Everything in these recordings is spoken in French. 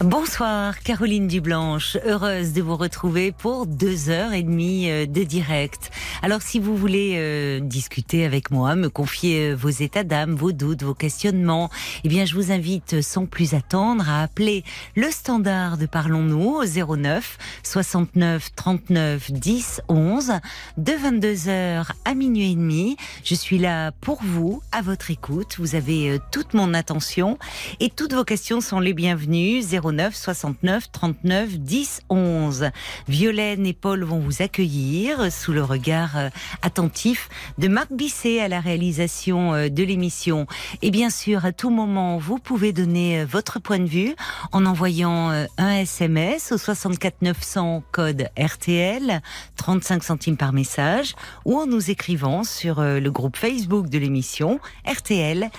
Bonsoir Caroline Dublanche, heureuse de vous retrouver pour deux heures et demie euh, de direct. Alors si vous voulez euh, discuter avec moi, me confier euh, vos états d'âme, vos doutes, vos questionnements, eh bien je vous invite sans plus attendre à appeler le standard de Parlons-nous au 09 69 39 10 11 de 22h à minuit et demi. Je suis là pour vous, à votre écoute. Vous avez toute mon attention et toutes vos questions sont les bienvenues. 09 69 39 10 11. Violaine et Paul vont vous accueillir sous le regard euh, attentif de Marc Bisset à la réalisation euh, de l'émission. Et bien sûr, à tout moment, vous pouvez donner euh, votre point de vue en envoyant un SMS au 64 900 code RTL, 35 centimes par message, ou en nous écrivant sur le groupe Facebook de l'émission RTL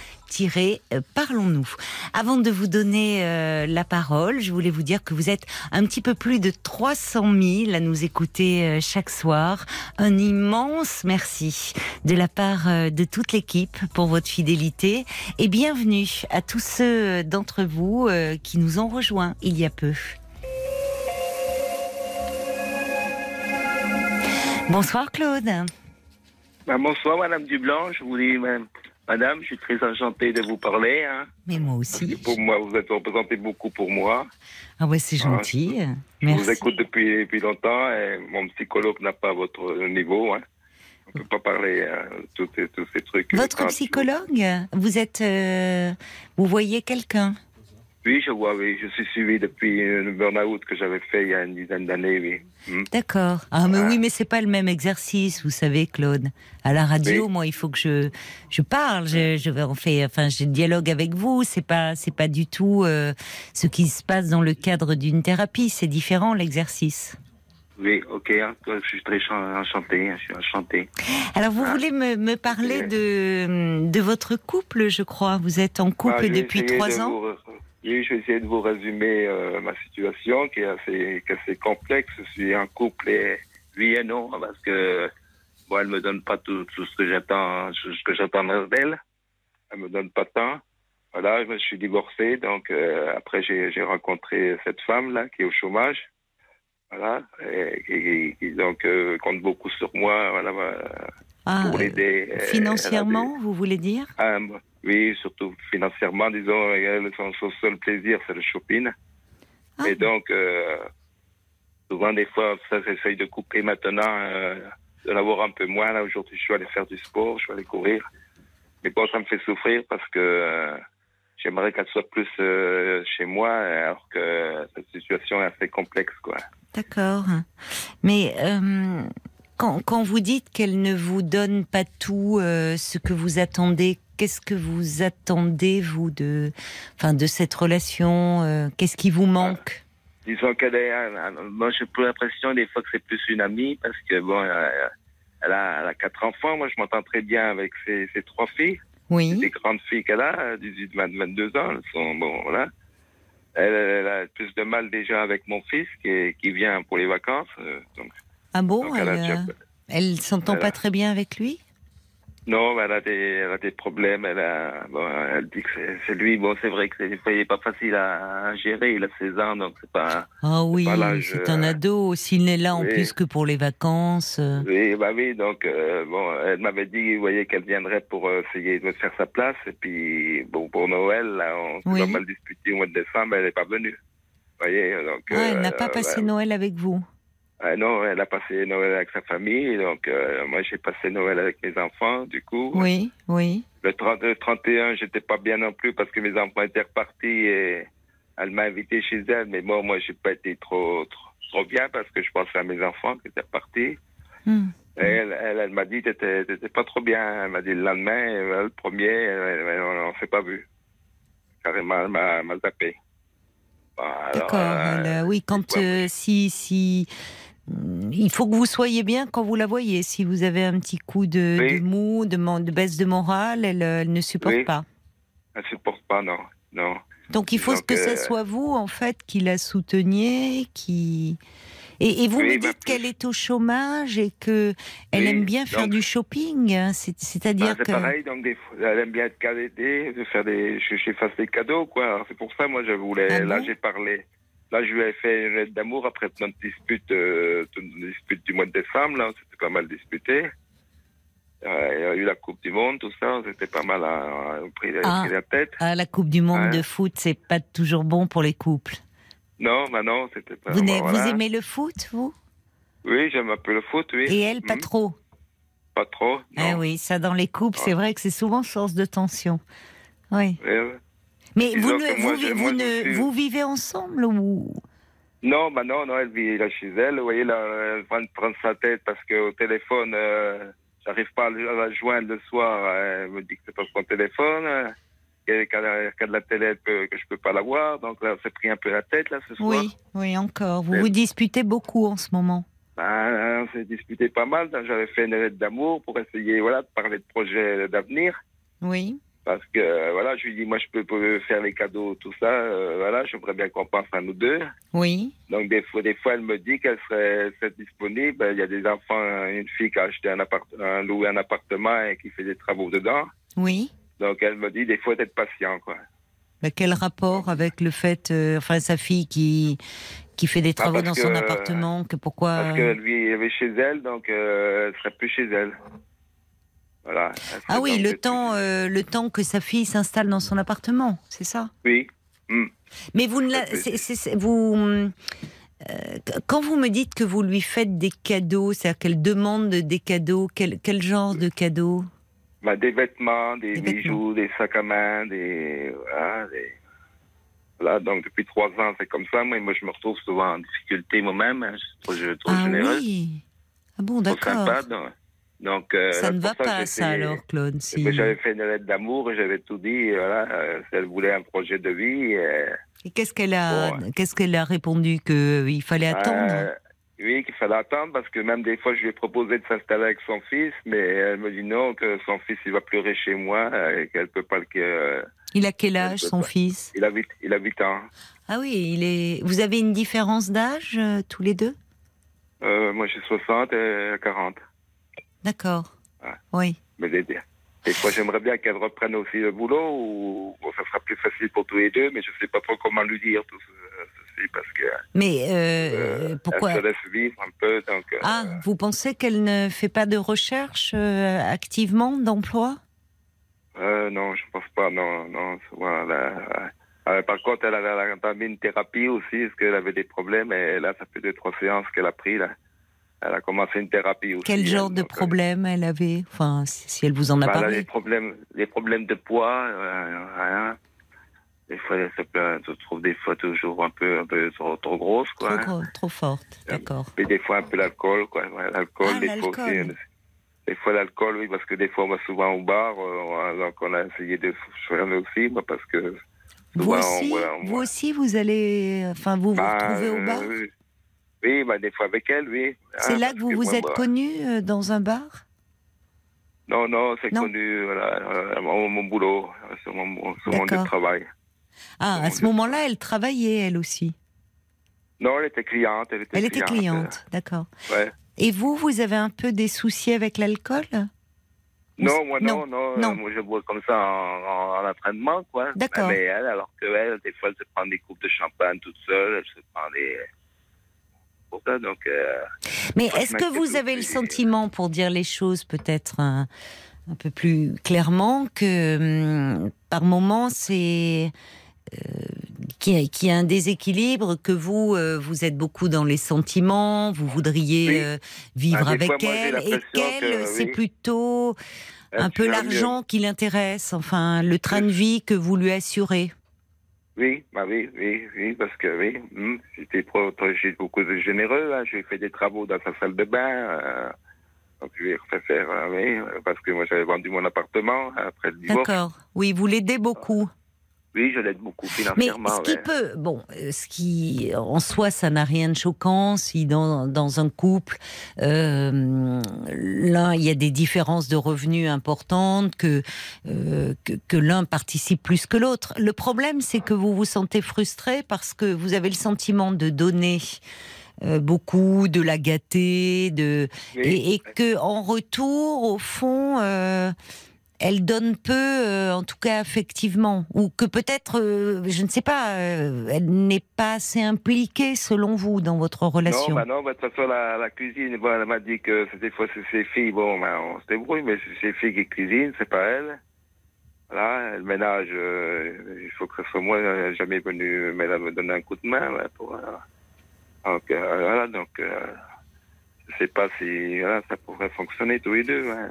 parlons-nous. Avant de vous donner euh, la parole, je voulais vous dire que vous êtes un petit peu plus de 300 000 à nous écouter euh, chaque soir. Un immense merci de la part de toute l'équipe pour votre fidélité et bienvenue à tous ceux d'entre vous qui nous ont rejoints il y a peu. Bonsoir Claude. Ben, bonsoir Madame Dublanc, je voulais Madame, je suis très enchanté de vous parler. Hein. Mais moi aussi. Pour moi, vous êtes représenté beaucoup pour moi. Ah ouais, c'est gentil. je vous écoute depuis, depuis longtemps et mon psychologue n'a pas votre niveau. Hein. On ne peut pas parler de hein, tous, ces trucs. Votre psychologue Vous êtes, euh, vous voyez quelqu'un? Oui, je vois, oui. Je suis suivi depuis le burn-out que j'avais fait il y a une dizaine d'années, oui. Hmm. D'accord. Ah, mais oui, mais c'est pas le même exercice, vous savez, Claude. À la radio, moi, il faut que je, je parle, je, je on fait, enfin, je dialogue avec vous. C'est pas, c'est pas du tout euh, ce qui se passe dans le cadre d'une thérapie. C'est différent, l'exercice. Oui, ok. Je suis très enchanté. Je suis enchanté. Alors, vous ah. voulez me, me parler de, de votre couple, je crois. Vous êtes en couple ah, depuis trois ans. Je vais essayer de vous résumer euh, ma situation qui est, assez, complexe. Je suis en couple et oui et non parce que bon, elle me donne pas tout, ce que j'attends, j'attends d'elle. Elle me donne pas tant. Voilà, je me suis divorcé, donc euh, après j'ai rencontré cette femme là qui est au chômage. Voilà, et, qui donc euh, compte beaucoup sur moi. Voilà, ah, pour l'aider. Financièrement, vous voulez dire? Ah, oui, surtout financièrement, disons, son, seul plaisir, c'est le shopping. Ah. Et donc, euh, souvent, des fois, ça, j'essaye de couper maintenant, euh, de l'avoir un peu moins. Là, aujourd'hui, je suis allé faire du sport, je suis allé courir. Mais bon, ça me fait souffrir parce que euh, j'aimerais qu'elle soit plus chez moi, alors que cette situation est assez complexe, quoi. D'accord. Mais quand, quand, vous dites qu'elle ne vous donne pas tout ce que vous attendez, Qu'est-ce que vous attendez, vous, de, enfin, de cette relation euh, Qu'est-ce qui vous manque? Disons qu'elle est. Moi, j'ai plus l'impression des fois que c'est plus une amie parce que, bon, elle a, quatre enfants. Moi, je m'entends très bien avec ses, trois filles. Oui. Des grandes filles qu'elle a, 18, 22 ans. Elles sont, bon, voilà. Elle, a plus de mal déjà avec mon fils qui, qui vient pour les vacances. Euh, donc, ah bon Elle, ne s'entend pas très bien avec lui? Non, elle a des, elle a des problèmes. Elle, a, bon, elle dit que c'est lui. Bon, c'est vrai que c'est n'est pas facile à, gérer. Il a 16 ans, donc c'est pas. Ah oui, c'est un euh, ado. S'il n'est là en plus que pour les vacances. Euh. Oui, bah oui. Donc euh, bon, elle m'avait dit, vous voyez, qu'elle viendrait pour essayer de faire sa place. Et puis bon, pour Noël, là, on s'est pas mal disputé au mois de décembre. Elle n'est pas venue. Vous voyez, donc. Ah, elle n'a pas passé Noël avec vous? Euh, non, elle a passé Noël avec sa famille, donc euh, moi j'ai passé Noël avec mes enfants, du coup. Oui, oui. Le, 30, le 31, j'étais pas bien non plus parce que mes enfants étaient repartis et elle m'a invité chez elle, mais moi, moi j'ai pas été trop, trop, bien parce que je pensais à mes enfants qui étaient repartis. Hmm. elle, elle, elle m'a dit, t'étais, pas trop bien. Elle m'a dit le lendemain, euh, le premier, on, ne s'est pas vu. Carrément, elle m'a, zappé. D'accord. oui, quand si si il faut que vous soyez bien quand vous la voyez. Si vous avez un petit coup de, mou, de, de, baisse de morale, elle, ne supporte pas. elle supporte pas, non. non. Donc il faut Donc, que ce euh, soit vous, en fait, qui la souteniez, qui... Et, et vous Oui, me bah, dites qu'elle est au chômage et que elle Oui, aime bien faire donc- du shopping, hein, c'est- c'est-à-dire c'est que... pareil, donc des fois, elle aime bien être cadettée, de faire des, je, je fasse des cadeaux, quoi. C'est pour ça, moi, je voulais, Ah là, bon? j'ai parlé. Là, je lui ai fait une lettre d'amour après notre dispute, euh, dispute du mois de décembre, là, c'était pas mal disputé. Euh, il y a eu la Coupe du Monde, tout ça, c'était pas mal à, à, pris, Ah. la tête. Ah, la Coupe du Monde Ouais. de foot, c'est pas toujours bon pour les couples. Non, bah non, c'était pas. vous, n'aimez- voilà. vous aimez le foot, vous? Oui, j'aime un peu le foot, oui. Et elle, pas Mhm. trop? Pas trop. Ah oui, ça dans les couples, c'est vrai que c'est souvent source de tension. Oui. Ouais. Mais vous, que ne, moi, vous, je- vous moi, je ne- suis- vous vivez ensemble ou? Non, bah non, non, elle vit là chez elle. Vous voyez, là, elle va prendre sa tête parce qu'au téléphone, euh, j'arrive pas à la joindre le soir. Elle me dit que c'est pas son téléphone. euh, a de la télé, peut- que je peux pas la voir. Donc là, c'est pris un peu la tête, là, ce soir. Oui, oui, encore. Vous vous disputez beaucoup en ce moment. Ben, on s'est disputé pas mal. J'avais fait une lettre d'amour pour essayer, voilà, de parler de projets d'avenir. Oui. Parce que, euh, voilà, je lui dis, moi, je peux peux faire les cadeaux, tout ça. euh, voilà, j'aimerais bien qu'on pense à nous deux. Oui. Donc des fois, des fois, elle me dit qu'elle serait, serait disponible. Il y a des enfants, une fille qui a acheté un appart, un, loué un appartement et qui fait des travaux dedans. Oui. Donc elle me dit des fois d'être patient, quoi. Mais quel rapport avec le fait, euh, enfin, sa fille qui, qui fait des travaux Ah, parce dans son que- appartement, que pourquoi Parce vit elle vit chez elle, donc euh, elle serait plus chez elle. Voilà. Ah oui, le temps, euh, le temps que sa fille s'installe dans son appartement, c'est ça? Oui. Hmm. Mais vous ne la, c'est- vous, euh, quand vous me dites que vous lui faites des cadeaux, c'est-à-dire qu'elle demande des cadeaux, quel, quel genre de cadeaux? Bah, des vêtements, des, Des bijoux, des sacs à main, des voilà, des- voilà, donc depuis trois ans, c'est comme ça. Moi, moi, je me retrouve souvent en difficulté moi-même. hein. Je suis trop, Ah généreux, oui. Ah bon, d'accord. Donc, euh, Ça ne va pas, ça, alors, Claude. Si... Mais J'avais fait une lettre d'amour et j'avais tout dit. Voilà, euh, elle voulait un projet de vie. euh, Et qu'est-ce qu'elle a, Bon, qu'est-ce qu'elle a répondu qu'il fallait attendre? euh, oui, qu'il fallait attendre parce que même des fois, je lui ai proposé de s'installer avec son fils, mais elle me dit non, que son fils il va pleurer chez moi euh, et qu'elle peut pas le. euh, Il a quel âge, son pas. fils? Il a 8 il a huit ans. Ah oui, il est. Vous avez une différence d'âge euh, tous les deux? Euh, moi, j'ai 60 et 40. D'accord. Ouais. Oui. Mais des fois, j'aimerais bien qu'elle reprenne aussi le boulot ou bon, ça sera plus facile pour tous les deux, mais je sais pas trop comment lui dire tout ce- ceci parce que Mais euh, euh, pourquoi elle se laisse vivre un peu. Donc, euh, Ah, vous pensez qu'elle ne fait pas de recherche activement d'emploi? Euh, non, je pense pas. Non, non. Voilà. Par contre, elle a, elle a entamé une thérapie aussi, parce qu'elle avait des problèmes, et là, ça fait deux, trois séances qu'elle a pris, là. Elle a commencé une thérapie aussi. Quel genre elle, de euh, problème elle avait Enfin, si elle vous en a bah, elle a des parlé. problèmes, des problèmes de poids, euh, rien. Des fois, elle se, trouve des fois toujours un peu, un peu trop, trop grosse, quoi. Trop, gros, trop forte, d'accord. Et des fois un peu l'alcool, quoi. L'alcool, Ah, des fois aussi. l'alcool. euh, Des fois l'alcool, oui, parce que des fois on va souvent au bar, euh, donc on a essayé de nous aussi, moi, parce que Vous souvent, aussi, on voit- on vous aussi, vous allez, enfin, vous vous Bah, retrouvez au bar. euh, Oui, bah, des fois avec elle, oui. C'est Hein, là que vous vous êtes connu euh, dans un bar? Non, non, c'est connu, voilà, euh, mon, mon boulot, sur mon, sur mon lieu de D'accord. travail. Ah, à ce moment-là, elle travaillait elle aussi? Non, elle était cliente. Elle était Elle cliente. cliente, d'accord. euh, ouais. Et vous, vous avez un peu des soucis avec l'alcool? Non, moi Non, non, non, non. moi je bois comme ça en, en- en entraînement, quoi. D'accord. Mais elle, alors que elle, des fois, elle se prend des coupes de champagne toute seule, elle se prend des. Pour ça, donc. euh, Mais est-ce que vous avez le aussi. sentiment, pour dire les choses peut-être un, un peu plus clairement, que hum, par moment c'est euh, qu'il y, a- un déséquilibre, que vous euh, vous êtes beaucoup dans les sentiments, vous voudriez Oui. euh, vivre Ah, avec fois, elle, et qu'elle que, c'est oui. plutôt un peu l'argent qui l'intéresse, enfin le train de vie que vous lui assurez. Oui, bah oui, oui, oui, parce que oui, hum, j'étais j'ai beaucoup de généreux, hein, j'ai fait des travaux dans sa salle de bain, euh, donc je ai refait faire, euh, oui, parce que moi j'avais vendu mon appartement après le divorce. D'accord. Oui, vous l'aidez beaucoup. Oui, je l'aide beaucoup Mais financièrement. ce qui ouais. peut, bon, euh, ce qui en soi, ça n'a rien de choquant si dans, dans un couple, euh, l'un, il y a des différences de revenus importantes, que, euh, que, que l'un participe plus que l'autre. Le problème, c'est que vous vous sentez frustré parce que vous avez le sentiment de donner beaucoup, de la gâter, de, Oui. et, et que en retour, au fond, euh, elle donne peu, euh, en tout cas affectivement, ou que peut-être, euh, je ne sais pas, euh, elle n'est pas assez impliquée selon vous dans votre relation. Non, bah non, bah, de toute façon, la, cuisine, bon, elle m'a dit que des fois c'est ses filles, bon, ben, on se débrouille, mais c'est ses filles qui cuisinent, c'est pas elle. Voilà, le ménage, euh, il faut que ce soit moi, elle jamais venue mais elle me donner un coup de main, ouais, pour, euh, donc, euh, voilà, donc, euh, je sais pas si, voilà, ça pourrait fonctionner tous les deux, ouais.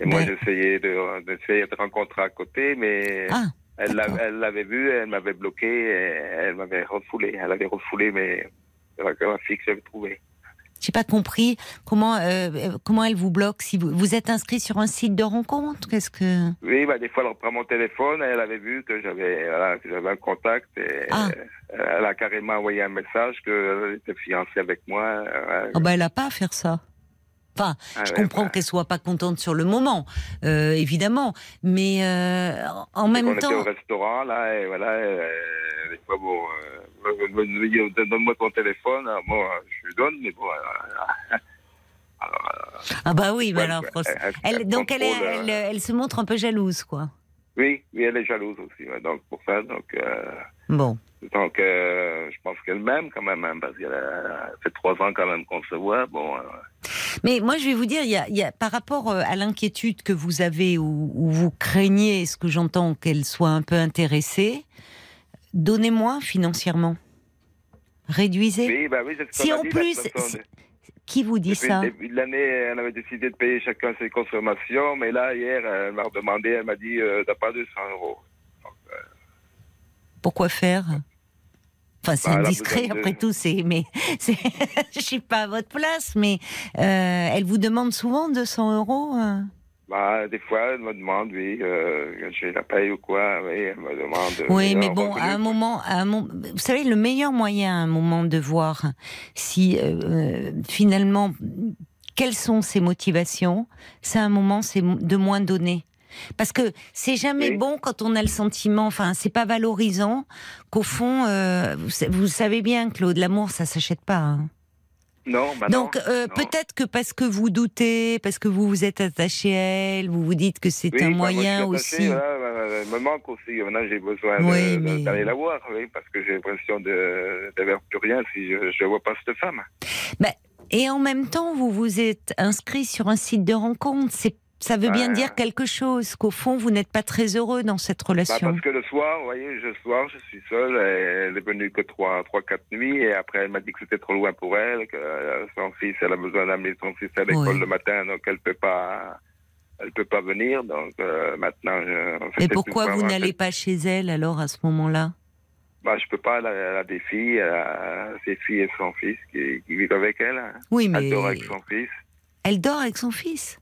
Et moi, Ben- j'essayais de, d'essayer de rencontrer à côté, mais Ah, elle l'avait, elle l'avait vu, elle m'avait bloqué, elle m'avait refoulé. Elle avait refoulé mes, la, la fille que j'avais trouvée. j'ai pas compris comment euh, euh, comment elle vous bloque si vous, vous êtes inscrit sur un site de rencontre. Qu'est-ce que Oui, bah, des fois, elle reprend mon téléphone, et elle avait vu que j'avais, voilà, que j'avais un contact, et Ah. euh, elle a carrément envoyé un message qu'elle était fiancée avec moi. oh bah elle a pas à faire ça. Enfin, ah je ouais, comprends bah, qu'elle soit pas contente sur le moment, euh, évidemment, mais euh, en on même était temps, au restaurant, là, et voilà, euh, des fois, bon, euh, donne-moi ton téléphone, bon, je lui donne, mais bon, alors, ah bah oui, mais ouais, alors, ouais, François- elle- elle, elle donc elle, est- elle, se montre un peu jalouse, quoi. oui, oui, elle est jalouse aussi, donc pour ça, donc. Bon. Donc, euh, je pense qu'elle m'aime quand même, hein, parce qu'elle a ça fait trois ans quand même qu'on se voit. Bon, euh, Mais moi, je vais vous dire, il y a, il y a- par rapport euh, à l'inquiétude que vous avez ou, ou vous craignez, ce que j'entends, qu'elle soit un peu intéressée, donnez moins financièrement. Réduisez. oui, bah oui, Si en dit, plus, façon, Qui vous dit depuis ça le début de l'année, on avait décidé de payer chacun ses consommations, mais là, hier, elle m'a demandé, elle m'a dit, euh, t'as pas 200 euros. Pourquoi faire? Enfin, c'est indiscret, après tout, c'est. Mais je suis pas à votre place, mais euh, elle vous demande souvent 200 euros euh? Bah, des fois, elle me demande, oui, euh, je la paye ou quoi, oui, elle me demande. euh, Oui, mais on bon, à un moment, à un moment, vous savez, le meilleur moyen à un moment de voir si euh, euh, finalement quelles sont ses motivations, c'est un moment, c'est de moins donner. Parce que c'est jamais Oui. bon quand on a le sentiment, enfin, c'est pas valorisant qu'au fond, euh, vous, sa- vous savez bien, Claude, l'amour, ça s'achète pas. hein. Non, bah Donc euh, peut-être que parce que vous doutez, parce que vous vous êtes attaché à elle, vous vous dites que c'est Oui, un bah, moi, je suis moyen attaché, aussi. voilà, bah, elle me manque aussi. Maintenant, j'ai besoin Oui, de- mais- d'aller la voir, oui, parce que j'ai l'impression de d'avoir plus rien si je ne vois pas cette femme. Et en même temps, vous vous êtes inscrit sur un site de rencontre. C'est, ça veut bien Ouais. dire quelque chose, qu'au fond, vous n'êtes pas très heureux dans cette Bah, relation. parce que le soir, vous voyez, le soir, je suis seul. et Elle est venue que trois, trois, quatre nuits. Et après, elle m'a dit que c'était trop loin pour elle, que euh, son fils, elle a besoin d'amener son fils à l'école Oui. le matin, donc elle peut pas, elle peut pas venir. Donc euh, maintenant, je. Pourquoi vous n'allez pas chez elle alors à ce moment-là? Bah, je peux pas. Elle a, elle des filles, elle a ses filles et son fils qui, qui vivent avec elle. hein. Oui, Elle mais dort avec son fils. elle dort avec son fils?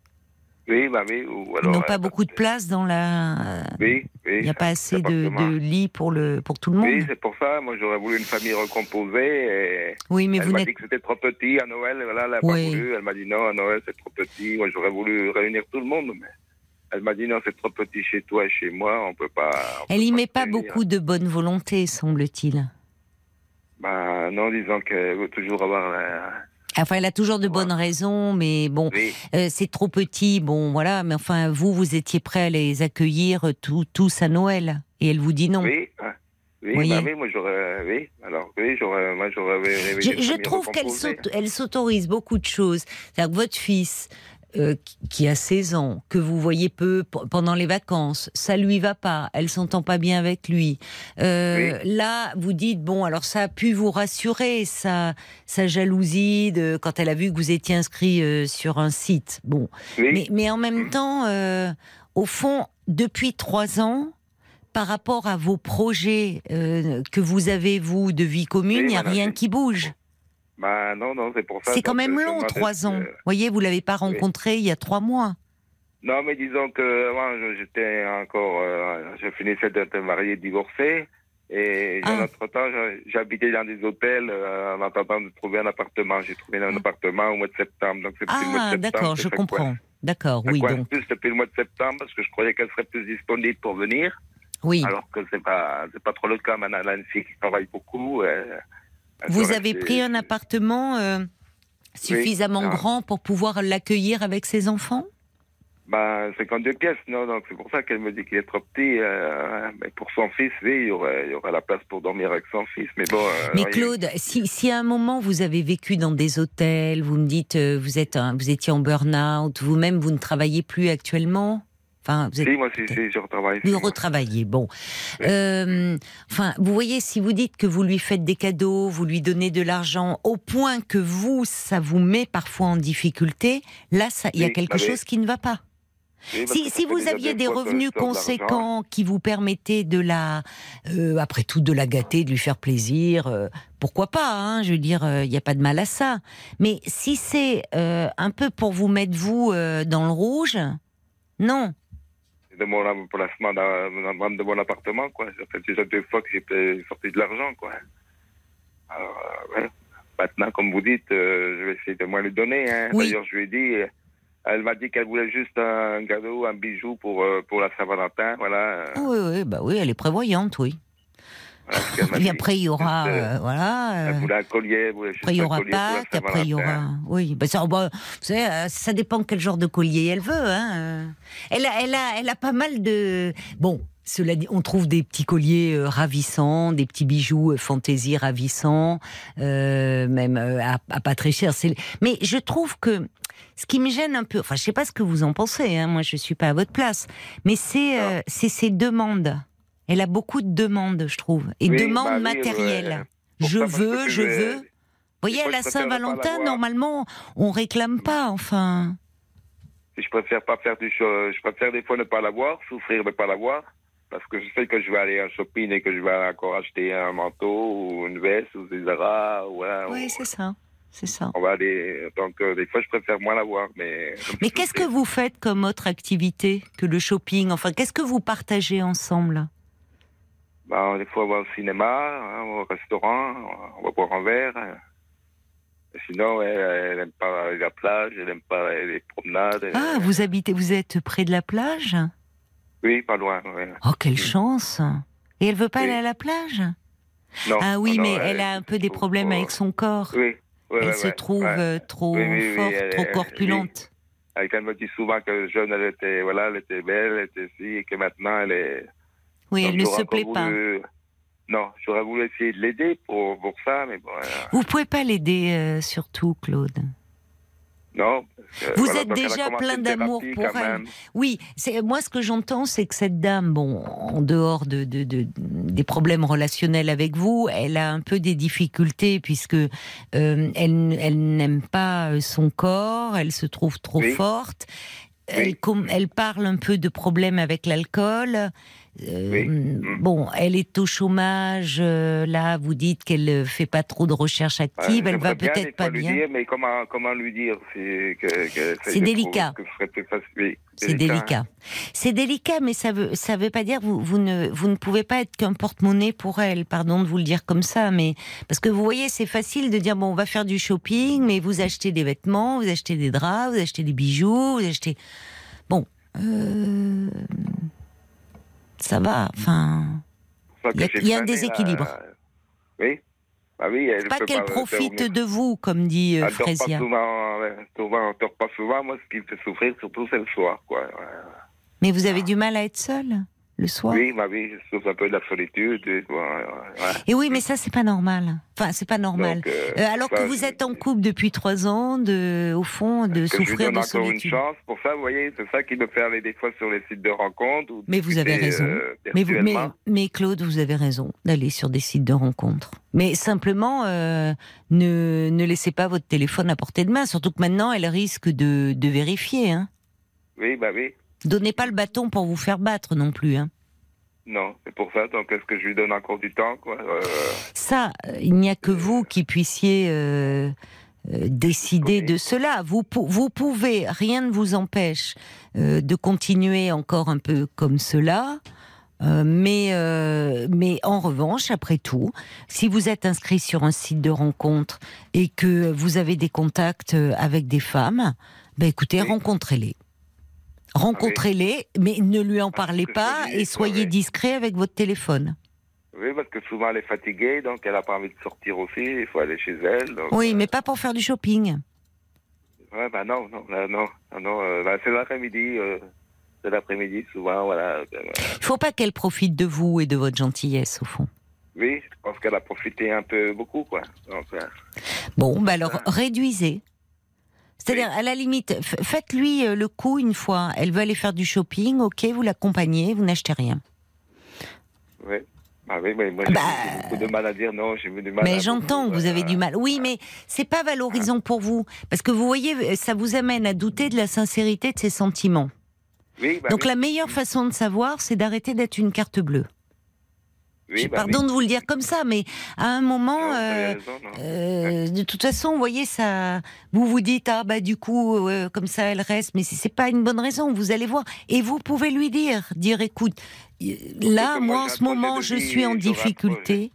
Oui, bah oui. Ou Ils alors. n'ont pas euh, beaucoup de place dans la. Oui, oui. Il n'y a pas assez de, de lits pour le pour tout le monde. Oui, c'est pour ça. Moi, j'aurais voulu une famille recomposée. Et... Oui, mais elle vous m'a dit que c'était trop petit à Noël. Voilà, elle n'a pas Oui. voulu. Elle m'a dit non, à Noël, c'est trop petit. Moi, j'aurais voulu réunir tout le monde. Mais elle m'a dit non, c'est trop petit chez toi et chez moi. On peut pas. on Elle peut y pas met pas réunir. beaucoup de bonne volonté, semble-t-il. Bah, non, disons qu'elle veut toujours avoir. la- Enfin, elle a toujours de bonnes raisons, mais bon, Oui, Euh, c'est trop petit, bon voilà, mais enfin vous, vous étiez prêt à les accueillir tout- tous à Noël, et elle vous dit non. oui. hein. Oui, bah oui, moi j'aurais, oui, alors oui, j'aurais, moi j'aurais Je, je trouve qu'elle s'autorise beaucoup de choses. C'est-à-dire que votre fils, euh, qui- a 16 ans, que vous voyez peu pendant les vacances, ça lui va pas, elle s'entend pas bien avec lui. Euh, Là, vous dites bon, alors ça a pu vous rassurer, sa, sa jalousie de quand elle a vu que vous étiez inscrit euh, sur un site. Bon, Oui, mais, mais en même temps, euh, au fond, depuis trois ans, par rapport à vos projets euh, que vous avez, vous, de vie commune, il Oui, n'y a rien qui bouge. Bah non, non, c'est pour ça. C'est quand même long, trois ans. euh, Vous voyez, vous l'avez pas rencontré il y a trois mois. Non, mais disons que avant, j'étais encore. Euh, je finissais d'être marié, divorcé. Et Ah. entre-temps, j'ai- j'habitais dans des hôtels euh, en attendant de trouver un appartement. J'ai trouvé un appartement au mois de septembre. Donc c'est Ah, d'accord, je comprends. D'accord, oui, donc, plus depuis le mois de septembre parce que je croyais qu'elle serait plus disponible pour venir. oui. Alors que c'est pas, pas trop le cas. Maintenant, fille qui travaille beaucoup. euh, Vous avez rester- pris un appartement euh, suffisamment grand pour pouvoir l'accueillir avec ses enfants? Ben, 52 pièces, non, donc c'est pour ça qu'elle me dit qu'il est trop petit. euh, mais pour son fils, oui, il y aurait, il y aurait la place pour dormir avec son fils. Mais bon. euh, Mais. Claude, si, si à un moment vous avez vécu dans des hôtels, vous me dites euh, vous êtes un- vous étiez en burn-out, vous-même vous ne travaillez plus actuellement, enfin vous êtes Si, moi, si, si, je retravaille. Vous retravaillez, bon. Euh, enfin, vous voyez, si vous dites que vous lui faites des cadeaux, vous lui donnez de l'argent, au point que vous, ça vous met parfois en difficulté, là, ça- il y a quelque oui. chose qui ne va pas. Oui, Si, vous aviez des revenus conséquents qui vous permettaient de la, euh, après tout, de la gâter, de lui faire plaisir, euh, pourquoi pas hein, Je veux dire, il n'y a pas de mal à ça. Mais si c'est un peu pour vous mettre vous dans le rouge, non. C'est de mon placement dans, dans, de mon appartement, quoi. Ça fait déjà deux fois que j'ai sorti de l'argent, quoi. Alors, euh, ouais. Maintenant, comme vous dites, euh, je vais essayer de moins lui donner. Hein. Oui. D'ailleurs, je lui ai dit, euh, elle m'a dit qu'elle voulait juste un cadeau, un bijou pour, pour la Saint-Valentin. Voilà. Oui, oui, bah oui, elle est prévoyante, oui. Voilà Et après, il y aura, euh, euh, voilà. Euh, collier, Après, il y aura Pâques, après, il y aura. Oui, bah, ça, bah, vous savez, euh, ça dépend quel genre de collier elle veut. Hein. Elle, a, elle, a, elle a pas mal de. Bon, cela dit, on trouve des petits colliers euh, ravissants, des petits bijoux euh, fantaisie ravissants, euh, même euh, à, à pas très cher. Mais je trouve que. Ce qui me gêne un peu, enfin, je sais pas ce que vous en pensez, hein, moi je suis pas à votre place, mais c'est euh, c'est ses demandes. Elle a beaucoup de demandes, je trouve, et Oui, demandes bah matérielles. Je veux, je veux. Vous voyez, à la Saint-Valentin, normalement, on réclame pas, enfin. Je préfère pas faire du je préfère des fois ne pas l'avoir, souffrir de ne pas l'avoir, parce que je sais que je vais aller en shopping et que je vais encore acheter un manteau ou une veste ou des draps, ou, Oui, ou- c'est ça. C'est ça. on va aller. Donc euh, des fois je préfère moins l'avoir, mais. Mais qu'est-ce que vous faites comme autre activité que le shopping? Enfin, qu'est-ce que vous partagez ensemble? Bah, des fois on va au cinéma, hein, au restaurant, on va boire un verre. Sinon, elle, elle aime pas la plage, elle aime pas les promenades. Ah, elle- vous habitez, vous êtes près de la plage? Oui, pas loin. ouais. Oh, quelle chance Et elle veut pas Oui. aller à la plage? Non, Ah oui, non, mais elle- elle a un peu des problèmes avec son corps. Oui. Elle ouais, se ouais, trouve trop forte, trop corpulente. Elle me dit souvent que jeune, elle était, voilà, elle était belle, elle était ci, et que maintenant, elle est. Oui, elle ne se plaît pas. Non, j'aurais voulu essayer de l'aider pour, pour ça, mais bon. euh, Vous pouvez pas l'aider, euh, surtout, Claude. non. que, Vous voilà, êtes déjà plein d'amour pour elle. même. Oui, c'est moi ce que j'entends, c'est que cette dame, bon, en dehors de, de- de- des problèmes relationnels avec vous, elle a un peu des difficultés puisque euh, elle, elle n'aime pas euh, son corps, elle se trouve trop Oui. forte. Elle, Oui. elle parle un peu de problèmes avec l'alcool. Euh, Oui. Mm. Bon, elle est au chômage. euh, là, vous dites qu'elle euh, fait pas trop de recherche active. Ouais, elle va peut-être pas bien. Dire, mais comment, comment lui dire? C'est que, que- délicat. Oui, C'est délicat. C'est délicat, mais ça veut ça veut pas dire vous vous ne vous ne pouvez pas être qu'un porte-monnaie pour elle. Pardon de vous le dire comme ça, mais parce que vous voyez, c'est facile de dire bon, on va faire du shopping, mais vous achetez des vêtements, vous achetez des draps, vous achetez des bijoux, vous achetez bon. euh, Ça va, enfin. Il y a- y un là. déséquilibre. Oui. Bah oui, elle Pas qu'elle pas profite de vous, comme dit euh, Frésia. euh, elle dort pas souvent. Moi, ce qui me fait souffrir, surtout, c'est le soir, quoi. Mais vous avez du mal à être seule? Le soir. Oui, ma vie, je souffre un peu de la solitude. et, ouais, oui, mais ça c'est pas normal. Enfin, c'est pas normal. Donc, euh, Euh, alors ça, que vous êtes en couple depuis trois ans, de, au fond, de souffrir de encore une solitude. chance. Pour ça, vous voyez, c'est ça qui me fait aller des fois sur les sites de rencontres. Mais vous avez raison. euh, Mais, vous, mais, Claude, vous avez raison d'aller sur des sites de rencontres. Mais simplement, ne, ne laissez pas votre téléphone à portée de main. Surtout que maintenant, elle risque de, de vérifier. Hein. Oui, bah oui. Donnez pas le bâton pour vous faire battre non plus. Hein. Non, c'est pour ça. Donc, est-ce que je lui donne encore du temps, quoi euh, Ça, euh, il n'y a que vous qui puissiez euh, euh, décider de cela. Vous, pou- vous pouvez, rien ne vous empêche de continuer encore un peu comme cela. Mais, mais en revanche, après tout, si vous êtes inscrit sur un site de rencontre et que vous avez des contacts avec des femmes, ben écoutez, Oui. rencontrez-les. Rencontrez-les, mais ne lui en parlez pas et soyez discret avec votre téléphone. Oui, parce que souvent elle est fatiguée, donc elle n'a pas envie de sortir aussi, il faut aller chez elle. donc, Oui, euh, mais pas pour faire du shopping. Ouais, bah non, non, là, non, non, non euh, bah, c'est l'après-midi, euh, c'est l'après-midi souvent, voilà. euh, Il faut pas qu'elle profite de vous et de votre gentillesse, au fond. oui, je pense qu'elle a profité un peu beaucoup, quoi. Donc, euh, Bon, bah alors réduisez. C'est-à-dire, à la limite, faites-lui euh, le coup une fois. Elle veut aller faire du shopping, ok, vous l'accompagnez, vous n'achetez rien. oui. Ah oui, mais moi j'ai Bah, beaucoup de mal à dire non, j'ai du mal à Mais j'entends que vous euh, avez du mal. Oui, mais c'est pas valorisant pour vous. Parce que vous voyez, ça vous amène à douter de la sincérité de ses sentiments. Oui, bah, Donc oui, la meilleure façon de savoir, c'est d'arrêter d'être une carte bleue. Oui, bah, Pardon oui. de vous le dire comme ça, mais à un moment, Non, euh, raison. Euh, de toute façon, vous voyez, ça, vous vous dites, ah bah du coup, euh, comme ça, elle reste, mais c'est c'est pas une bonne raison. Vous allez voir, et vous pouvez lui dire, dire, écoute, là, moi, en ce moment, je suis en difficulté.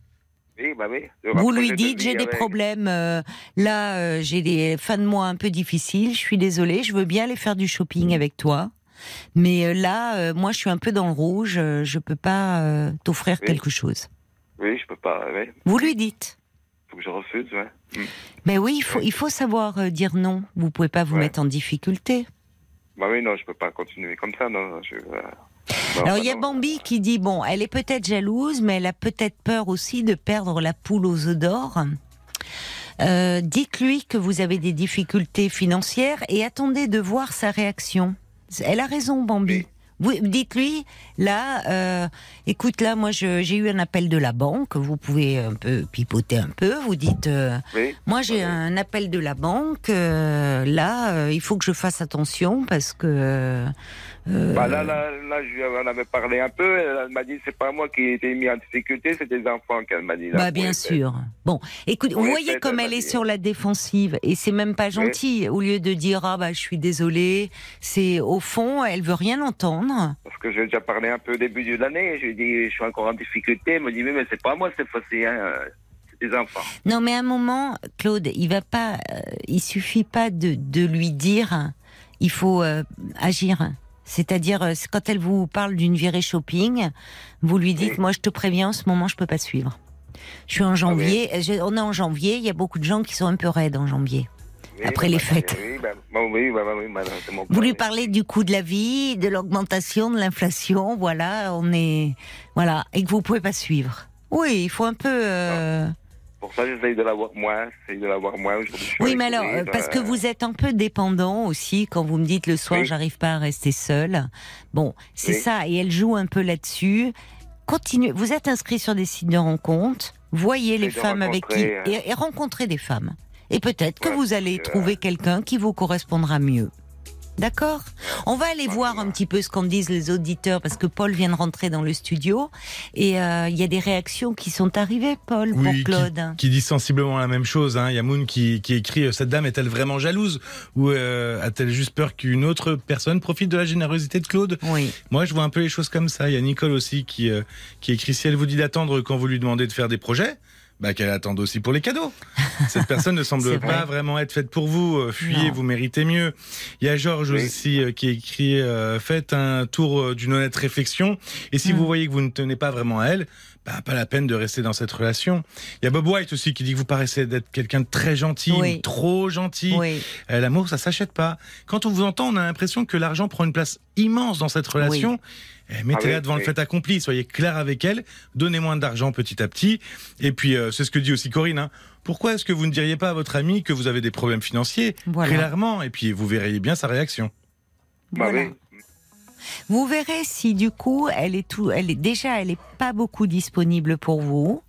Oui, bah oui. Vous lui dites, j'ai des avec- problèmes. euh, là, euh, j'ai des fins de mois un peu difficiles. Je suis désolée. Je veux bien aller faire du shopping avec toi. Mais euh, là, euh, moi, je suis un peu dans le rouge. euh, je peux pas euh, t'offrir Oui. quelque chose. Oui, je peux pas, oui. Vous lui dites. Faut que je refuse, ouais. Hmm. Mais oui, il faut, il faut savoir euh, dire non. Vous pouvez pas vous Ouais. mettre en difficulté. Bah oui, non, je peux pas continuer comme ça, non. Je, non, Alors il y a. Bambi qui dit bon, elle est peut-être jalouse, mais elle a peut-être peur aussi de perdre la poule aux œufs d'or. Euh, Dites-lui que vous avez des difficultés financières et attendez de voir sa réaction. Elle a raison, Bambi. Vous dites-lui là, euh, écoute là, moi j'ai eu un appel de la banque. Vous pouvez un peu pipoter un peu. Vous dites. euh, Oui, moi, j'ai un appel de la banque. euh, là, il faut que je fasse attention parce que. Bah là, là, là, je lui en avais parlé un peu. Elle, m'a dit c'est pas moi qui ai été mis en difficulté, c'est des enfants qu'elle m'a dit. là, bah, bien sûr. Bon, écoute, vous voyez comme elle est sur la défensive et c'est même pas gentil. Au lieu de dire ah bah je suis désolée, c'est au fond elle veut rien entendre. Parce que j'ai déjà parlé un peu au début de l'année. Je lui ai dit je suis encore en difficulté. Elle me dit mais, mais c'est pas moi cette fois-ci, hein, c'est des enfants. Non, mais à un moment, Claude, il va pas. euh, il suffit pas de, de lui dire. Il faut euh, agir. C'est-à-dire, euh, quand elle vous parle d'une virée shopping, vous lui dites, Oui. moi je te préviens, en ce moment je peux pas suivre. Je suis en janvier, euh, je- on est en janvier, il y a beaucoup de gens qui sont un peu raides en janvier. Oui, Après bah, les fêtes. Oui, bah, bah, mon Vous lui parlez du coût de la vie, de l'augmentation, de l'inflation, voilà, on est, voilà, et que vous pouvez pas suivre. Oui, il faut un peu. euh, Pour ça, j'essaye de l'avoir moins. J'essaye de l'avoir. Aujourd'hui, Oui, mais alors, euh, parce que vous êtes un peu dépendant aussi quand vous me dites le soir, Oui. j'arrive pas à rester seule. Bon, c'est ça, et elle joue un peu là-dessus. Continuez. Vous êtes inscrit sur des sites de rencontres. Voyez les femmes avec qui euh, et, et rencontrez des femmes. Et peut-être que vous allez trouver quelqu'un qui vous correspondra mieux. D'accord? On va aller voir un petit peu ce qu'en disent les auditeurs parce que Paul vient de rentrer dans le studio et euh, il y a des réactions qui sont arrivées, Paul, pour qui- Claude. Qui, dit sensiblement la même chose. Hein. Il y a Moon qui, qui écrit euh, Cette dame est-elle vraiment jalouse? Ou euh, a-t-elle juste peur qu'une autre personne profite de la générosité de Claude? Oui. Moi, je vois un peu les choses comme ça. Il y a Nicole aussi qui, euh, qui écrit Si elle vous dit d'attendre quand vous lui demandez de faire des projets, bah, qu'elle attende aussi pour les cadeaux. Cette personne ne semble vrai. pas vraiment être faite pour vous. Euh, Fuyez, Non. vous méritez mieux. Il y a Georges Oui. aussi euh, qui écrit euh, Faites un tour d'une honnête réflexion. Et si Mm. vous voyez que vous ne tenez pas vraiment à elle, bah, pas la peine de rester dans cette relation. Il y a Bob White aussi qui dit que vous paraissez d'être quelqu'un de très gentil, Oui. trop gentil. Oui. Euh, L'amour, ça s'achète pas. Quand on vous entend, on a l'impression que l'argent prend une place immense dans cette relation. Eh, Mettez-la Ah oui, devant le fait accompli, soyez clair avec elle, donnez moins d'argent petit à petit. Et puis, euh, c'est ce que dit aussi Corinne. hein. Pourquoi est-ce que vous ne diriez pas à votre ami que vous avez des problèmes financiers Voilà. clairement Et puis, vous verriez bien sa réaction. Bah Voilà. oui. Vous verrez si du coup elle est tout, elle est déjà, elle est pas beaucoup disponible pour vous,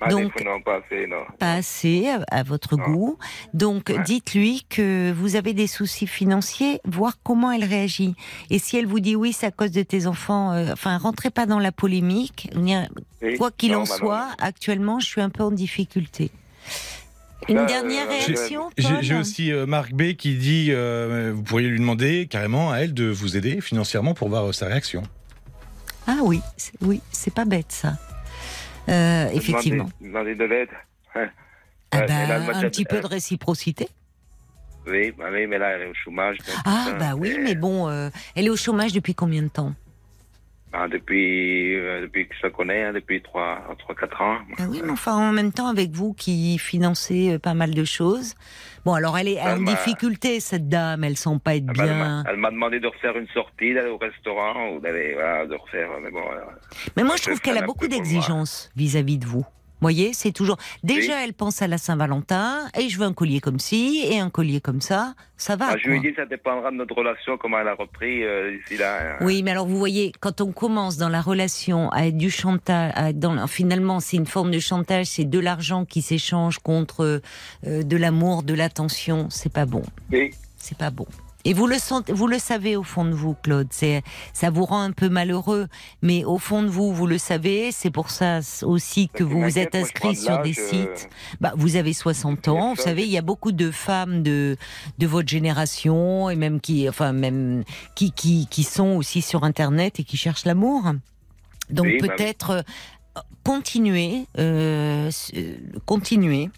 Bah, Donc- des non, pas assez, non. pas assez à, à votre Non. goût. Donc Ouais. dites-lui que vous avez des soucis financiers, voir comment elle réagit. Et si elle vous dit oui, c'est à cause de tes enfants, euh, enfin rentrez pas dans la polémique. Oui. Quoi qu'il en bah, soit, actuellement je suis un peu en difficulté. Une Là, dernière euh, réaction, J'ai aussi euh, Marc B qui dit euh, vous pourriez lui demander carrément à elle de vous aider financièrement pour voir euh, sa réaction. Ah oui, c'est- oui, c'est pas bête ça. Euh, demander- effectivement. Demander de l'aide. Hein. Ah Ouais, bah, là, un petit peu de réciprocité. Oui, bah oui, mais là, elle est au chômage. donc, Ah hein, bah oui, mais bon, euh, elle est au chômage depuis combien de temps? Ah, depuis, euh, depuis que je la connais, hein, depuis 3-4 ans. Ah oui, mais enfin en même temps avec vous qui financez euh, pas mal de choses. Bon alors elle est Elle en difficulté cette dame, elle sent pas être Elle m'a- bien. Elle m'a demandé de refaire une sortie, d'aller au restaurant ou d'aller, voilà, de refaire. Mais bon, euh, Mais moi je trouve qu'elle a beaucoup d'exigences vis-à-vis de vous. Voyez, c'est toujours. Déjà, elle pense à la Saint-Valentin, et je veux un collier comme ci, et un collier comme ça. Ça va. Ah, je lui ai dit ça dépendra de notre relation, comment elle a repris euh, d'ici là. Oui, mais alors vous voyez, quand on commence dans la relation à être du chantage, à être dans, finalement c'est une forme de chantage, c'est de l'argent qui s'échange contre euh, de l'amour, de l'attention, c'est pas bon, Oui. c'est pas bon. Et vous le sentez, vous le savez au fond de vous, Claude. C'est, ça vous rend un peu malheureux, mais au fond de vous, vous le savez. C'est pour ça aussi que Ce qui vous vous êtes inscrit sur des euh, sites. Bah, vous avez 60 ans. Vous savez, il y a beaucoup de femmes de de votre génération et même qui, enfin même qui qui qui sont aussi sur Internet et qui cherchent l'amour. Donc Oui, bah peut-être euh, continuer, euh, s- euh, continuer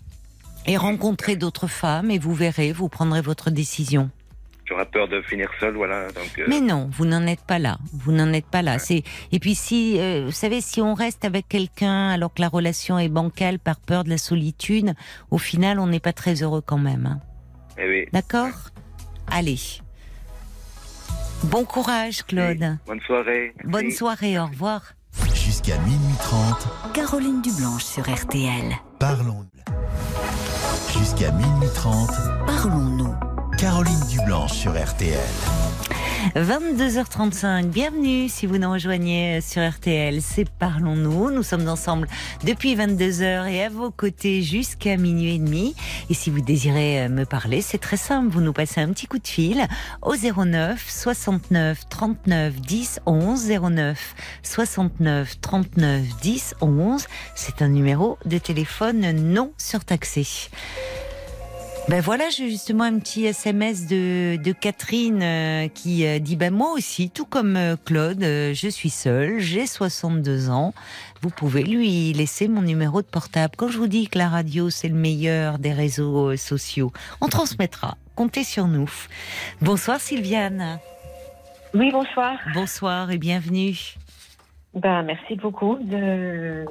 et rencontrer d'autres femmes et vous verrez, vous prendrez votre décision. J'aurais peur de finir seul, voilà. Donc, euh, Mais non, vous n'en êtes pas là. Vous n'en êtes pas là. C'est et puis si euh, vous savez si on reste avec quelqu'un alors que la relation est bancale par peur de la solitude, au final on n'est pas très heureux quand même. hein. eh oui. D'accord? Allez. Bon courage Claude. Oui. Bonne soirée. Bonne Merci. soirée, au revoir. Jusqu'à minuit 30, Caroline Dublanche sur RTL. parlons. Jusqu'à minuit 30, Parlons-nous. Caroline Dublanche sur RTL. 22h35, bienvenue si vous nous rejoignez sur RTL, c'est Parlons-nous. Nous sommes ensemble depuis 22h et à vos côtés jusqu'à minuit et demi. Et si vous désirez euh, me parler, c'est très simple, vous nous passez un petit coup de fil au 09 69 39 10 11 09 69 39 10 11. C'est un numéro de téléphone non surtaxé. Ben voilà, j'ai justement un petit SMS de, de Catherine euh, qui euh, dit ben moi aussi, tout comme euh, Claude, je suis seule, j'ai 62 ans. Vous pouvez lui laisser mon numéro de portable. Quand je vous dis que la radio c'est le meilleur des réseaux sociaux, on transmettra. Comptez sur nous. Bonsoir Sylviane. Oui, bonsoir. Bonsoir et bienvenue. Ben, merci beaucoup de,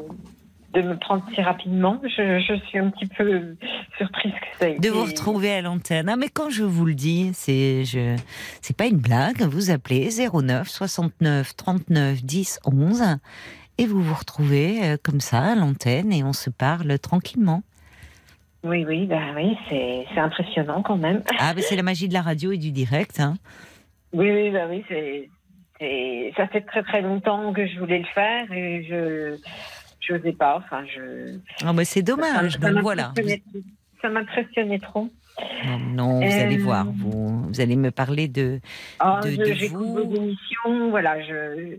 de me prendre si rapidement. Je, je suis un petit peu surprise que ça ait De vous retrouver à l'antenne. Ah, mais quand je vous le dis, c'est je, c'est pas une blague. Vous appelez 09 69 39 10 11 et vous vous retrouvez euh, comme ça à l'antenne et on se parle tranquillement. Oui, oui, ben oui, c'est impressionnant quand même. Ah, mais c'est la magie de la radio et du direct. Hein. Oui, oui, ben oui, c'est- ça fait très très longtemps que je voulais le faire et je je n'osais pas. Enfin, je. Ah, bah, c'est dommage. ça Donc voilà. m'impressionnait- Ça m'impressionnait trop. Non, non, vous allez Euh, voir. Vous, vous allez me parler de. Ah, De- de j'écoute vous. vos émissions, voilà, je,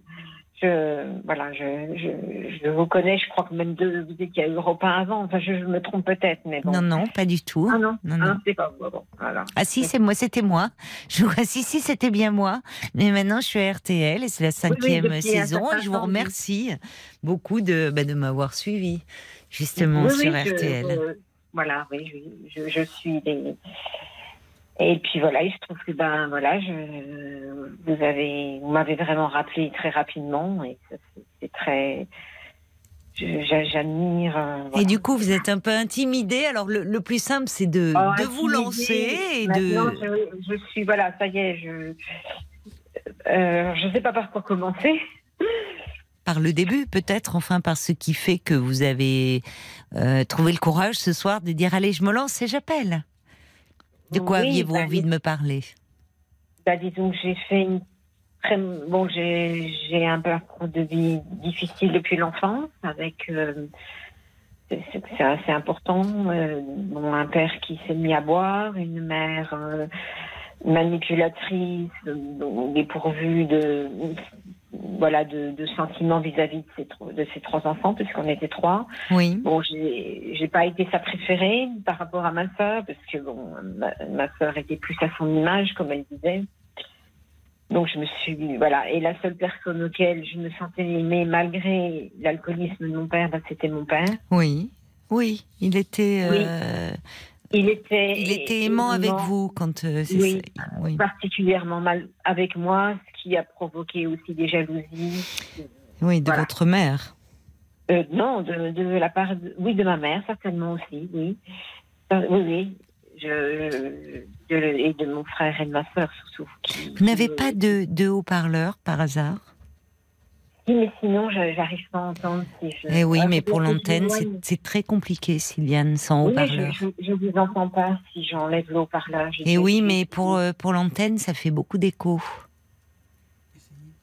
je, voilà, je, je, je vous connais, je crois que même de, vous étiez à Europe 1 avant, enfin, je, je me trompe peut-être, mais bon. Non, non, pas du tout. Ah non, Non, non. Ah, c'est pas vous, bon, voilà. Ah si, c'est moi, c'était moi. Je... Ah, si, si, c'était bien moi. Mais maintenant, je suis à RTL et c'est la cinquième saison. Et je vous oui. remercie beaucoup de, bah, de m'avoir suivi justement sur RTL. voilà, oui, je, je, je suis des... Et puis voilà, il se trouve que ben voilà, je, vous avez, vous m'avez vraiment rappelé très rapidement et c'est- très, j'admire. euh, Et du coup, vous êtes un peu intimidé. Alors, le, le plus simple, c'est de, Oh, de vous intimidée. lancer et Maintenant, de. je, je suis, voilà, ça y est, je euh, je sais pas par quoi commencer. Par le début, peut-être, enfin, par ce qui fait que vous avez euh, trouvé le courage ce soir de dire Allez, je me lance et j'appelle. De quoi Oui, aviez-vous bah, envie de me parler? Bah, disons que j'ai fait une très bon, j'ai un parcours de vie difficile depuis l'enfance, avec euh, c'est- assez important. euh, bon, un père qui s'est mis à boire, une mère euh, manipulatrice, euh, dépourvue de voilà, de, de sentiments vis-à-vis de ces, tro- de ces trois enfants, puisqu'on était trois. Oui. Bon, j'ai j'ai pas été sa préférée par rapport à ma sœur, parce que bon, ma, ma sœur était plus à son image, comme elle disait. Donc je me suis voilà, et la seule personne auquel je me sentais aimée malgré l'alcoolisme de mon père, bah, c'était mon père. Oui. Oui. Il était. Oui. Il était Il était aimant avec vous quand. euh, c'est Oui. particulièrement mal avec moi, ce qui a provoqué aussi des jalousies. Oui, de Voilà. votre mère. Euh, non, de, de la part, de- oui, de ma mère certainement aussi, oui, Euh, oui, oui, je, de- et de mon frère et de ma sœur surtout. qui- Vous n'avez pas de, de haut-parleur par hasard? Si, mais sinon, j'arrive pas à entendre. Si je... Eh oui, Ah, mais pour l'antenne, c'est très compliqué, Sylviane, sans Oui, haut-parleur. je, je vous entends pas si j'enlève le haut-parleur. je sais- oui, mais pour, euh, pour l'antenne, ça fait beaucoup d'écho.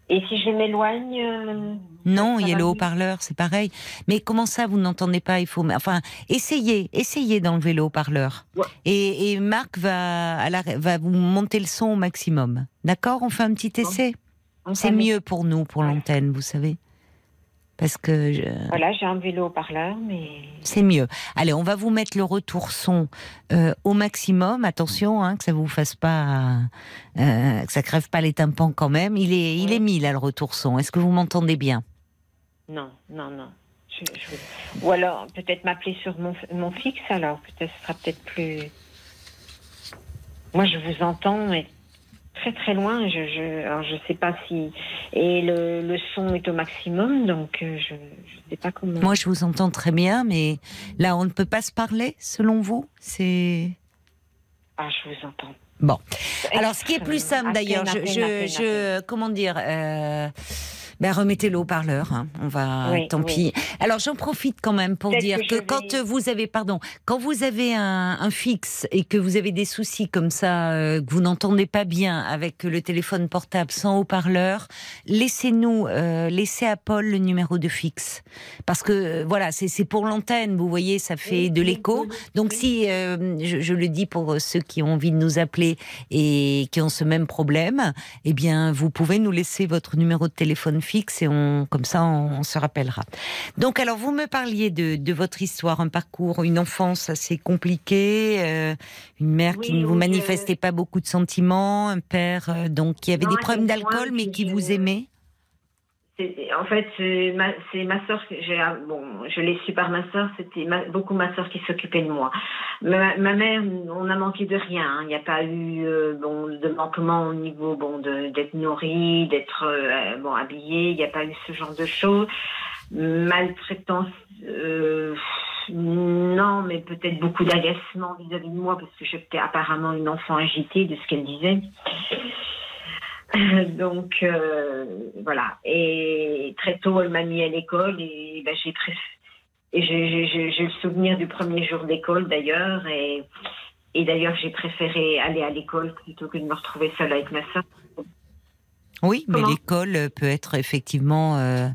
Et si je m'éloigne euh, Non, il y a le haut-parleur, c'est pareil. Mais comment ça, vous n'entendez pas Il faut, enfin, essayez, essayez d'enlever le haut-parleur. Ouais. Et, et Marc va, à la- va vous monter le son au maximum. D'accord On fait un petit essai? C'est mieux pour nous, pour l'antenne, vous savez. Parce que je- Voilà, j'ai enlevé le haut-parleur, mais c'est mieux. Allez, on va vous mettre le retour son euh, au maximum. Attention, hein, que ça vous fasse pas, euh, que ça crève pas les tympans quand même. Il est, il est mis là le retour son. Est-ce que vous m'entendez bien? Non, non, non. Je- je- Ou alors, peut-être m'appeler sur mon, mon fixe, alors peut-être ce sera peut-être plus. Moi, je vous entends, mais très très loin. Je, je, alors, je sais pas si. Et le, le son est au maximum, donc euh, je ne sais pas comment. Moi, je vous entends très bien, mais là, on ne peut pas se parler, selon vous? C'est Ah, je vous entends. bon. Alors, ce qui est plus simple, d'ailleurs, je, je, je- comment dire euh, ben, remettez le haut-parleur. hein. On va, Oui, tant oui. pis. Alors, j'en profite quand même pour dire que que, je vais- quand vous avez, pardon, quand vous avez un, un fixe et que vous avez des soucis comme ça, euh, que vous n'entendez pas bien avec le téléphone portable sans haut-parleur, laissez-nous, euh, laissez à Paul le numéro de fixe, parce que euh, voilà, c'est c'est pour l'antenne. Vous voyez, ça fait de l'écho. Donc si, euh, je, je le dis pour ceux qui ont envie de nous appeler et qui ont ce même problème, eh bien, vous pouvez nous laisser votre numéro de téléphone fixe et on, comme ça, on, on se rappellera. Donc, alors, vous me parliez de, de votre histoire, un parcours, une enfance assez compliquée, euh, une mère qui ne vous oui, manifestait pas beaucoup de sentiments, un père euh, donc qui avait Non, des problèmes d'alcool mais qui vous aimait. En fait, c'est ma, soeur. Bon, je l'ai su par ma soeur. C'était beaucoup ma soeur qui s'occupait de moi. Ma, mère, on a manqué de rien. hein. Il n'y a pas eu euh, bon de manquement au niveau bon d'être nourri, d'être euh, bon habillé. Il n'y a pas eu ce genre de choses. Maltraitance. euh, non, mais peut-être beaucoup d'agacement vis-à-vis de moi parce que j'étais apparemment une enfant agitée de ce qu'elle disait. Donc euh, voilà. Et très tôt, elle m'a mis à l'école et ben, j'ai et j'ai- le souvenir du premier jour d'école d'ailleurs et et d'ailleurs j'ai préféré aller à l'école plutôt que de me retrouver seule avec ma soeur. Oui, mais l'école peut être effectivement euh,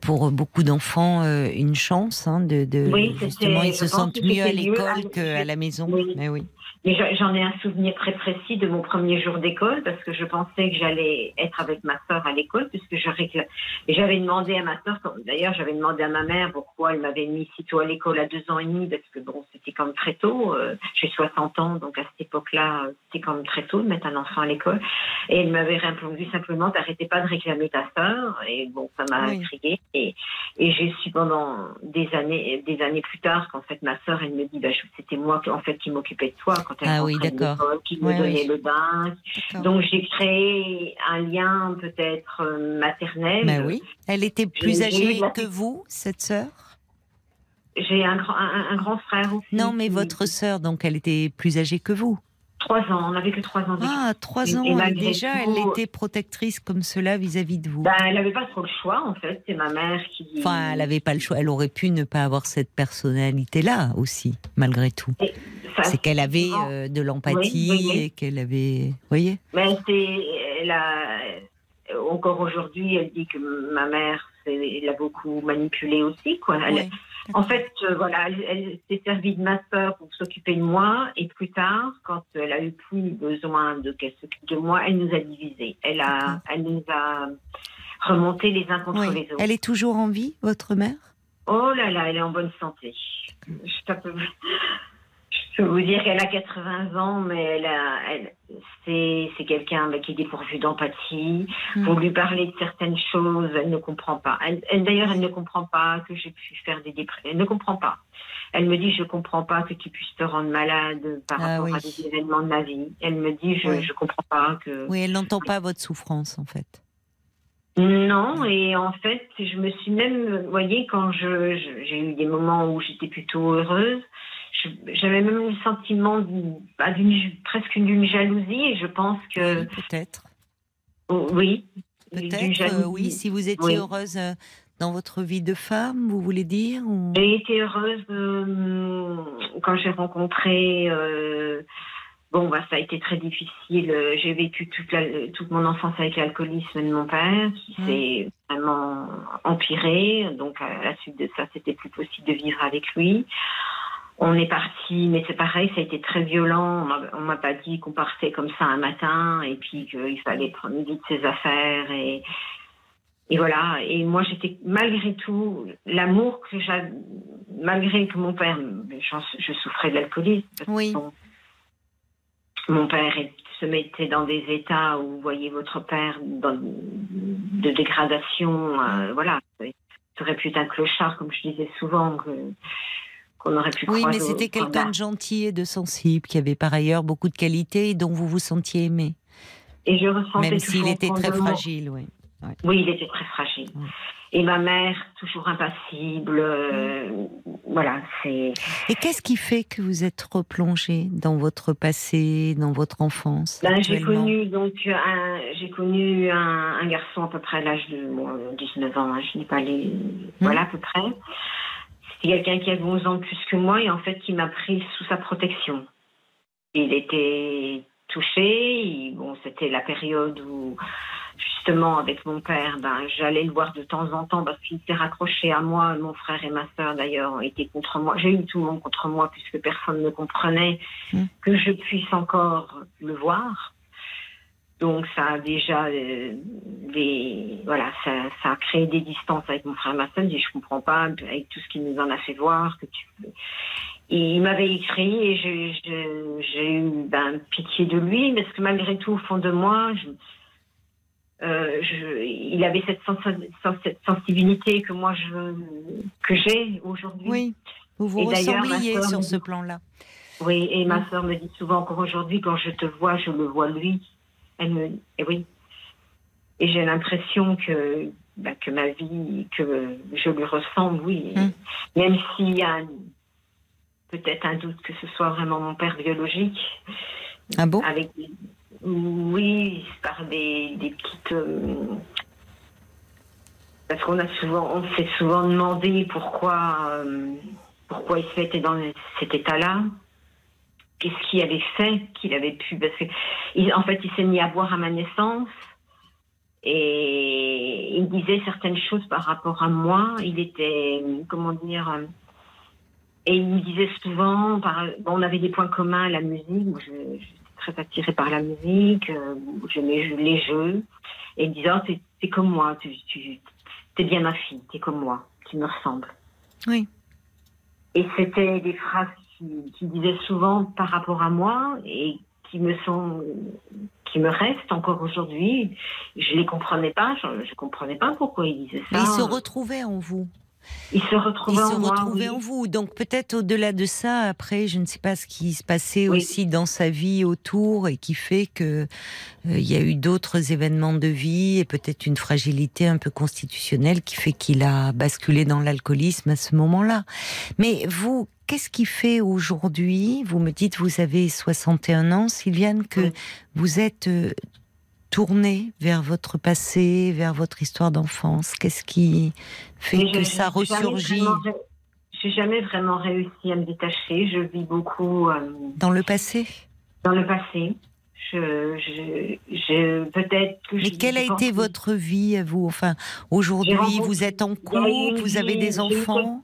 pour beaucoup d'enfants euh, une chance hein, de, de Oui, c'était- justement ils se sentent mieux à l'école qu'à la maison. Oui. Mais oui. Mais j'en ai un souvenir très précis de mon premier jour d'école parce que je pensais que j'allais être avec ma soeur à l'école puisque je j'avais demandé à ma soeur, d'ailleurs j'avais demandé à ma mère pourquoi elle m'avait mis si tôt à l'école à deux ans et demi parce que bon c'était quand même très tôt. euh, J'ai 60 ans donc à cette époque-là c'était quand même très tôt de mettre un enfant à l'école. Et elle m'avait répondu simplement t'arrêtais pas de réclamer ta soeur et bon ça m'a Oui. intriguée et, et j'ai su pendant des années des années plus tard qu'en fait ma soeur elle me dit bah, c'était moi qui- en fait qui m'occupais de toi quand Ah oui, d'accord. l'école, qui me Ouais, donnait oui. le bain. Donc j'ai créé un lien peut-être euh, maternel. Mais oui. Elle était plus âgée la- que vous, cette sœur? J'ai un, grand- un, un grand frère aussi. Non, mais votre sœur, donc elle était plus âgée que vous. Trois ans, on n'avait que trois ans. Ah, trois ans. et déjà, tout- elle était protectrice comme cela vis-à-vis de vous. Bah, elle n'avait pas trop le choix en fait. C'est ma mère qui. Enfin, elle n'avait pas le choix. Elle aurait pu ne pas avoir cette personnalité-là aussi, malgré tout. C'est qu'elle avait euh, de l'empathie Oui, oui, oui. et qu'elle avait. Vous voyez Mais c'est, elle a, encore aujourd'hui, elle dit que ma mère, elle l'a beaucoup manipulée aussi, quoi. Elle- Ouais. En fait, euh, voilà, elle, elle s'est servie de ma sœur pour s'occuper de moi, et plus tard, quand elle a eu plus besoin de qu'elle s'occupe de moi, elle nous a divisés. Elle a, elle nous a, remonter les uns contre Oui. les autres. Elle est toujours en vie, votre mère? Oh là là, elle est en bonne santé. Je peux, je peux vous dire qu'elle a 80 ans, mais elle a, elle, c'est, c'est quelqu'un bah, qui est dépourvu d'empathie. Mm. Vous lui parlez de certaines choses, elle ne comprend pas. Elle, elle- d'ailleurs, elle ne comprend pas que j'ai pu faire des dépressions. Elle ne comprend pas. Elle me dit, je comprends pas que tu puisses te rendre malade par Ah rapport oui. à des événements de ma vie. Elle me dit, je, Oui. je comprends pas que. Oui, elle n'entend pas votre souffrance, en fait. Non, et en fait, je me suis même, vous voyez, quand je, je- j'ai eu des moments où j'étais plutôt heureuse, j'avais même le sentiment d'une, bah, presque d'une jalousie, et je pense que, Oui, Peut-être. oh, oui, Peut-être, euh, oui, si vous étiez Oui. heureuse euh, dans votre vie de femme, vous voulez dire ou... J'ai été heureuse euh, quand j'ai rencontré. euh, bon, bah, ça a été très difficile. J'ai vécu toute, la- toute mon enfance avec l'alcoolisme de mon père, qui Mm. s'est vraiment empiré. Donc, à la suite de ça, c'était plus possible de vivre avec lui. On est parti, mais c'est pareil, ça a été très violent. On m'a- pas dit qu'on partait comme ça un matin et puis qu'il fallait prendre vite ses affaires et, et voilà. Et moi, j'étais malgré tout l'amour que j'avais, malgré que mon père, je souffrais de l'alcoolisme. Oui. Mon, mon père se mettait dans des états où vous voyez votre père dans, de dégradation. euh, voilà, ça aurait pu être un clochard, comme je disais souvent que qu'on aurait pu Oui, mais c'était quelqu'un de gentil et de sensible, qui avait par ailleurs beaucoup de qualités et dont vous vous sentiez aimé. Et je ressentais Même s'il était très fragile, oui. Oui, il était très fragile. Ouais. Et ma mère, toujours impassible. euh, voilà, c'est. Et qu'est-ce qui fait que vous êtes replongé dans votre passé, dans votre enfance Ben, j'ai connu donc un, j'ai connu un, un garçon à peu près à l'âge de bon, 19 ans. hein, je n'ai pas les, voilà à peu près. C'était quelqu'un qui avait 11 ans plus que moi et en fait qui m'a pris sous sa protection. Il était touché. il- bon, c'était la période où justement avec mon père, ben j'allais le voir de temps en temps parce qu'il s'est raccroché à moi. Mon frère et ma sœur d'ailleurs étaient contre moi. J'ai eu tout le monde contre moi puisque personne ne comprenait Mm. que je puisse encore le voir. Donc ça a déjà euh, des voilà ça, ça a créé des distances avec mon frère et ma sœur. Je dis je comprends pas avec tout ce qu'il nous en a fait voir que tu et il m'avait écrit et j'ai eu ben, pitié de lui parce que malgré tout au fond de moi je, euh, je- il avait cette, sens- sens- cette sensibilité que moi je que j'ai aujourd'hui. Oui, vous vous ressembliez sur ce plan-là. Oui, et ma Mm. sœur me dit souvent encore aujourd'hui, quand je te vois, je le vois lui. Elle me, et oui. Et j'ai l'impression que, bah, que ma vie, que je lui ressemble, oui. Mm. Même s'il y a peut-être un doute que ce soit vraiment mon père biologique, Ah bon? Avec oui, par des, des petites. euh, parce qu'on a souvent, on s'est souvent demandé pourquoi, euh, pourquoi il se mettait dans cet état-là. Qu'est-ce qui avait fait qu'il avait pu Parce que, il- en fait, il s'est mis à boire à ma naissance et il disait certaines choses par rapport à moi. Il était, comment dire, euh, et il me disait souvent, par, bon, on avait des points communs, la musique. Moi, je, j'étais très attirée par la musique. euh, J'aimais les jeux. Et il me disait, oh, t'es, t'es comme moi, tu, tu, t'es bien ma fille, t'es comme moi, tu me ressembles. Oui. Et c'était des phrases qui, qui disaient souvent par rapport à moi et qui me sont, qui me restent encore aujourd'hui. Je les comprenais pas, je, je comprenais pas pourquoi ils disaient ça. il se retrouvait en vous. Il se Il retrouvait se en moi, oui. vous. Donc peut-être au-delà de ça, après, je ne sais pas ce qui se passait Oui. aussi dans sa vie autour et qui fait que euh, il y a eu d'autres événements de vie et peut-être une fragilité un peu constitutionnelle qui fait qu'il a basculé dans l'alcoolisme à ce moment-là. Mais vous, qu'est-ce qui fait aujourd'hui Vous me dites vous avez 61 ans, Sylviane, que Oui. vous êtes tournée vers votre passé, vers votre histoire d'enfance? Qu'est-ce qui fait que je- ça ressurgit? ré- J'ai jamais vraiment réussi à me détacher. Je vis beaucoup euh, dans le passé? dans le passé. Je, je, je peut-être que Mais je- quelle a je été votre vie à vous? Enfin, aujourd'hui, vous êtes en couple, vous avez des enfants?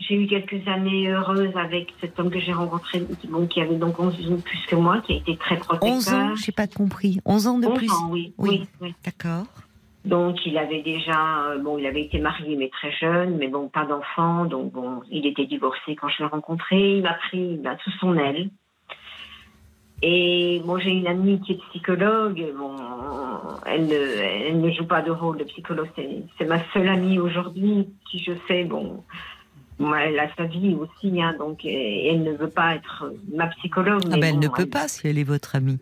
J'ai eu quelques années heureuses avec cet homme que j'ai rencontré, qui, bon, qui avait donc 11 ans de plus que moi, qui a été très protecteur. 11 ans, j'ai pas compris. 11 ans de 11 plus. ans, oui. Oui. oui. oui. D'accord. Donc, il avait déjà, euh, bon, il avait été marié, mais très jeune, mais bon, pas d'enfant. Donc, bon, il était divorcé quand je l'ai rencontré. Il m'a pris sous son aile. Et bon, j'ai une amie qui est psychologue. Bon, elle ne, elle ne joue pas de rôle de psychologue. C'est, ma seule amie aujourd'hui qui je sais, bon, elle a sa vie aussi, hein, donc et elle ne veut pas être ma psychologue. Ah mais ben, elle bon, ne peut pas si elle est votre amie.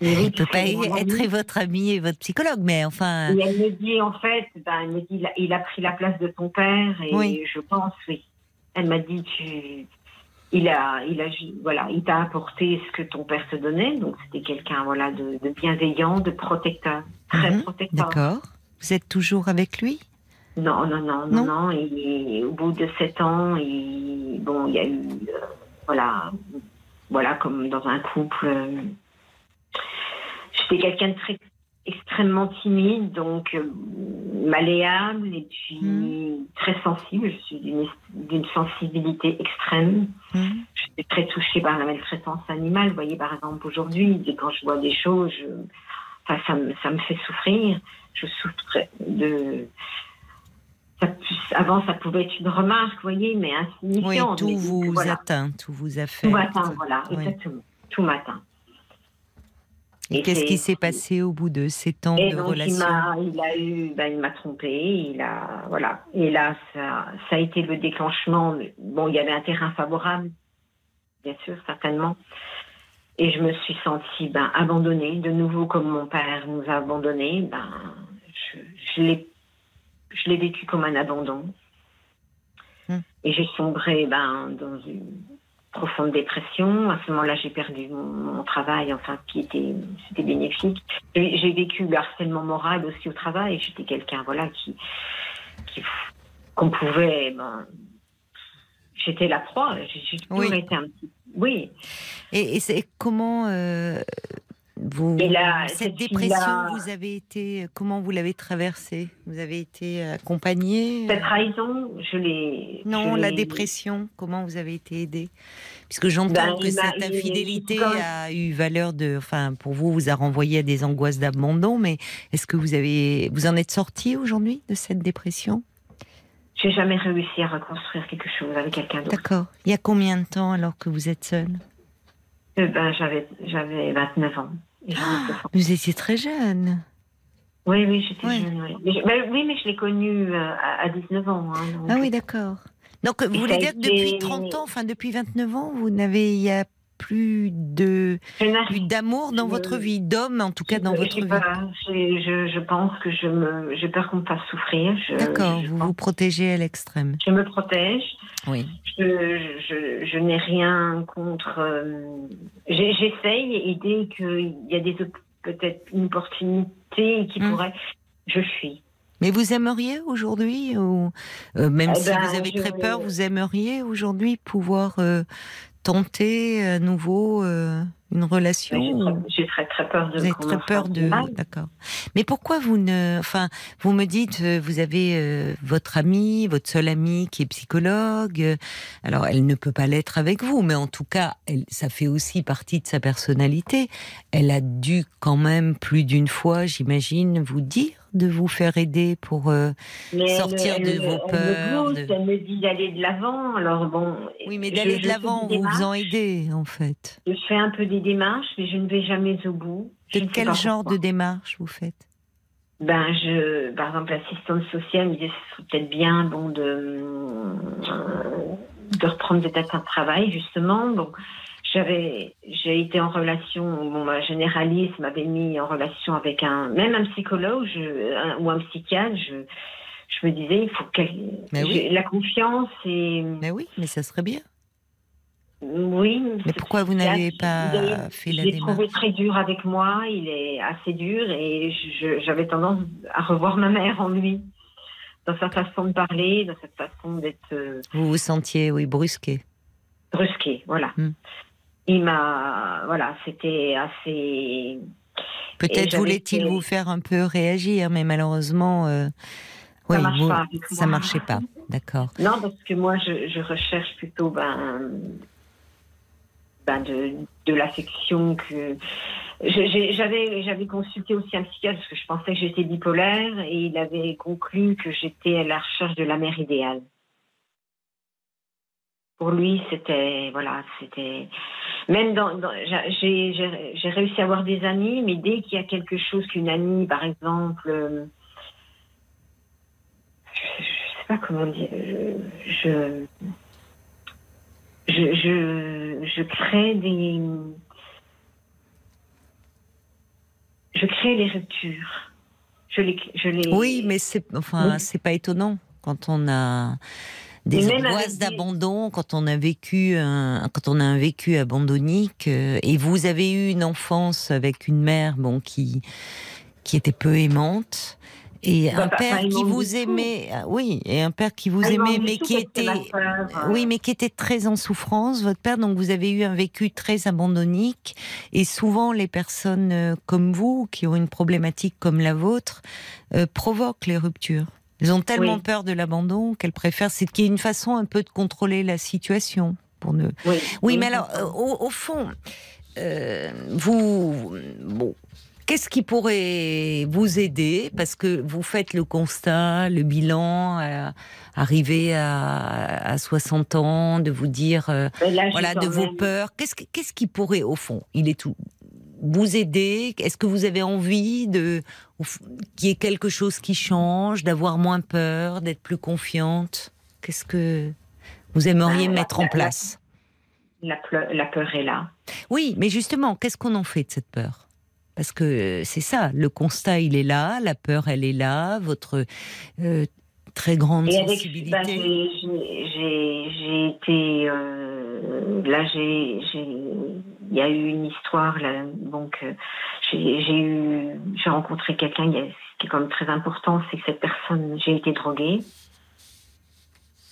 Elle ne peut pas amie. être votre amie et votre psychologue, mais enfin. Et elle me dit, en fait, ben, elle me dit, il a, il a pris la place de ton père, et Oui. je pense, oui. Elle m'a dit, tu, il a, il a, voilà, il t'a apporté ce que ton père te donnait, donc c'était quelqu'un, voilà, de, de bienveillant, de protecteur, très Mhm, protecteur. D'accord. Vous êtes toujours avec lui? Non, non, non, Non non? Et au bout de sept ans, il, bon, il y a eu, euh, voilà, voilà, comme dans un couple. euh, J'étais quelqu'un de très extrêmement timide, donc euh, malléable et puis Mm. très sensible. Je suis d'une sensibilité extrême. Mhm. Je suis très touchée par la maltraitance animale. Vous voyez, par exemple, aujourd'hui, quand je vois des choses, je- enfin, ça, me, ça me fait souffrir. Je souffre de. Avant, ça pouvait être une remarque, vous voyez, mais Oui, insignifiante. tout mais vous voilà. atteint, tout vous affecte. Tout matin, voilà, Oui. exactement. Tout matin. Et Et qu'est-ce qui s'est passé au bout de ans Et de donc, il relation? m'a, il a eu, ben, il m'a trompé, il a, voilà. Et là, ça, ça a été le déclenchement. Bon, il y avait un terrain favorable, bien sûr, certainement. Et je me suis sentie, ben, abandonnée, de nouveau comme mon père nous a abandonnés. Ben, je, je l'ai, je l'ai vécu comme un abandon. Hmm. Et j'ai sombré, ben, dans une profonde dépression. À ce moment-là, j'ai perdu mon, mon travail, enfin, qui était, c'était bénéfique. J'ai vécu le harcèlement moral aussi au travail. J'étais quelqu'un, voilà, qui, qu'on pouvait, ben, j'étais la proie. J'ai j'ai toujours Oui. été un petit, oui. Et, et c'est comment euh, vous Et là, cette dépression, vous avez été comment vous l'avez traversée? Vous avez été accompagnée Cette trahison, je l'ai. Non, je la dépression, comment vous avez été aidée? Puisque j'entends Ben, que cette infidélité a eu valeur de, enfin, pour vous, vous a renvoyé à des angoisses d'abandon. Mais est-ce que vous avez, vous en êtes sorti aujourd'hui de cette dépression? J'ai jamais réussi à reconstruire quelque chose avec quelqu'un d'autre. D'accord. Il y a combien de temps alors que vous êtes seule? Euh, Ben, j'avais, j'avais 29 ans. Et 60. Vous étiez très jeune. Oui, oui, j'étais Ouais. jeune. Oui. Mais, je- ben, oui, mais je l'ai connu euh, à, à 19 ans. hein, donc- Ah oui, d'accord. Donc, vous voulez dire que depuis 30 ans, enfin depuis 29 ans, vous n'avez, il y a plus de, plus d'amour dans Je- votre vie, d'homme en tout cas dans votre vie. pas- je, je pense que je me, j'ai peur qu'on me fasse souffrir. D'accord, vous vous protégez à l'extrême. je me protège. Oui. Je, n'ai rien contre. euh, J'essaye et dès qu'il y a des peut-être une opportunité qui Hmm. pourrait, je fuis. Mais vous aimeriez aujourd'hui, ou euh, même Eh si ben, vous avez je- très peur, vous aimeriez aujourd'hui pouvoir euh, tenter à nouveau euh, une relation J'ai très- J'ai très très peur de. Vous avez très peur de. D'accord. Mais pourquoi vous ne. Enfin, vous me dites, euh, vous avez euh, votre amie, votre seule amie qui est psychologue. euh, Alors, elle ne peut pas l'être avec vous, mais en tout cas, elle, ça fait aussi partie de sa personnalité. Elle a dû quand même plus d'une fois, j'imagine, vous dire de vous faire aider pour. euh, elle- sortir elle, de vos peurs, Me pousse, de- Elle me dit d'aller de l'avant. Alors bon. Oui, mais d'aller de l'avant, vous démarches, en aider, en fait. Je fais un peu des démarches, mais je ne vais jamais au bout. De quel genre pourquoi. de démarche vous faites? Ben, je, par exemple, l'assistante sociale me disait ce serait peut-être bien, bon, de, de reprendre des dates de travail, justement. Bon, j'avais, j'ai été en relation, bon, ma généraliste m'avait mis en relation avec un, même un psychologue je- un- ou un psychiatre. Je, je me disais, il faut Mais oui. la confiance et, Mais oui, mais ça serait bien. oui. Mais pourquoi vous n'avez pas il fait la je l'ai trouvé démarche très dur avec moi, il est assez dur et j'avais tendance à revoir ma mère en lui, dans sa façon de parler, dans cette façon d'être euh, Vous vous sentiez, oui, brusqué. brusqué, voilà. Hmm. Il m'a, voilà, c'était assez. Peut-être voulait-il vous faire un peu réagir, mais malheureusement, euh, Ça oui, marche vous- pas avec ça moi. marchait pas. D'accord. Non, parce que moi, je, je recherche plutôt ben, ben de, de l'affection que J'avais j'avais consulté aussi un psychiatre parce que je pensais que j'étais bipolaire et il avait conclu que j'étais à la recherche de la mère idéale. Pour lui, c'était voilà, c'était même dans, dans- j'ai réussi à avoir des amis, mais dès qu'il y a quelque chose qu'une amie, par exemple, euh, je, je sais pas comment dire, je je je, je, je crée des je crée les ruptures. Je les, je les... Oui, mais c'est enfin Oui. c'est pas étonnant quand on a des angoisses d'abandon, quand on a vécu un quand on a un vécu abandonnique euh, et vous avez eu une enfance avec une mère bon qui qui était peu aimante et Bah, un pas- père qui vous aimait ah oui et un père qui vous aimait mais qui était euh, oui, mais qui était très en souffrance, votre père. Donc, vous avez eu un vécu très abandonnique. Et souvent, les personnes euh, comme vous, qui ont une problématique comme la vôtre, euh, provoquent les ruptures. Elles ont tellement Oui. peur de l'abandon qu'elles préfèrent. C'est qu'il y a une façon un peu de contrôler la situation. Pour ne... Oui, Oui, mais alors, au, au fond, euh, vous. Bon. Qu'est-ce qui pourrait vous aider? Parce que vous faites le constat, le bilan, euh, arriver à, à 60 ans, de vous dire, euh, là, j'ai voilà, de vos même- peurs. Qu'est-ce, que- qu'est-ce qui pourrait, au fond, il est tout, vous aider? Est-ce que vous avez envie de qu'il y ait quelque chose qui change, d'avoir moins peur, d'être plus confiante? Qu'est-ce que vous aimeriez Bah, mettre en la- place? La peur est là. Oui, mais justement, qu'est-ce qu'on en fait de cette peur? Parce que euh, c'est ça, le constat, il est là, la peur, elle est là, votre euh, très grande Et avec, sensibilité. bah, j'ai- été, euh, là, j'ai, j'ai- il y a eu une histoire là, donc euh, j'ai j'ai eu, j'ai rencontré quelqu'un. Ce qui est quand même très important, c'est que cette personne, j'ai été droguée.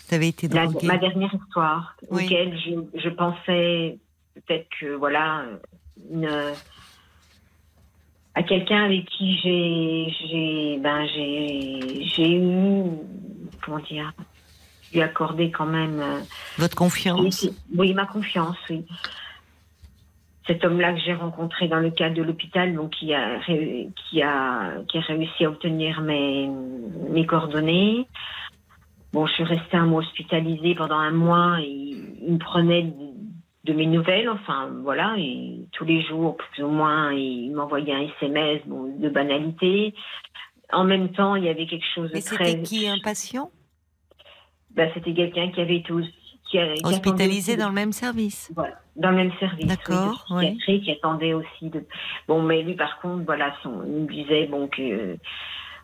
Vous avez été La- droguée. ma dernière histoire, Oui. auquel je, je pensais peut-être que voilà, une, à quelqu'un avec qui j'ai j'ai ben j'ai j'ai eu comment dire lui accordé quand même euh, Votre confiance. oui, oui, ma confiance oui cet homme-là que j'ai rencontré dans le cadre de l'hôpital donc qui a qui a qui a réussi à obtenir mes mes coordonnées Bon, je suis restée un mois hospitalisée pendant un mois. Et il me prenait de, mes nouvelles, enfin voilà, et tous les jours plus ou moins, il m'envoyait un SMS bon, de banalité. En même temps, il y avait quelque chose de très. c'était qui un patient? Ben, c'était quelqu'un qui avait été aussi- qui, a- qui Hospitalisé aussi dans le même service? Voilà, dans le même service. D'accord, oui, psychiatrie, qui attendait aussi de. Bon, mais lui, par contre, voilà, son, il me disait bon que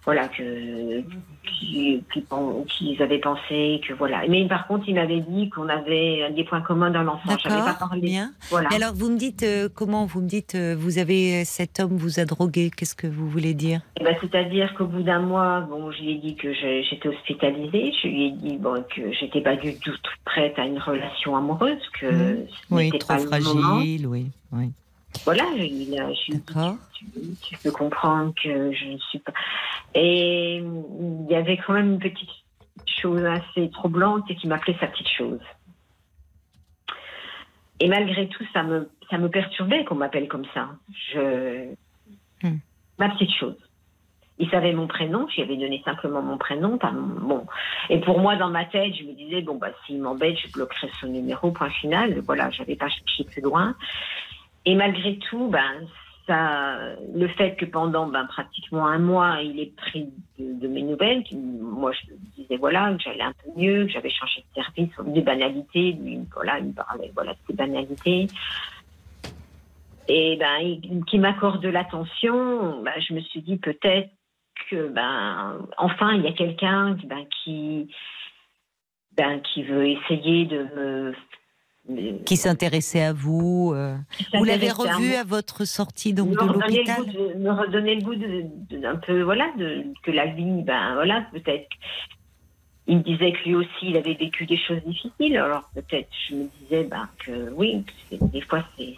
voilà que qu'ils avaient pensé que voilà. Mais par contre, il m'avait dit qu'on avait des points communs dans l'enfance. J'avais pas parlé. bien. Voilà. Et alors, vous me dites euh, comment Vous me dites, euh, vous avez cet homme vous a drogué. Qu'est-ce que vous voulez dire? Eh ben, C'est-à-dire qu'au bout d'un mois, bon, je lui ai dit que j'étais hospitalisée. Je lui ai dit bon, que j'étais pas du tout prête à une relation amoureuse, que ce Oui, trop pas le moment. fragile, oui, oui. Voilà, il a, je tu, tu peux comprendre que je ne suis pas. Et il y avait quand même une petite chose assez troublante, c'est qu'il m'appelait sa petite chose. Et malgré tout, ça me, ça me perturbait qu'on m'appelle comme ça. Je... Hmm. Ma petite chose. Il savait mon prénom, j'y avais donné simplement mon prénom, pas mon. Bon. Et pour moi, dans ma tête, je me disais, bon, bah, s'il m'embête, je bloquerai son numéro, point final. Voilà, j'avais pas cherché plus loin. Et malgré tout, ben, ça, le fait que pendant ben, pratiquement un mois, il ait pris de, mes nouvelles, moi je disais voilà, que j'allais un peu mieux, que j'avais changé de service, des banalités, voilà, il me parlait de ces banalités. Et ben, qui m'accorde de l'attention, ben, je me suis dit peut-être que ben, enfin, il y a quelqu'un ben, qui, ben, qui veut essayer de me. Qui s'intéressait à vous euh, Vous l'avez à revu à votre sortie donc me de l'hôpital me redonner le goût de, de- d'un peu voilà de, que la vie ben voilà peut-être. Il me disait que lui aussi il avait vécu des choses difficiles. Alors peut-être je me disais ben que oui des fois c'est,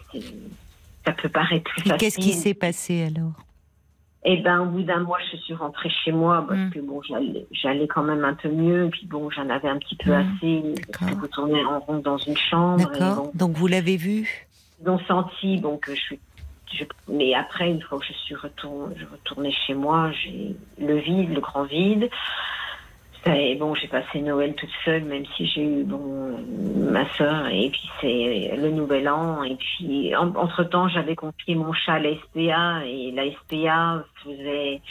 ça peut paraître plus facile Qu'est-ce qui s'est passé alors? Et ben au bout d'un mois je suis rentrée chez moi parce Mm. que bon j'allais, j'allais quand même un peu mieux puis bon j'en avais un petit peu Mm, assez parce que d'accord. vous tournez en rond dans une chambre et D'accord. bon, Donc vous l'avez vu? Ils ont senti bon que je suis je- mais après, une fois que je suis retourne, je retournée chez moi, j'ai le vide, le grand vide. Est- bon, j'ai passé Noël toute seule, même si j'ai eu bon ma sœur, et puis c'est le Nouvel An, et puis entre temps, j'avais confié mon chat à la SPA, et la SPA faisait,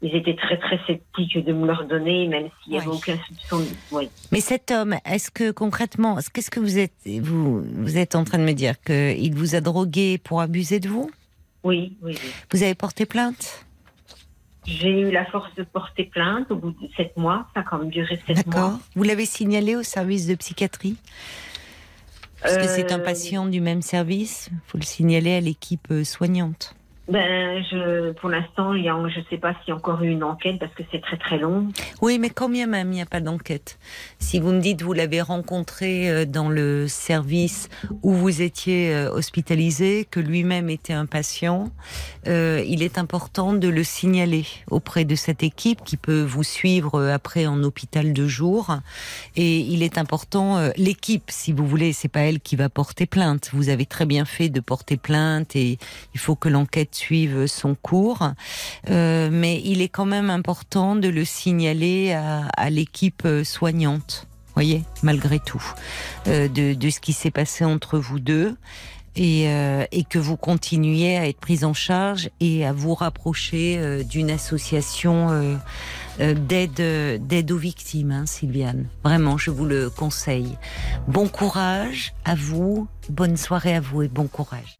ils étaient très très sceptiques de me le redonner, même s'il n'y avait Oui. aucun soupçon. Oui. Mais cet homme, est-ce que concrètement, qu'est-ce que vous êtes, vous, vous êtes en train de me dire? Qu'il vous a drogué pour abuser de vous? Oui, oui, oui. Vous avez porté plainte? J'ai eu la force de porter plainte au bout de sept mois. Ça a quand même duré sept D'accord. mois. Vous l'avez signalé au service de psychiatrie Parce que c'est un Euh, patient du même service. Il faut le signaler à l'équipe euh, soignante. Ben, je, pour l'instant, il y a, je ne sais pas s'il y a encore eu une enquête parce que c'est très très long. Oui, mais quand bien même, il n'y a pas d'enquête. Si vous me dites vous l'avez rencontré euh, dans le service où vous étiez euh, hospitalisé, que lui-même était un patient, euh, il est important de le signaler auprès de cette équipe qui peut vous suivre après en hôpital de jour. Et il est important, l'équipe, si vous voulez, c'est pas elle qui va porter plainte. Vous avez très bien fait de porter plainte et il faut que l'enquête suive son cours. Euh, mais il est quand même important de le signaler à, l'équipe soignante, voyez, malgré tout, euh, de, ce qui s'est passé entre vous deux. Et, euh, et que vous continuiez à être prise en charge et à vous rapprocher d'une association d'aide d'aide aux victimes, hein, Sylviane. Vraiment, je vous le conseille. Bon courage à vous, bonne soirée à vous et bon courage.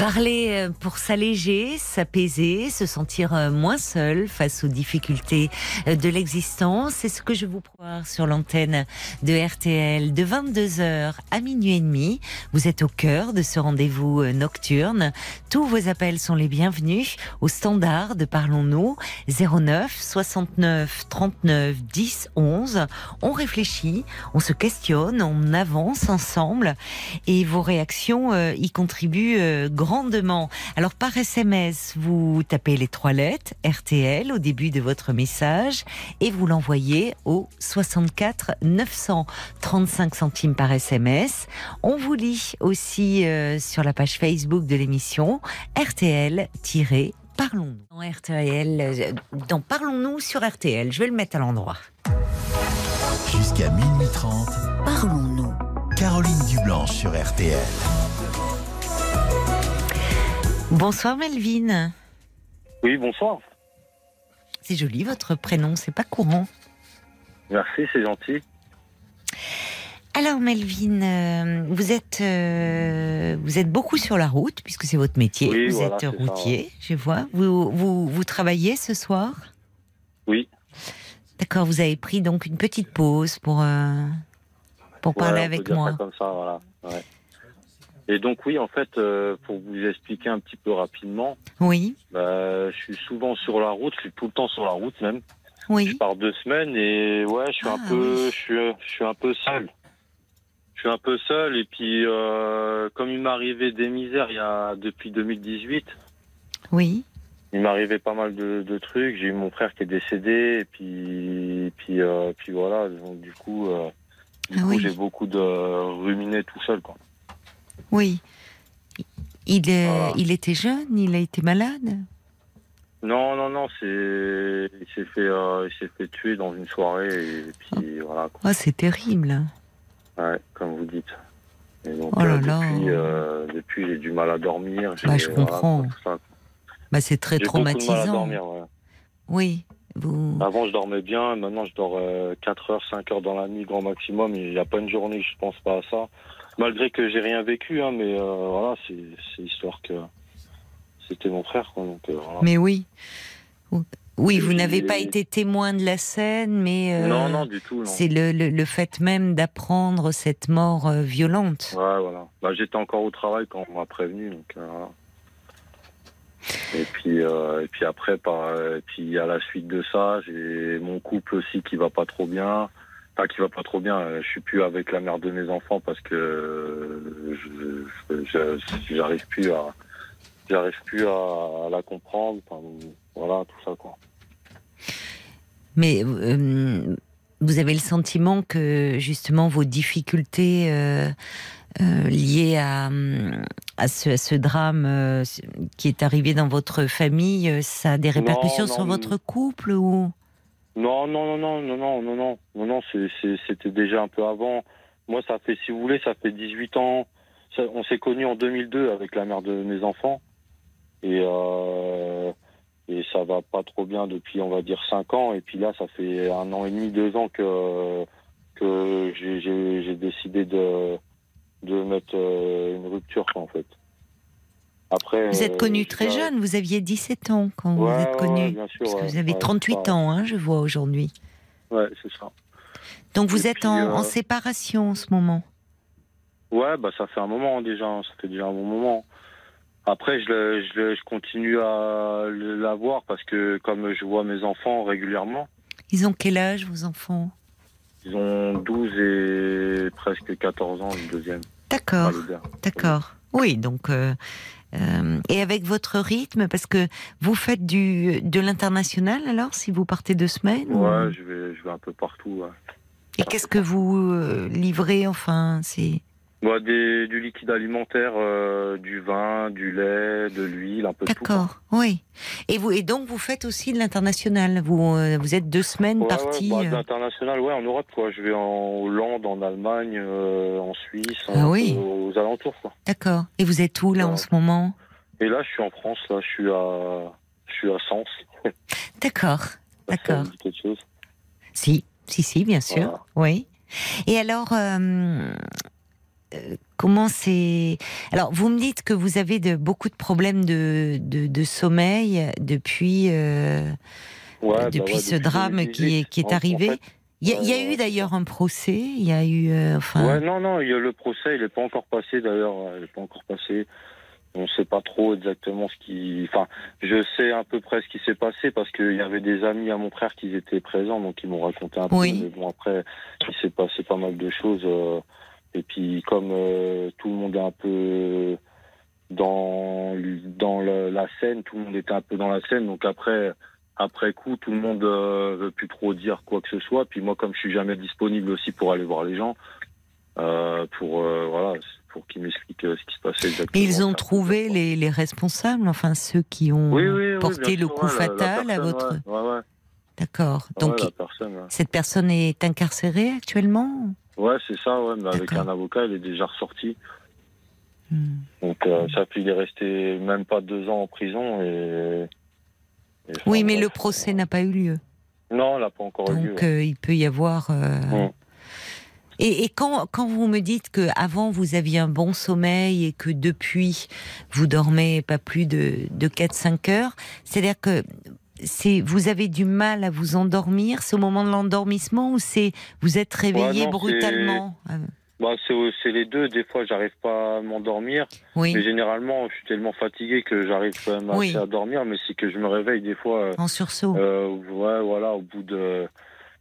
Parler euh, pour s'alléger, s'apaiser, se sentir euh, moins seul face aux difficultés euh, de l'existence, c'est ce que je vous propose sur l'antenne de RTL de 22h à minuit et demi. Vous êtes au cœur de ce rendez-vous nocturne. Tous vos appels sont les bienvenus au standard de Parlons-nous 09 69 39 10 11. On réfléchit, on se questionne, on avance ensemble et vos réactions y contribuent euh, grandement. Alors par SMS, vous tapez les trois lettres RTL au début de votre message et vous l'envoyez au 64 935 centimes par SMS. On vous lit aussi euh, sur la page Facebook de l'émission RTL- Parlons-nous. Dans RTL, euh, dans Parlons-nous sur RTL. Je vais le mettre à l'endroit. Jusqu'à minuit 30. Parlons-nous. Caroline Dublanche sur RTL. Bonsoir Melvin. Oui, bonsoir. C'est joli votre prénom, c'est pas courant. Merci, c'est gentil. Alors Melvin, euh, vous êtes euh, vous êtes beaucoup sur la route puisque c'est votre métier. Oui, vous voilà, êtes ça, routier, je vois. Vous, vous vous travaillez ce soir? Oui. D'accord. Vous avez pris donc une petite pause pour euh, pour Ouais, parler avec moi. comme ça, voilà. ouais. Et donc oui, en fait, euh, pour vous expliquer un petit peu rapidement, Oui, bah, je suis souvent sur la route, je suis tout le temps sur la route même. Je oui. pars deux semaines et ouais, je suis un Ah, peu, oui. je suis, je suis un peu seul. Je suis un peu seul et puis euh, comme il arrivé des misères il y a depuis 2018, Oui. il arrivé pas mal de, de trucs. J'ai eu mon frère qui est décédé et puis, et puis, euh, puis voilà. Donc du coup, du Ah coup, oui. j'ai beaucoup de ruminé tout seul quoi. Oui. Il est, Voilà. il était jeune, il a été malade. Non, non, non, c'est, il s'est fait, euh, il s'est fait tuer dans une soirée et puis voilà, quoi. Oh, c'est terrible. Ouais, comme vous dites. Et donc Oh là euh, là. depuis, euh, depuis, j'ai du mal à dormir. Bah, je voilà, comprends. ça. Bah, c'est très de mal à traumatisant. dormir. ouais. Oui. Vous. Avant, je dormais bien. Maintenant, je dors euh, 4 heures, 5 heures dans la nuit, grand maximum. Il n'y a pas une journée que je pense pas à ça. Malgré que j'ai rien vécu, hein, mais euh, voilà, c'est histoire que c'était mon frère. Quoi, donc, euh, voilà. Mais oui. Oui, vous n'avez pas été témoin de la scène, mais euh, Non, non, du tout. C'est le, le, le fait même d'apprendre cette mort violente. Ouais, voilà. Bah, J'étais encore au travail quand on m'a prévenu. Donc, voilà. Et puis, euh, et puis après, par, et puis à la suite de ça, j'ai mon couple aussi qui va pas trop bien. Enfin, qui va pas trop bien. euh, Je suis plus avec la mère de mes enfants parce que euh, j'arrive plus à, j'arrive plus à, la comprendre. Enfin, voilà, tout ça quoi. Mais euh, vous avez le sentiment que justement vos difficultés euh, euh, liées à, à, ce, à ce drame qui est arrivé dans votre famille, ça a des répercussions non, sur votre couple ou? Non, non, non, non, non, non, non, non, non, c'était déjà un peu avant. Moi, ça fait, si vous voulez, ça fait 18 ans. On s'est connus en 2002 avec la mère de mes enfants. Et, euh, et ça va pas trop bien depuis, on va dire, 5 ans. Et puis là, ça fait un an et demi, deux ans que, que j'ai- décidé de, de mettre euh, une rupture, en fait. Après, Vous êtes euh, connu je très pas- jeune, vous aviez 17 ans quand vous êtes connu. ouais, bien sûr, parce que vous avez Ouais, 38 c'est ça. ans, hein, je vois aujourd'hui. Ouais, c'est ça. Donc vous Et êtes puis, en, euh, en séparation en ce moment. Ouais, bah ça fait un moment déjà, hein, ça fait déjà un bon moment. Après, je, je, je continue à la voir parce que comme je vois mes enfants régulièrement, Ils ont quel âge vos enfants? Ils ont 12 et presque 14 ans le deuxième. D'accord, d'accord. Oui, donc euh, euh, et avec votre rythme, parce que vous faites du de l'international alors si vous partez deux semaines ou- Ouais, je vais, je vais un peu partout. Ouais. Et qu'est-ce que vous euh, livrez enfin C'est Des, du liquide alimentaire, euh, du vin, du lait, de l'huile, un peu de tout. d'accord, oui. Et vous et donc vous faites aussi de l'international. Vous euh, vous êtes deux semaines Ouais, partis. ouais, bah, euh, d'international, ouais, en Europe, quoi. Je vais en Hollande, en Allemagne, en Suisse, Ah oui. peu aux alentours, quoi. D'accord. Et vous êtes où là en ce moment? Et là, je suis en France, là, je suis à, je suis à Sens. D'accord, d'accord. Si, si, si, bien sûr. Voilà. Oui. Et alors, euh, comment c'est Alors, vous me dites que vous avez de, beaucoup de problèmes de, de, de sommeil depuis, euh, Ouais, bah depuis ouais, ce depuis drame 2018. qui est, qui est En- en arrivé. fait, Il y, a- il y a euh, eu d'ailleurs un procès. Il y a eu, euh, enfin, Ouais, non, non, il y a le procès, il n'est pas encore passé d'ailleurs, euh, il n'est pas encore passé. On ne sait pas trop exactement ce qui. Enfin, je sais à peu près ce qui s'est passé parce qu'il y avait des amis à mon frère qui étaient présents, donc ils m'ont raconté un Oui. peu. Mais bon, après, il s'est passé pas mal de choses. Et puis, comme euh, tout le monde est un peu dans dans le- la scène, tout le monde était un peu dans la scène, donc après. Après coup, tout le monde euh, veut plus trop dire quoi que ce soit. Puis moi, comme je suis jamais disponible aussi pour aller voir les gens, euh, pour euh, voilà, pour qu'ils m'expliquent ce qui se passait exactement. et ils ont trouvé les, les responsables, enfin ceux qui ont Oui, oui, oui, porté le sûr, coup ouais, la- la fatal à votre. Ouais, ouais, ouais. D'accord. Donc, la personne. Ouais, cette personne est incarcérée actuellement? Ouais, c'est ça, ouais, mais avec un avocat, il est déjà ressorti. Hmm. Donc euh, ça, puis il est resté même pas deux ans en prison et. Oui, mais bref. le procès n'a pas eu lieu. Non, il n'a pas encore eu lieu. Donc euh, il peut y avoir. euh, Mm. Et, et quand, quand vous me dites que avant vous aviez un bon sommeil et que depuis vous dormez pas plus de, de 4-5 heures, c'est-à-dire que c'est vous avez du mal à vous endormir, c'est au moment de l'endormissement ou c'est vous êtes réveillé non, brutalement? Bah, c'est les deux. Des fois, j'arrive pas à m'endormir. Oui, Mais généralement, je suis tellement fatigué que j'arrive quand même Oui. à dormir. Mais c'est que je me réveille des fois. euh, en sursaut. Euh, ouais, voilà, au bout de.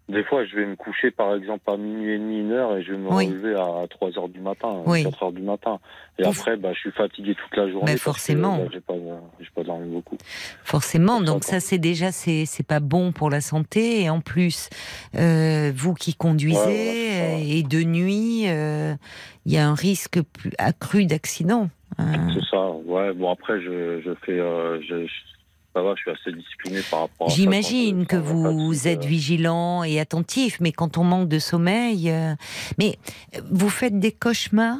Des fois, je vais me coucher, par exemple, à minuit et demi, une heure, et je vais me Oui. relever à 3 heures du matin, Oui. 4 heures du matin. Et après, bah, je suis fatigué toute la journée. Bah, forcément. bah, j'ai pas, pas dormi beaucoup. Forcément, donc ça c'est déjà c'est c'est pas bon pour la santé et en plus euh, vous qui conduisez Ouais, ouais, euh, et de nuit euh, il y a un risque plus accru d'accident. hein. C'est ça, ouais. Bon, après, je, je fais. Euh, je- ça va, je suis assez discipliné par rapport à. J'imagine Quand que vous êtes euh, vigilant et attentif, mais quand on manque de sommeil, euh, mais euh, vous faites des cauchemars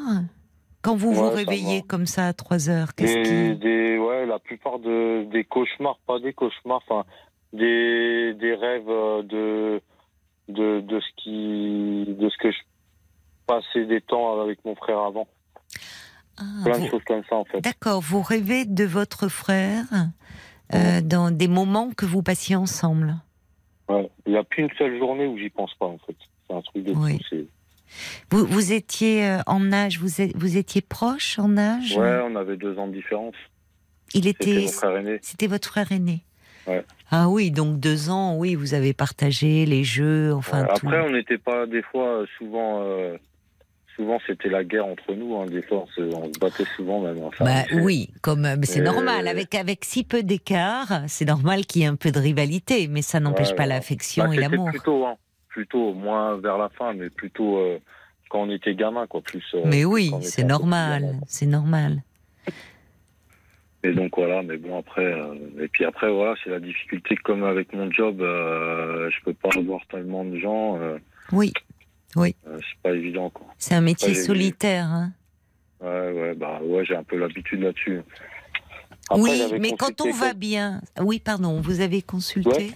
quand vous vous Ouais, réveillez comme ça à 3 heures. Qu'est-ce Des, qui des, ouais, la plupart de, des cauchemars, pas des cauchemars, enfin, des, des rêves euh, de, de, de ce qui, de ce que je passais des temps avec mon frère avant. Ah, Plein vous- de choses comme ça, en fait. D'accord, vous rêvez de votre frère euh, dans des moments que vous passiez ensemble. Ouais. Il n'y a plus une seule journée où j'y pense pas, en fait. C'est un truc de fou. Oui. Vous, vous étiez euh, en âge, vous, êtes- vous étiez proche en âge? Ouais, on avait deux ans de différence. Il C'était était, c'était votre frère aîné. Ouais. Ah oui, donc deux ans, oui, vous avez partagé les jeux, enfin Ouais, tout. Après, on n'était pas, des fois, souvent, euh, souvent c'était la guerre entre nous. Hein. Des fois, on se, on se battait souvent même. Enfin, Bah oui, comme euh, c'est Euh, normal. Avec avec si peu d'écart, c'est normal qu'il y ait un peu de rivalité, mais ça n'empêche Ouais, pas l'affection Bah, et l'amour. plutôt, hein. plutôt moins vers la fin, mais plutôt euh, quand on était gamin, quoi. Plus. euh, Mais oui, c'est normal, c'est normal. Et donc voilà, mais bon après, euh, et puis après voilà, c'est la difficulté comme avec mon job, euh, je peux pas avoir tellement de gens, euh, Oui, euh, c'est pas évident quoi. c'est un métier Ouais, solitaire. hein. Ouais ouais bah ouais j'ai un peu l'habitude là-dessus. Après, Oui, mais quand on va bien. Oui, pardon, vous avez consulté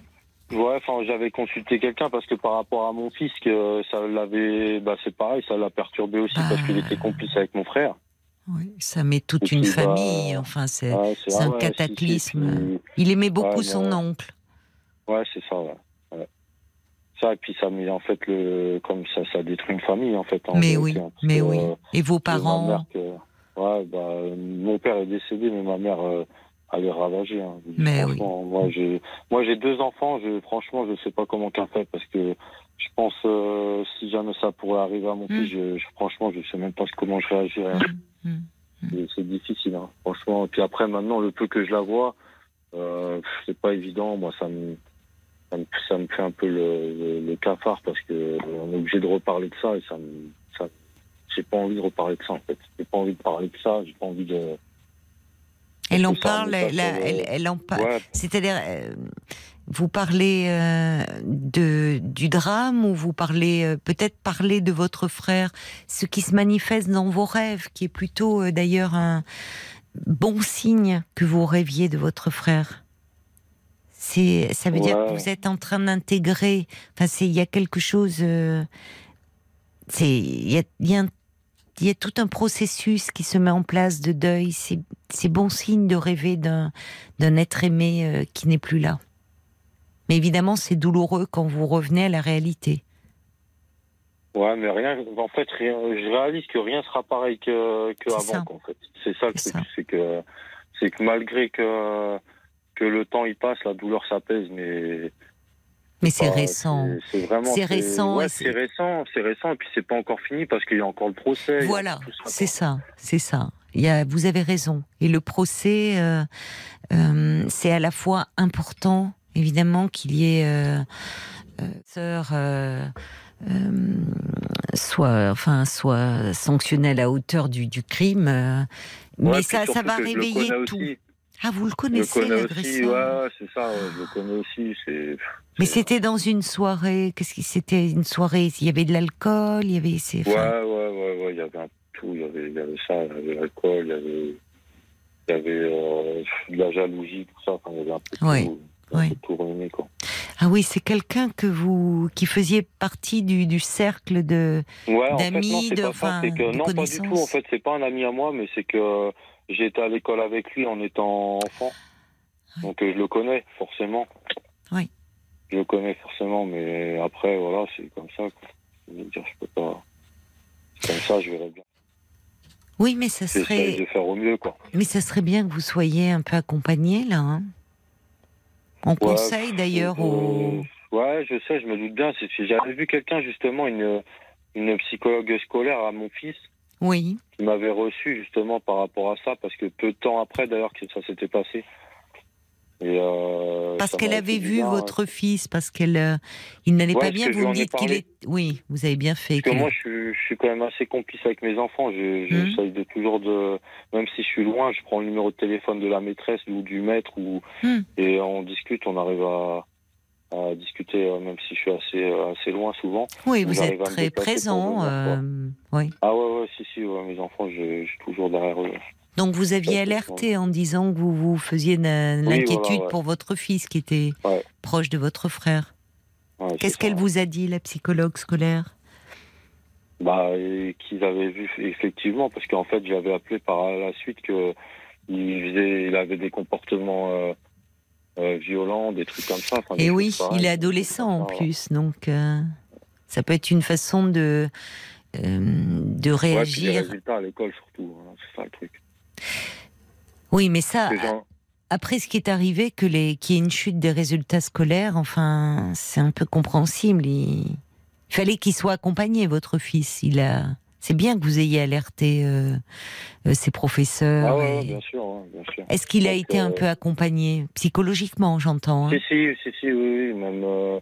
Ouais, enfin, j'avais consulté quelqu'un parce que par rapport à mon fils, que ça l'avait, bah, c'est pareil, ça l'a perturbé aussi Bah. parce qu'il était complice avec mon frère. Oui, ça met toute Et une bah, famille. Enfin, c'est Ouais, ah un ouais, si, si, cataclysme. Il aimait beaucoup Ouais, son oncle. Ouais, c'est ça, ouais. Ça, et puis ça met en fait le, comme ça, ça détruit une famille en fait. en Mais oui, hein, mais que, oui. euh, Et vos parents mère que- ouais, bah, mon père est décédé, mais ma mère, euh, elle est ravagée. hein. Mais franchement, moi, j'ai, moi, j'ai deux enfants. Je, franchement, je sais pas comment qu'elle fait parce que je pense euh, si jamais ça pourrait arriver à mon Mm. fils, je, je- franchement, je sais même pas comment je réagirais. Mm, mm. C'est- difficile, hein, franchement. Et puis après, maintenant, le peu que je la vois, euh, c'est pas évident. Moi, ça me, ça me, ça me fait un peu le, le, le cafard parce que on est obligé de reparler de ça et ça me, ça, j'ai pas envie de reparler de ça en fait. J'ai pas envie de parler de ça. J'ai pas envie de. Elle en parle, elle, en parle. Ouais, C'est-à-dire, euh, vous parlez euh, de, du drame ou vous parlez euh, peut-être parler de votre frère, ce qui se manifeste dans vos rêves, qui est plutôt d'ailleurs un bon signe que vous rêviez de votre frère? C'est, ça veut dire que vous êtes en train d'intégrer. Enfin, c'est, il y a quelque chose. euh, c'est, il y a, y a un- il y a tout un processus qui se met en place de deuil. C'est, c'est bon signe de rêver d'un, d'un être aimé euh, qui n'est plus là. Mais évidemment, c'est douloureux quand vous revenez à la réalité. ouais, mais rien. En fait, rien, je réalise que rien sera pareil que, que C'est avant. en fait, c'est ça le truc. C'est que, c'est que malgré que que le temps y passe, la douleur s'apaise, mais Mais c'est récent. C'est vraiment. C'est récent Ouais, c'est- récent, c'est récent, et puis c'est pas encore fini parce qu'il y a encore le procès. Voilà, c'est ça, c'est ça. Il y a, vous avez raison. Et le procès, euh, euh, c'est à la fois important, évidemment, qu'il y ait euh, euh, sœur soit, enfin, soit sanctionnée à la hauteur du, du crime. euh, Ouais, mais ça, ça va réveiller tout. aussi. Ah, vous le Je connaissez, connais aussi, l'agresseur ouais, c'est ça, ouais, je le connais aussi. C'est. Mais c'était dans une soirée. Qu'est-ce qui c'était une soirée Il y avait de l'alcool, il y avait. c'est- Ouais, ouais, ouais, ouais, il y avait un tout, il y avait, il y avait ça, il y avait l'alcool, il y avait, il y avait euh, de la jalousie, tout ça, enfin, il y avait un peu Ouais, tout, tout ruiné, quoi. Ah oui, c'est quelqu'un que vous qui faisiez partie du, du cercle de. Ouais, en fait, D'amis, non, de- pas enfin, que, de non, pas du tout, en fait, c'est pas un ami à moi, mais c'est que j'ai été à l'école avec lui en étant enfant. Donc, euh, je le connais, forcément. Oui. Je le connais, forcément, mais après, voilà, c'est comme ça, quoi. Je veux dire, je peux pas. Comme ça, je verrai bien. Oui, mais ça serait, de faire au mieux, quoi. mais ça serait bien que vous soyez un peu accompagné là. hein. On Ouais, conseille d'ailleurs euh, aux. Ouais, je sais, je me doute bien. J'avais vu quelqu'un, justement, une, une psychologue scolaire à mon fils, Oui, qui m'avait reçu, justement, par rapport à ça, parce que peu de temps après, d'ailleurs, que ça s'était passé. Et, euh, parce qu'elle avait vu bien, votre fils, parce qu'elle, euh, il n'allait Ouais, pas bien. Vous me dites qu'il est. Oui, vous avez bien fait. Parce que moi, je suis, je suis quand même assez complice avec mes enfants. Je- de toujours de, même si je suis loin, je prends le numéro de téléphone de la maîtresse ou du maître ou Mhm. et on discute. On arrive à, à discuter, euh, même si je suis assez, euh, assez loin souvent. Oui, vous êtes très présent. euh, oui. Ah ouais, ouais, si, si, ouais, mes enfants, je, je suis toujours derrière eux. Donc vous aviez alerté en disant que vous vous faisiez voilà, l'inquiétude ouais. pour votre fils qui était Ouais. proche de votre frère. Ouais, Qu'est-ce qu'elle vous a dit, la psychologue scolaire? Bah, qu'ils avaient vu effectivement, parce qu'en fait, j'avais appelé par la suite que il avait des comportements euh, euh, violents, des trucs comme ça. enfin, Et oui, il est adolescent en Ah, plus, donc euh, ça peut être une façon de euh, de Ouais, puis les réagir. résultats à l'école surtout, hein, c'est ça le truc. oui, mais ça, gens- après ce qui est arrivé, que les qu'il y ait une chute des résultats scolaires, enfin, c'est un peu compréhensible. Il, il fallait qu'il soit accompagné, votre fils. Il a. C'est bien que vous ayez alerté euh, euh, ses professeurs. Ah ouais, et- ouais, bien sûr, ouais, bien sûr. Est-ce qu'il a été un euh, peu accompagné psychologiquement, j'entends hein? Si, si, si, si, oui, oui, même, euh,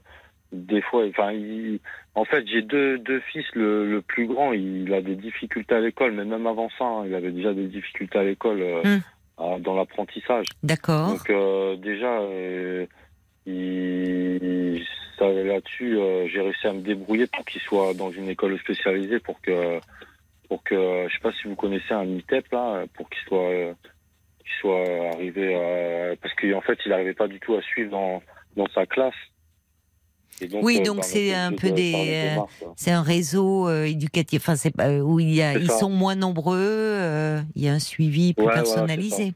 des fois, enfin, il- en fait, j'ai deux, deux fils. Le, le plus grand, il a des difficultés à l'école, mais même avant ça, hein, il avait déjà des difficultés à l'école euh, Hmm. dans l'apprentissage. D'accord. Donc euh, déjà, euh, il, là-dessus, euh, j'ai réussi à me débrouiller pour qu'il soit dans une école spécialisée, pour que, pour que, je sais pas si vous connaissez un ITEP là, pour qu'il soit, euh, qu'il soit arrivé, à- parce qu'en fait, il n'arrivait pas du tout à suivre dans, dans sa classe. Oui, euh, donc c'est un peu de des, euh. C'est un réseau euh, éducatif, enfin euh, où il y a, C'est ils ça. sont moins nombreux, euh, il y a un suivi plus Ouais, personnalisé.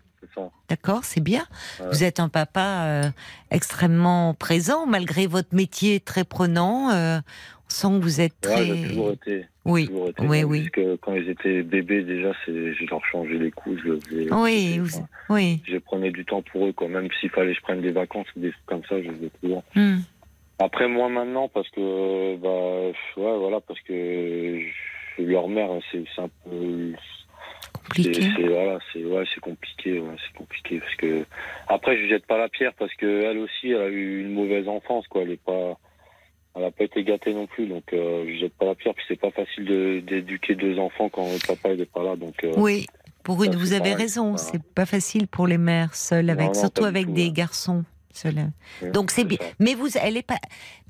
D'accord, c'est bien. Ouais. Vous êtes un papa euh, extrêmement présent malgré votre métier très prenant. euh, on sent que vous êtes Ouais, très. j'ai toujours été. oui, toujours été. oui, oui. jusque quand ils étaient bébés, déjà, je leur changeais les couches, je. Oui, Enfin, oui. je prenais du temps pour eux, quoi. Même s'il fallait que je prenne des vacances ou des trucs comme ça, je le faisais toujours. Hmm. Après, moi, maintenant, parce que, bah, ouais, voilà, parce que je- leur mère, c'est, c'est un peu. C'est, Compliqué. c'est- voilà, c'est, ouais, c'est compliqué, ouais, c'est compliqué. Parce que, après, je jette pas la pierre parce que elle aussi, elle a eu une mauvaise enfance, quoi. Elle est pas. Elle a pas été gâtée non plus, donc euh, je jette pas la pierre. Puis c'est pas facile de, d'éduquer deux enfants quand le papa il est pas là, donc. euh, Oui, pour une, vous avez pareil, raison. c'est pas- facile pour les mères seules, avec non, surtout avec tout, des ouais. garçons. Donc c'est bien. ça. Mais vous, elle est pas.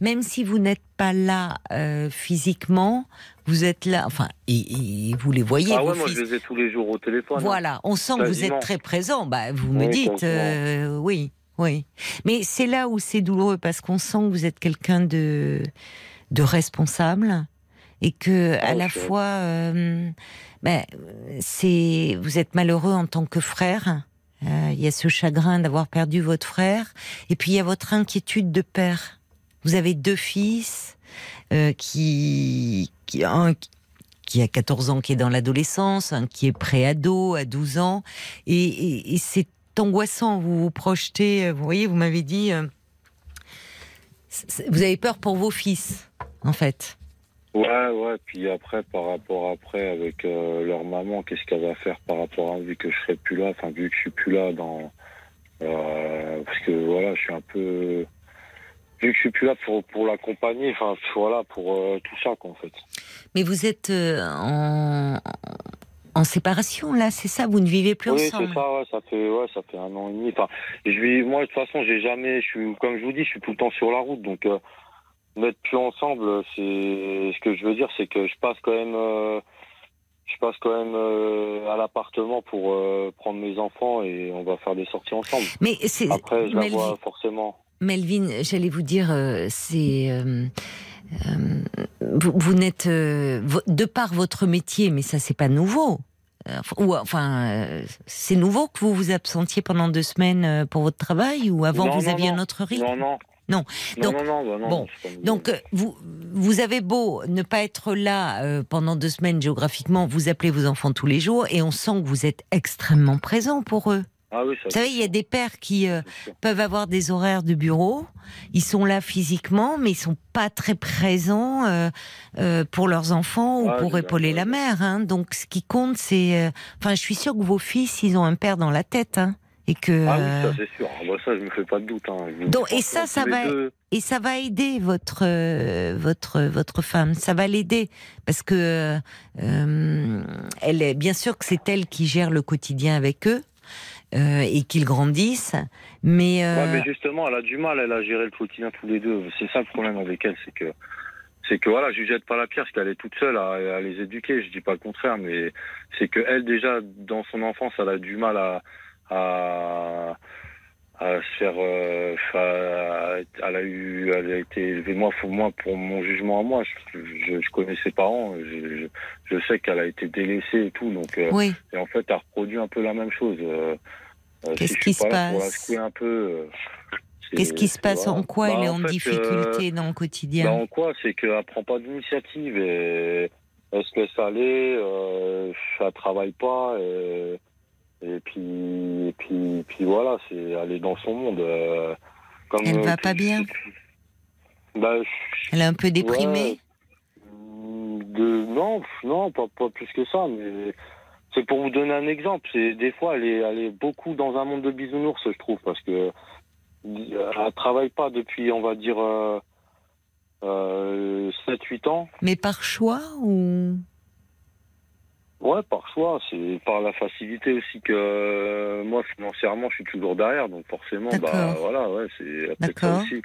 Même si vous n'êtes pas là euh, physiquement, vous êtes là. Enfin, et, et vous les voyez. Ah vos ouais, moi fils. je les ai tous les jours au téléphone. hein. Voilà, on sent que vous êtes très présent. Bah, vous me dites, euh, oui, oui. Mais c'est là où c'est douloureux parce qu'on sent que vous êtes quelqu'un de de responsable et que Ah, à la je- fois, euh, ben, c'est vous êtes malheureux en tant que frère. Euh, Il y a ce chagrin d'avoir perdu votre frère et puis il y a votre inquiétude de père. Vous avez deux fils euh, qui, qui un qui a 14 ans, qui est dans l'adolescence, un qui est pré-ado à 12 ans, et, c'est angoissant. Vous vous projetez, euh, vous voyez, vous m'avez dit, vous avez peur pour vos fils, en fait. Ouais, ouais. Puis après, par rapport après avec euh, leur maman, qu'est-ce qu'elle va faire par rapport à vu que je serai plus là, enfin vu que je suis plus là dans, euh, parce que voilà, je suis un peu, vu que je suis plus là pour pour l'accompagner, enfin voilà, pour euh, tout ça quoi en fait. Mais vous êtes en, en séparation, là, c'est ça? Vous ne vivez plus oui, ensemble? c'est ça, ouais, ça fait ouais, ça fait un an et demi. Enfin, je vis, moi de toute façon, j'ai jamais, je suis comme je vous dis, je suis tout le temps sur la route, donc n'être plus ensemble, c'est ce que je veux dire, c'est que je passe quand même. euh, je passe quand même euh, à l'appartement pour euh, prendre mes enfants et on va faire des sorties ensemble. Mais Après, je la Melvin- vois forcément. Melvin, j'allais vous dire, c'est vous, vous n'êtes de par votre métier, mais ça c'est pas nouveau. Ou enfin, c'est nouveau que vous vous absentiez pendant deux semaines pour votre travail ou avant Non, vous non, aviez non. un autre rythme? Non, non. Non. Non, Donc, non, non, bah non, bon. Donc, euh, vous, vous avez beau ne pas être là euh, pendant deux semaines géographiquement, vous appelez vos enfants tous les jours et on sent que vous êtes extrêmement présent pour eux. Ah oui, ça, Vous savez, il y a des pères qui euh, peuvent avoir des horaires de bureau, ils sont là physiquement, mais ils sont pas très présents pour leurs enfants ou Ah, pour épauler bien la mère. Hein. Donc, ce qui compte, c'est... Enfin, je suis sûre que vos fils, ils ont un père dans la tête. Hein, et que... Ah euh, oui, ça c'est sûr. Ah, bah, ça, je me fais pas de doute. Hein. Donc, et ça, ça va- deux- et ça va aider votre euh, votre votre femme. Ça va l'aider parce que euh, elle est bien sûr que c'est elle qui gère le quotidien avec eux euh, et qu'ils grandissent. Mais, euh, Ouais, mais justement, elle a du mal, elle a géré le quotidien tous les deux. C'est ça le problème avec elle, c'est que, c'est que voilà, je lui jette pas la pierre, parce qu'elle est toute seule à, à les éduquer. Je dis pas le contraire, mais c'est que elle déjà dans son enfance, elle a du mal à à, à se faire. euh, à- elle a eu, elle a été élevée moi, pour moi pour mon jugement à moi. Je, je, je connais ses parents, je, sais qu'elle a été délaissée et tout, donc. euh, oui. et en fait, elle reproduit un peu la même chose. Euh, euh, Qu'est-ce si qui se passe un peu. euh, Qu'est-ce qui se passe voilà. En quoi Bah, elle est en fait, difficulté dans le euh, quotidien bah, En quoi C'est qu'elle prend pas d'initiative. Et elle se laisse aller, euh, elle travaille pas. Et, et puis, et puis, puis voilà, c'est elle est dans son monde. euh, comme, Elle euh, va tout- pas bien bah, Elle est un peu déprimée. Ouais. De, non, non, pas, pas plus que ça, mais c'est pour vous donner un exemple. C'est des fois, elle est, elle est beaucoup dans un monde de bisounours, je trouve, parce que euh, elle travaille pas depuis, on va dire, euh, euh, 7-8 ans. Mais par choix ou Ouais, par choix, c'est par la facilité aussi que euh, moi financièrement je suis toujours derrière, donc forcément, bah voilà, ouais, c'est peut-être ça aussi.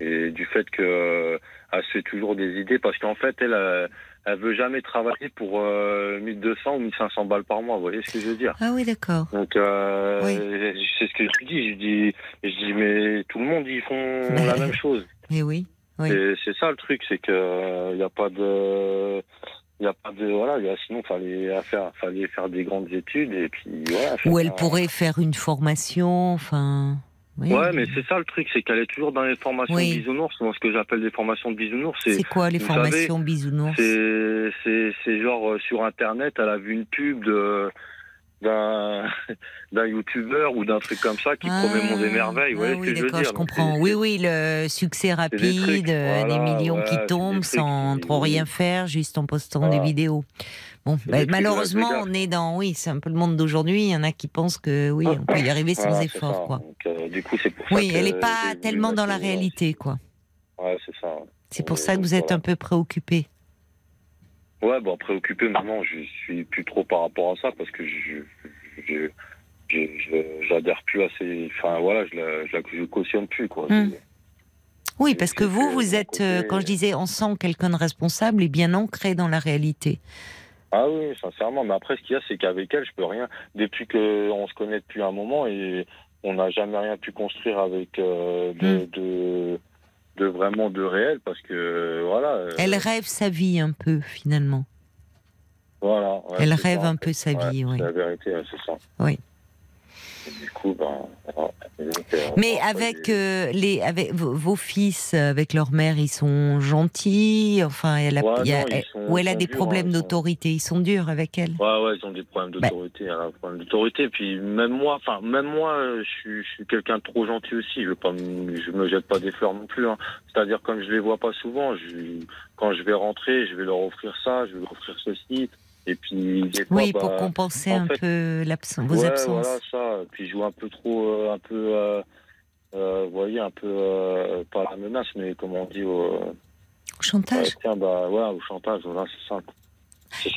Et du fait que euh, elle se fait toujours des idées, parce qu'en fait elle, euh, elle veut jamais travailler pour euh, 1200 ou 1500 balles par mois, vous voyez ce que je veux dire Ah oui, d'accord. Donc euh, Oui. c'est ce que je dis, je dis, je dis mais tout le monde ils font Mais- la même chose. Mais oui. Oui. Et c'est ça le truc, c'est que il y a pas de il a pas de voilà, il y a- sinon fallait faire fallait faire des grandes études et puis voilà. Ou elle un- pourrait faire une formation, enfin. oui. Ouais, mais c'est ça le truc, c'est qu'elle est toujours dans les formations Oui. bisounours, moi ce que j'appelle des formations de bisounours, c'est C'est quoi les formations bisounours? c'est c'est c'est genre euh, sur internet, elle a vu une pub de d'un d'un youtubeur ou d'un truc comme ça qui promet mon ah ce oui, je d'accord, je comprends. Oui, oui, le succès des rapide, trucs, euh, voilà, des millions ouais, qui tombent sans qui- trop rien faire, juste en postant Voilà. des vidéos. Bon, bah, des malheureusement, on est dans, oui, c'est un peu le monde d'aujourd'hui. Il y en a qui pensent que oui, on peut y arriver sans Voilà, effort, quoi. Donc, euh, du coup, c'est pour ça Oui, que elle n'est pas tellement dans la réalité, quoi. Ouais, c'est ça. C'est pour ça que vous êtes un peu préoccupé. Ouais, bon, préoccupé maintenant, je suis plus trop par rapport à ça parce que je, j'adhère plus à ces. Enfin, voilà, je la, je la je cautionne plus, quoi. Hmm. Oui, parce que vous, vous êtes, euh, côté- quand je disais on sent quelqu'un de responsable, et bien ancré dans la réalité. Ah oui, sincèrement. Mais après, ce qu'il y a, c'est qu'avec elle, je peux rien. Depuis qu'on se connaît depuis un moment et on n'a jamais rien pu construire avec euh, de, Hmm. de, de vraiment de réel parce que voilà. euh, Elle rêve sa vie un peu, finalement. Voilà. ouais, Elle rêve ça, un peu sa Ouais, vie, oui. La vérité, c'est ça. Oui. Du coup, ben. voilà. Et donc, euh, Mais avec j'ai- euh, les, avec vos, fils, euh, avec leur mère, ils sont gentils. Enfin, elle a, Ouais, il y a- non, ils elle- sont- ou elle a des durs, problèmes hein, d'autorité. Ils sont durs avec elle. Ouais, ouais, ils ont des problèmes Bah. d'autorité, a des problèmes d'autorité. Puis même moi, enfin, même moi, euh, je suis, je suis quelqu'un de trop gentil aussi. Je pas, me- je me jette pas des fleurs non plus. hein. C'est-à-dire comme je les vois pas souvent, je, quand je vais rentrer, je vais leur offrir ça, je vais leur offrir ceci. Et puis des fois, Oui, bah, pour compenser en un fait- peu l'absence, vos ouais, absences. voilà ça. Puis je joue un peu trop, euh, un peu, euh, euh, vous voyez, un peu euh, pas la menace, mais comment on dit, au, chantage. tiens, bah ouais, au chantage. Voilà, c'est ça.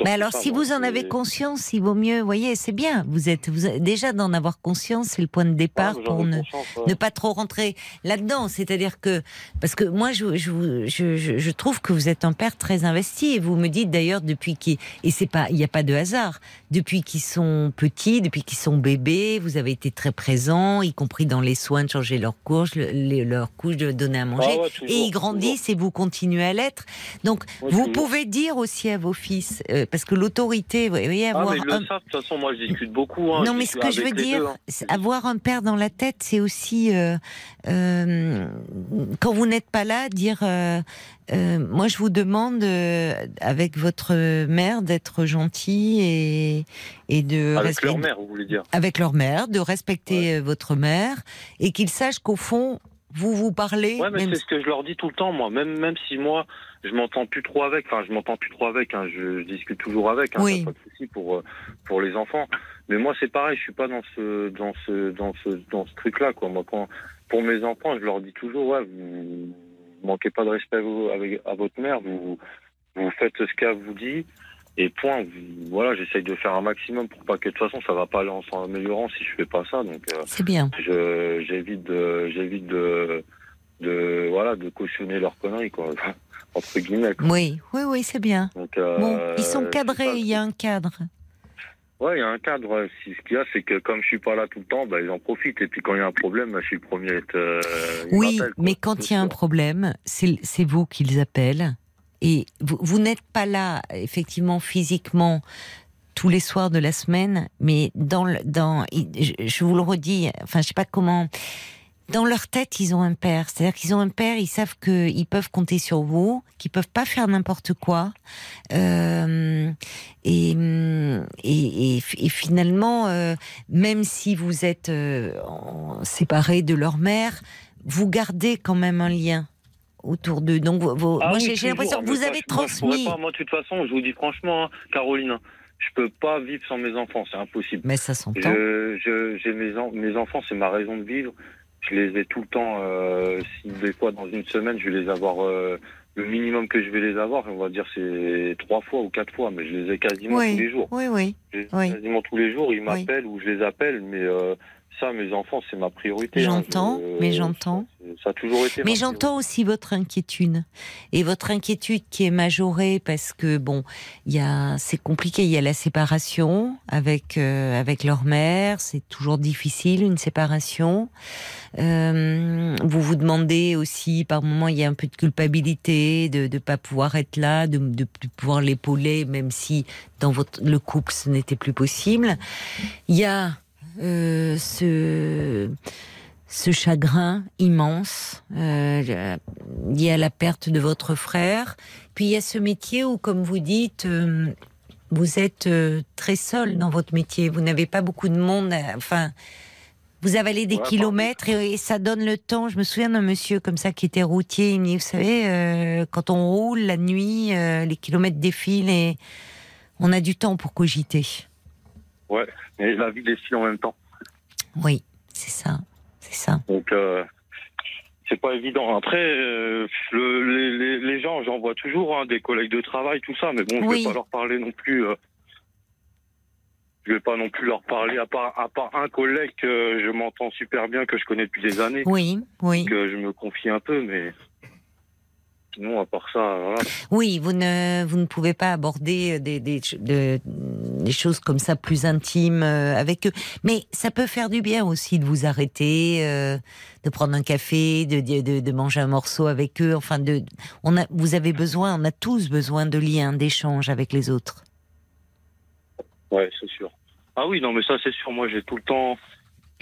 Mais alors, ça, si moi, vous en avez conscience, il vaut mieux. Vous voyez, c'est bien. Vous êtes, vous déjà d'en avoir conscience, c'est le point de départ Ouais, j'en pour ne, ouais. ne pas trop rentrer là-dedans. C'est-à-dire que, parce que moi, je, je, je, je- trouve que vous êtes un père très investi et vous me dites d'ailleurs depuis qu'ils, et c'est pas, il n'y a pas de hasard, depuis qu'ils sont petits, depuis qu'ils sont bébés, vous avez été très présent, y compris dans les soins de changer leurs couches, le- les- leurs couches, de donner à manger. Ah ouais, toujours, et ils grandissent et vous continuez à l'être. Donc, vous toujours. pouvez dire aussi à vos fils, euh, parce que l'autorité, vous voyez, Ah, avoir mais ils le un- savent, de toute façon, moi je discute beaucoup. Hein, non, mais ce que je veux dire, deux, hein. avoir un père dans la tête, c'est aussi, euh, euh, quand vous n'êtes pas là, dire, moi je vous demande, avec votre mère, d'être gentil et, et de Avec respecter- leur mère, vous voulez dire avec leur mère, de respecter votre mère, et qu'ils sachent qu'au fond, vous vous parlez. Ouais, mais même c'est ce que je leur dis tout le temps, moi. Même, même si moi, je m'entends plus trop avec. Enfin, je m'entends plus trop avec. Hein, je, je discute toujours avec. Hein, Oui. pas de souci pour euh, pour les enfants. Mais moi, c'est pareil. Je suis pas dans ce dans ce dans ce dans ce truc-là, quoi. Moi, quand pour mes enfants, je leur dis toujours, ouais, vous manquez pas de respect à, avec, à votre mère. Vous vous faites ce qu'elle vous dit. Et point. Vous- voilà, j'essaye de faire un maximum pour pas que de toute façon, ça va pas aller en s'améliorant si je fais pas ça. Donc. euh, C'est bien. je j'évite de j'évite de de voilà de cautionner leurs conneries quoi entre guillemets quoi. Oui, oui, oui, c'est bien. donc euh, Bon, ils sont cadrés, il y a un cadre. ouais il y a un cadre ce qu'il y a c'est que comme je suis pas là tout le temps bah ils en profitent et puis quand il y a un problème bah, je suis le premier à être euh, Oui, mais quand il y a un problème, c'est vous qu'ils appellent. Et vous, vous n'êtes pas là, effectivement, physiquement, tous les soirs de la semaine, mais dans, dans je, je vous le redis, enfin, je sais pas comment. Dans leur tête, ils ont un père. C'est-à-dire qu'ils ont un père, ils savent qu'ils peuvent compter sur vous, qu'ils peuvent pas faire n'importe quoi. Euh, et, et, et, et finalement, euh, même si vous êtes euh, séparés de leur mère, vous gardez quand même un lien autour d'eux. Donc, vos- Ah moi, oui, j'ai l'impression que vous avez moi, transmis. pas. moi de toute façon je vous dis franchement hein, Caroline je peux pas vivre sans mes enfants c'est impossible Mais ça s'entend. J'ai mes, en- mes enfants, c'est ma raison de vivre. Je les ai tout le temps. Euh, si des fois dans une semaine, je vais les avoir euh, le minimum que je vais les avoir, on va dire, c'est trois fois ou quatre fois, mais je les ai quasiment Oui. tous les jours. Oui, oui. Je les ai Oui. Quasiment tous les jours, ils m'appellent ou je les appelle, mais euh, ça, mes enfants, c'est ma priorité. hein. J'entends, Je- mais j'entends. Ça, ça a toujours été. Mais ma j'entends aussi votre inquiétude. Et votre inquiétude qui est majorée parce que, bon, il y a, c'est compliqué. Il y a la séparation avec, euh, avec leur mère. C'est toujours difficile, une séparation. Euh, vous vous demandez aussi, par moments, il y a un peu de culpabilité de ne pas pouvoir être là, de ne plus pouvoir l'épauler, même si dans votre, le couple, ce n'était plus possible. Il y a euh, ce ce chagrin immense euh, lié à la perte de votre frère. Puis il y a ce métier où, comme vous dites, euh, vous êtes très seul dans votre métier. Vous n'avez pas beaucoup de monde. à- enfin, vous avalez des Ouais, kilomètres et, et ça donne le temps. Je me souviens d'un monsieur comme ça qui était routier. Il me dit, vous savez, euh, quand on roule la nuit, euh, les kilomètres défilent et on a du temps pour cogiter. Ouais, et la vie défile en même temps. Oui, c'est ça. C'est ça. Donc, euh, c'est pas évident. Après, euh, le- les, gens, j'en vois toujours, hein, des collègues de travail, tout ça, mais bon, je Oui. vais pas leur parler non plus. euh, je vais pas non plus leur parler, à part, à part un collègue que je m'entends super bien, que je connais depuis des années, Oui, oui. que je me confie un peu, mais sinon, à part ça, voilà. Oui, vous ne, vous ne pouvez pas aborder des, des, ch- de- des choses comme ça plus intimes euh, avec eux. Mais ça peut faire du bien aussi de vous arrêter, euh, de prendre un café, de, de, de manger un morceau avec eux. Enfin, de, on a, vous avez besoin, on a tous besoin de liens, d'échanges avec les autres. Ouais, c'est sûr. Ah oui, non, mais ça, c'est sûr. Moi, j'ai tout le temps.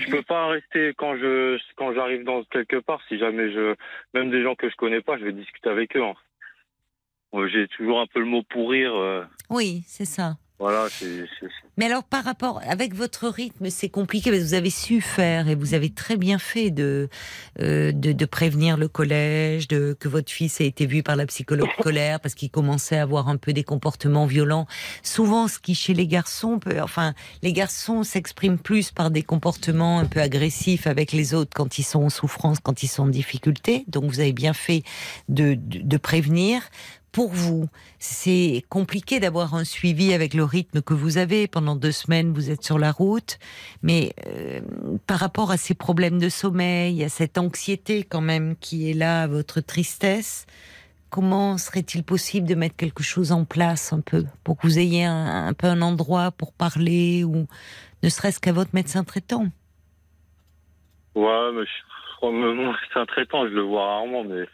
Je peux pas rester quand je quand j'arrive dans quelque part. Si jamais je même des gens que je connais pas, je vais discuter avec eux. hein. Euh, J'ai toujours un peu le mot pourrir. euh, Oui, c'est ça. Voilà, c'est Mais alors, par rapport, avec votre rythme, c'est compliqué parce que vous avez su faire et vous avez très bien fait de, euh, de, de prévenir le collège, de, que votre fils a été vu par la psychologue scolaire parce qu'il commençait à avoir un peu des comportements violents. Souvent, ce qui chez les garçons peut, enfin, les garçons s'expriment plus par des comportements un peu agressifs avec les autres quand ils sont en souffrance, quand ils sont en difficulté. Donc, vous avez bien fait de, de, de prévenir. Pour vous, c'est compliqué d'avoir un suivi avec le rythme que vous avez. Pendant deux semaines, vous êtes sur la route. Mais euh, par rapport à ces problèmes de sommeil, à cette anxiété quand même qui est là, à votre tristesse, comment serait-il possible de mettre quelque chose en place un peu pour que vous ayez un, peu un endroit pour parler ou ne serait-ce qu'à votre médecin traitant? Ouais, mais je, mon médecin traitant, je le vois rarement, mais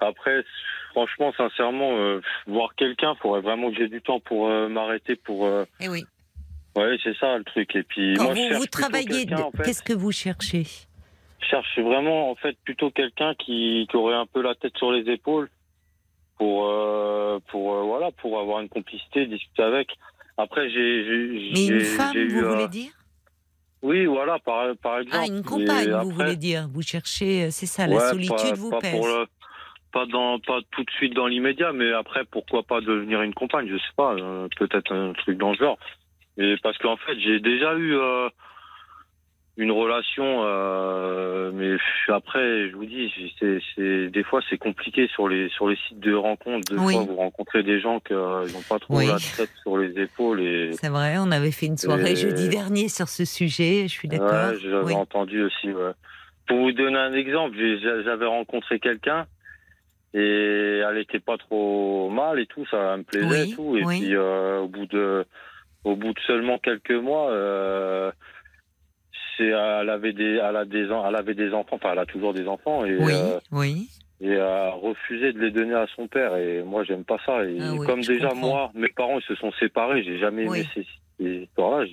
après, franchement, sincèrement, euh, voir quelqu'un, faudrait vraiment que j'ai du temps pour euh, m'arrêter, pour. euh, Eh oui. Ouais, c'est ça le truc. Et puis Quand moi, je vous, cherche vous travaillez, quelqu'un, de- en fait. qu'est-ce que vous cherchez? Je cherche vraiment en fait plutôt quelqu'un qui, qui aurait un peu la tête sur les épaules pour pour voilà pour avoir une complicité, discuter avec. Après j'ai Mais une femme, eu, vous voulez dire? Oui, voilà par par exemple. Ah, une Et compagne, vous voulez dire Vous cherchez, c'est ça, la solitude pas, vous pas pèse. pour le- pas dans pas tout de suite dans l'immédiat, mais après pourquoi pas devenir une compagne, je sais pas, euh, peut-être un truc dans le genre. Mais parce qu'en fait j'ai déjà eu euh, une relation, euh, mais après je vous dis, c'est c'est des fois c'est compliqué sur les sur les sites de rencontres. Des Oui. fois vous rencontrez des gens qui n'ont pas trop Oui. la tête sur les épaules et C'est vrai, on avait fait une soirée Et- jeudi dernier sur ce sujet, je suis d'accord. Ouais, j'avais Oui. entendu aussi. Ouais. Pour vous donner un exemple, j'avais rencontré quelqu'un et elle était pas trop mal et tout, ça me plaisait Oui, et tout. Et oui. puis euh, au bout de, au bout de seulement quelques mois, euh, c'est, elle avait des, elle a des, en- elle avait des enfants, enfin elle a toujours des enfants et Oui, euh, oui. et a refusé de les donner à son père. Et moi, j'aime pas ça. Et Ah comme déjà comprends. moi, mes parents ils se sont séparés, j'ai jamais aimé ces, ces histoires-là.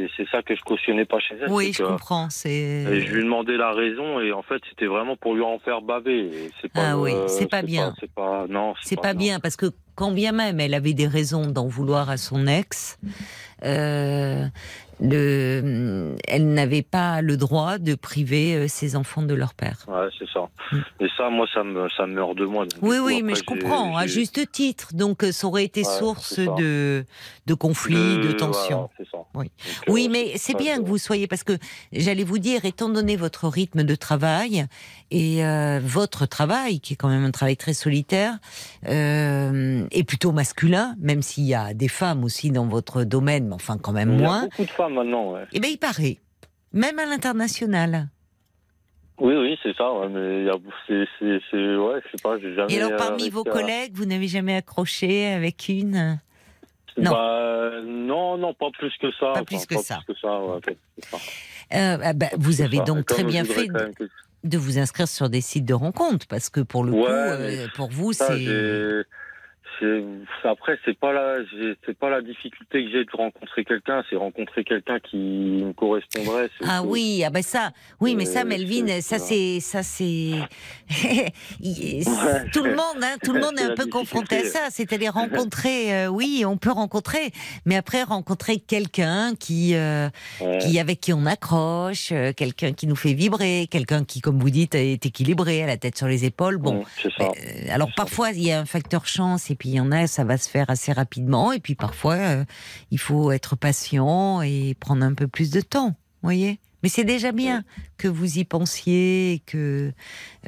Et c'est ça que je cautionnais pas chez elle. Oui, je que- comprends. C'est. et je lui ai demandé la raison et en fait c'était vraiment pour lui en faire baver. Et c'est pas Ah oui, c'est pas bien. C'est pas non. C'est pas bien parce que quand bien même elle avait des raisons d'en vouloir à son ex, euh, le, elle n'avait pas le droit de priver euh, ses enfants de leur père. Ouais, c'est ça. Mm. Et ça, moi, ça me, ça me meurt de moi. Donc, Oui, coup, oui, mais je comprends, à juste titre. Donc, euh, ça aurait été Ouais, source de, de conflits, de, tensions. voilà, c'est ça. Oui. Donc, Oui, euh, mais c'est bien que vous soyez, parce que j'allais vous dire, étant donné votre rythme de travail et euh, votre travail, qui est quand même un travail très solitaire, euh, et plutôt masculin, même s'il y a des femmes aussi dans votre domaine, mais enfin quand même Il y a moins, beaucoup de femmes maintenant, ouais. eh bien il paraît, même à l'international. Oui, oui, c'est ça, ouais, mais c'est, c'est, c'est, ouais, je sais pas, j'ai jamais. Et alors parmi vos collègues, vous n'avez jamais accroché avec une? Non. Bah, non, non, pas plus que ça. Pas plus que ça. Plus que ça, ouais, pas plus que ça. Euh, ah bah, Vous avez ça. donc très bien fait que- de vous inscrire sur des sites de rencontres, parce que pour le Ouais, coup, euh, pour vous, c'est... après, c'est pas la, c'est pas la difficulté que j'ai de rencontrer quelqu'un, c'est rencontrer quelqu'un qui me correspondrait. Ah oui, ah ben ça, oui, mais ça, Euh, Melvin, ça c'est, ça c'est, Ouais. tout le monde, hein, tout le monde est un peu confronté à ça. C'est-à-dire rencontrer, euh, oui, on peut rencontrer, mais après rencontrer quelqu'un qui, euh, Ouais. qui avec qui on accroche, quelqu'un qui nous fait vibrer, quelqu'un qui, comme vous dites, est équilibré, a la tête sur les épaules. Bon, c'est ça. euh, alors parfois il y a un facteur chance et puis il y en a ça va se faire assez rapidement et puis parfois euh, il faut être patient et prendre un peu plus de temps, voyez. Mais c'est déjà bien que vous y pensiez, et que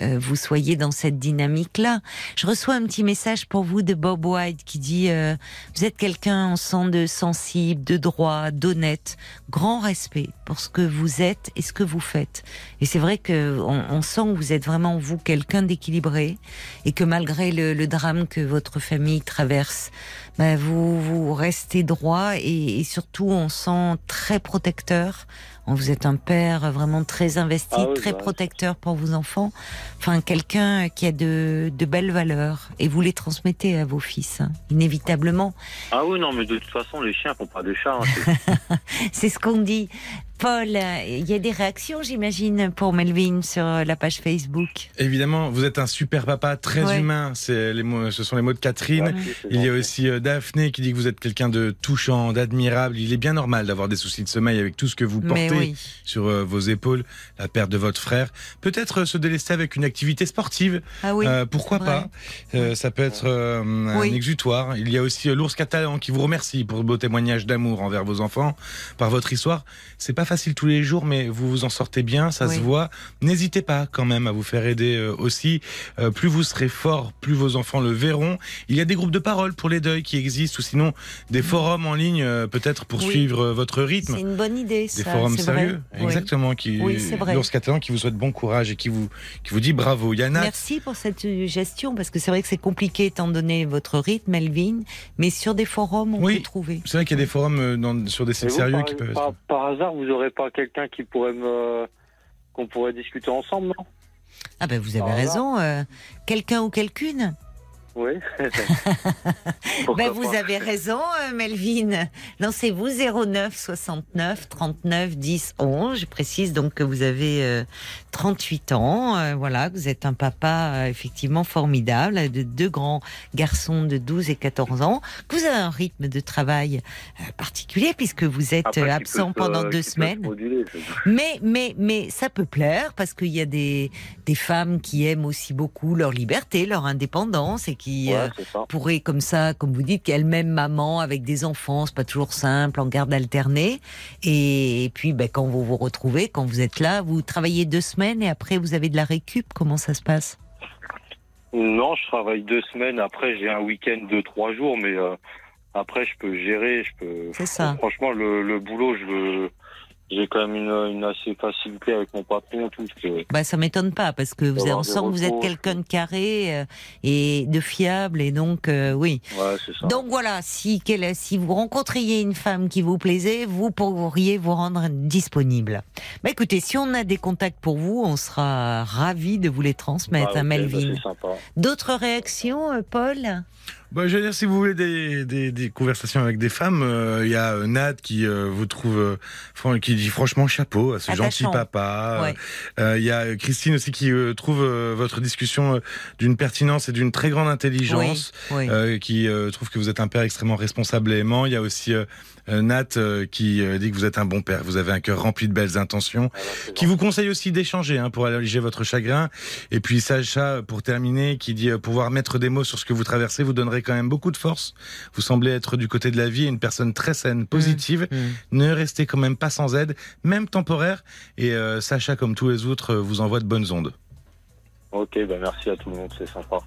euh, vous soyez dans cette dynamique-là. Je reçois un petit message pour vous de Bob White qui dit euh, vous êtes quelqu'un on sent de sensible, de droit, d'honnête, grand respect pour ce que vous êtes et ce que vous faites. Et c'est vrai que on, on sent que vous êtes vraiment vous quelqu'un d'équilibré et que malgré le, le drame que votre famille traverse, ben, vous vous restez droit et, et surtout on sent très protecteur. Vous êtes un père vraiment très investi, Ah oui, très bah, protecteur pour vos enfants. Enfin, quelqu'un qui a de, de belles valeurs et vous les transmettez à vos fils, hein, inévitablement. Ah oui, non, mais de toute façon, les chiens font pas des chats. hein, C'est ce qu'on dit. Paul, il y a des réactions, j'imagine, pour Melvin sur la page Facebook. Évidemment, vous êtes un super papa, très Ouais. humain. C'est les mots, ce sont les mots de Catherine. Ouais, Il y a aussi euh, Daphné qui dit que vous êtes quelqu'un de touchant, d'admirable. Il est bien normal d'avoir des soucis de sommeil avec tout ce que vous portez oui. sur euh, vos épaules, la perte de votre frère. Peut-être euh, se délester avec une activité sportive. Ah oui. Euh, pourquoi pas? Euh, Ça peut être euh, un Oui. exutoire. Il y a aussi euh, l'ours catalan qui vous remercie pour vos témoignages d'amour envers vos enfants, par votre histoire. C'est pas facile tous les jours, mais vous vous en sortez bien, ça Oui. se voit. N'hésitez pas quand même à vous faire aider euh, aussi. Euh, plus vous serez fort, plus vos enfants le verront. Il y a des groupes de parole pour les deuils qui existent, ou sinon des forums en ligne, euh, peut-être pour. Oui. suivre votre rythme. C'est une bonne idée, Des ça. forums c'est vrai. sérieux, Oui. exactement, qui Oui, vrai. catalan qui vous souhaite bon courage et qui vous qui vous dit bravo. Yana, Merci pour cette gestion, parce que c'est vrai que c'est compliqué étant donné votre rythme, Melvin, mais sur des forums, on Oui. peut trouver. c'est vrai qu'il y a des forums dans- sur des sites vous, sérieux par, qui peuvent. par, être- par hasard, vous aurez pas quelqu'un qui pourrait me. qu'on pourrait discuter ensemble, non? Ah ben vous avez raison. euh, Quelqu'un ou quelqu'une Oui. Ben, vous avez raison, euh, Melvin. Lancez-vous 09 69 39 10 11. Je précise donc que vous avez euh, 38 ans. euh, voilà, vous êtes un papa euh, effectivement formidable de deux grands garçons de 12 et 14 ans. Que vous avez un rythme de travail euh, particulier puisque vous êtes Après, euh, qui absent peut pendant deux semaines. moduler. Mais, mais, mais ça peut plaire parce qu'il y a des, des femmes qui aiment aussi beaucoup leur liberté, leur indépendance et qui Ouais, euh, pourraient, comme ça, comme vous dites, qu'elle-même maman avec des enfants, c'est pas toujours simple, en garde alternée. Et, et puis, ben, quand vous vous retrouvez, quand vous êtes là, vous travaillez deux semaines et après vous avez de la récup. Comment ça se passe? Non, je travaille deux semaines. Après, j'ai un week-end de trois jours, mais euh, après, je peux gérer. Je peux. C'est ça. Franchement, le, le boulot, je veux. J'ai quand même une, une assez facilité avec mon patron, tout. que- Bah, ça m'étonne pas parce que vous, on sent que vous êtes quelqu'un de carré euh, et de fiable et donc euh, oui. Ouais, c'est ça. Donc voilà, si, quelle- si vous rencontriez une femme qui vous plaisait, vous pourriez vous rendre disponible. Bah écoutez, si on a des contacts pour vous, on sera ravis de vous les transmettre Ah, à ok, Melvin. bah, c'est sympa. D'autres réactions, euh, Paul? Bah, je veux dire, si vous voulez des, des, des conversations avec des femmes, euh, il y a euh, Nat qui euh, vous trouve, euh, qui dit franchement chapeau à ce gentil papa. Ouais. Euh, Il y a Christine aussi qui euh, trouve euh, votre discussion euh, d'une pertinence et d'une très grande intelligence. Oui. euh, qui euh, trouve que vous êtes un père extrêmement responsable et aimant. Il y a aussi euh, euh, Nat euh, qui euh, dit que vous êtes un bon père. Vous avez un cœur rempli de belles intentions. Qui vous conseille aussi d'échanger hein, pour alléger votre chagrin. Et puis Sacha, pour terminer, qui dit euh, pouvoir mettre des mots sur ce que vous traversez vous donnerait quand même beaucoup de force. Vous semblez être du côté de la vie, une personne très saine, positive. Mm. Ne restez quand même pas sans aide, même temporaire. Et euh, Sacha, comme tous les autres, euh, vous envoie de bonnes ondes. Ok, ben merci à tout le monde, c'est sympa.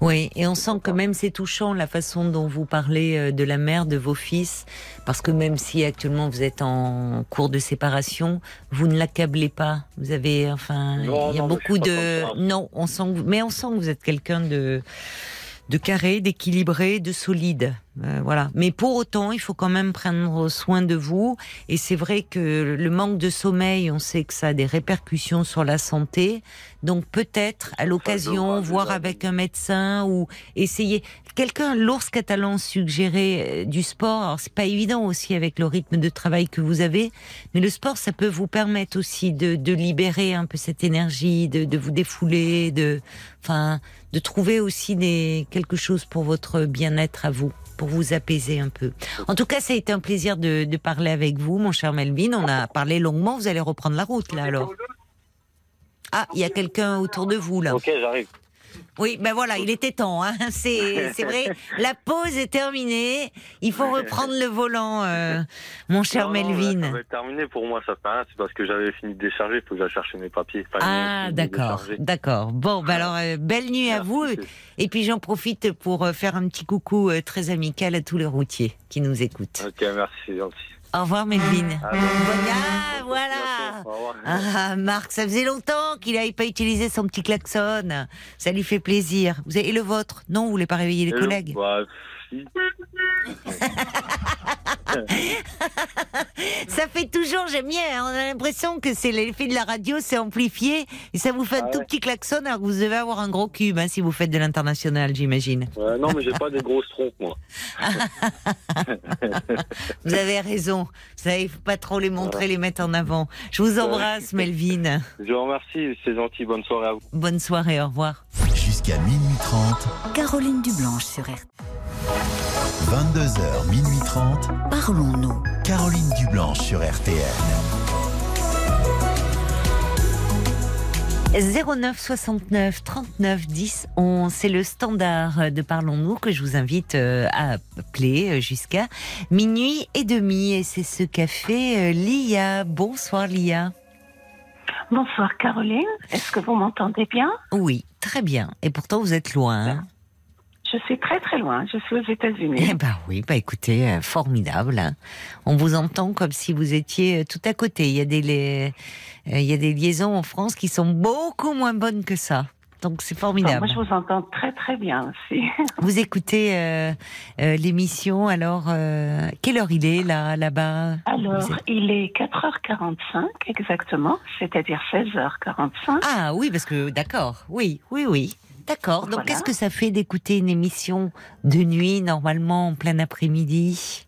Oui, et on sent que même c'est touchant la façon dont vous parlez euh, de la mère de vos fils, parce que même si actuellement vous êtes en cours de séparation, vous ne l'accablez pas. Vous avez, enfin, il y a non, beaucoup de, non, on sent, mais on sent que vous êtes quelqu'un de de carré, d'équilibré, de solide. Euh, voilà. Mais pour autant, il faut quand même prendre soin de vous. Et c'est vrai que le manque de sommeil, on sait que ça a des répercussions sur la santé. Donc peut-être à l'occasion, voir avec un médecin ou essayer. Quelqu'un, l'ours catalan suggérait euh, du sport. Alors c'est pas évident aussi avec le rythme de travail que vous avez, mais le sport, ça peut vous permettre aussi de, de libérer un peu cette énergie, de, de vous défouler, de, enfin, de trouver aussi des quelque chose pour votre bien-être à vous, pour vous apaiser un peu. En tout cas, ça a été un plaisir de, de parler avec vous, mon cher Melvin. On a parlé longuement. Vous allez reprendre la route là alors. Ah, il y a quelqu'un autour de vous là. Ok, j'arrive. Oui, ben voilà, il était temps. Hein. C'est, vrai. La pause est terminée. Il faut reprendre le volant, euh, mon cher Non, non, là, Melvin. Ça va être terminé pour moi, ça rien. C'est parce que j'avais fini de décharger, il faut que j'aille chercher mes papiers. Enfin, Ah, d'accord, d'accord. Bon, ben alors, euh, belle nuit à vous. Et puis j'en profite pour euh, faire un petit coucou euh, très amical à tous les routiers qui nous écoutent. Ok, merci, gentil. Au revoir, Melvin. Ah, Ah, voilà. Ah, Marc, ça faisait longtemps qu'il n'avait pas utilisé son petit klaxon. Ça lui fait plaisir. Vous avez... Et le vôtre? Non, vous voulez pas réveiller les Et collègues? bah, Ça fait toujours, j'aime bien. hein. On a l'impression que c'est l'effet de la radio, c'est amplifié et ça vous fait un Ah tout ouais. petit klaxon alors que vous devez avoir un gros cube hein, si vous faites de l'international, j'imagine. Ouais, non, mais j'ai pas des grosses trompes, moi. Vous avez raison. Vous savez, il faut pas trop les montrer, les mettre en avant. Je vous embrasse, Melvin. Je vous remercie, c'est gentil, bonne soirée à vous. Bonne soirée, au revoir. Jusqu'à minuit 30, Caroline Dublanche sur RTL. 22h, minuit 30, Parlons-nous. Caroline Dublanche sur RTN. 09 69 39 10 11, c'est le standard de Parlons-nous que je vous invite euh, à appeler euh, jusqu'à minuit et demi. Et c'est ce qu'a fait euh, Lia. Bonsoir Lia. Bonsoir Caroline, est-ce que vous m'entendez bien? Oui, très bien. Et pourtant vous êtes loin. hein? Je suis très très loin, je suis aux États-Unis. Eh ben oui, bah écoutez, euh, formidable. hein. On vous entend comme si vous étiez euh, tout à côté. Il y a des li- euh, il y a des liaisons en France qui sont beaucoup moins bonnes que ça. Donc c'est Bon, formidable. moi je vous entends très très bien aussi. Vous écoutez euh, euh, l'émission, alors euh, quelle heure il est là, là-bas? Alors, êtes- il est 4h45 exactement, c'est-à-dire 16h45. Ah oui, parce que d'accord, oui, oui, oui. D'accord. Donc Voilà. qu'est-ce que ça fait d'écouter une émission de nuit, normalement en plein après-midi?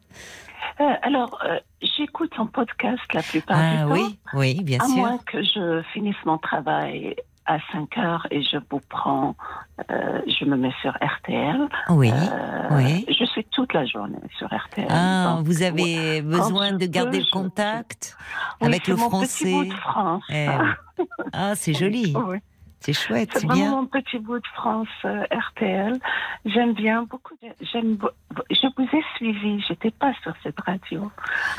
Euh, alors, euh, j'écoute en podcast la plupart Ah du temps, oui, oui, bien à sûr. moins que je finisse mon travail à 5 heures et je vous prends, euh, je me mets sur RTL. Oui, Euh, oui. Je suis toute la journée sur RTL. Ah, Donc, vous avez besoin de garder peux, le contact oui, avec c'est le mon français. Petit bout de France. Eh oui. Ah, c'est joli, Oui. C'est chouette, C'est c'est vraiment bien. mon petit bout de France euh, RTL. J'aime bien beaucoup. de- J'aime. Je vous ai suivi. J'étais pas sur cette radio.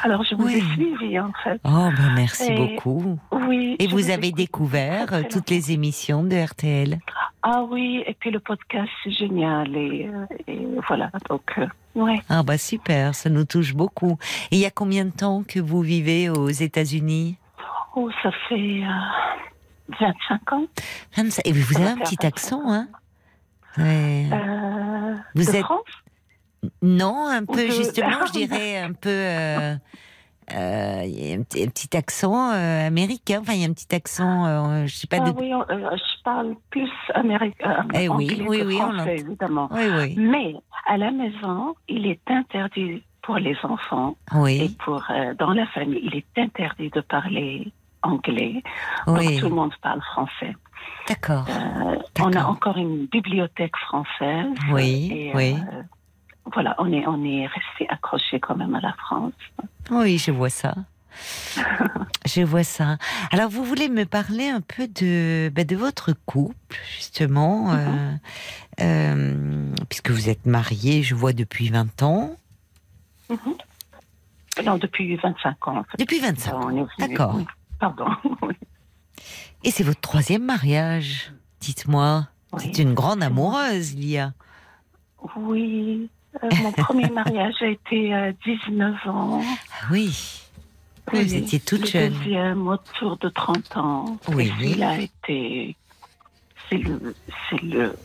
Alors je vous ai suivi en fait. Oh, ben merci Et- beaucoup. Oui. Et vous avez découvert euh, toutes les émissions de RTL. Ah oui. Et puis le podcast c'est génial et, euh, et voilà. Donc euh, ouais. Ah bah super, ça nous touche beaucoup. Et il y a combien de temps que vous vivez aux États-Unis? Oh ça fait euh, 25 ans. Et vous avez un petit 25 accent, hein Ouais. Euh, Vous de êtes- France? Non, un peu de- justement, je dirais un peu. euh, euh, Il y a un petit, un petit accent euh, américain. Enfin, il y a un petit accent, je sais pas. Ah de... oui, on- je parle plus américain. Eh oui, oui, que oui, on français, évidemment. Oui, oui. Mais à la maison, il est interdit pour les enfants et pour dans la famille, il est interdit de parler anglais. Oui, tout le monde parle français. d'accord. Euh, on a encore une bibliothèque française. Oui, et, oui. euh, voilà, on est on est resté accroché quand même à la France. Oui, je vois ça. Je vois ça. Alors, vous voulez me parler un peu de, ben, de votre couple, justement, euh, euh, puisque vous êtes marié, je vois, depuis 20 ans. Non, depuis 25 ans. En fait. Depuis 25 ans. D'accord. Oui, Pardon. Oui. Et c'est votre troisième mariage, dites-moi. Oui. C'est une grande amoureuse, Lia. Oui. Euh, mon premier mariage a été à 19 ans. Ah oui. Oui, vous étiez toute le jeune. deuxième autour de 30 ans. Oui. Et il a été. C'est le, c'est le,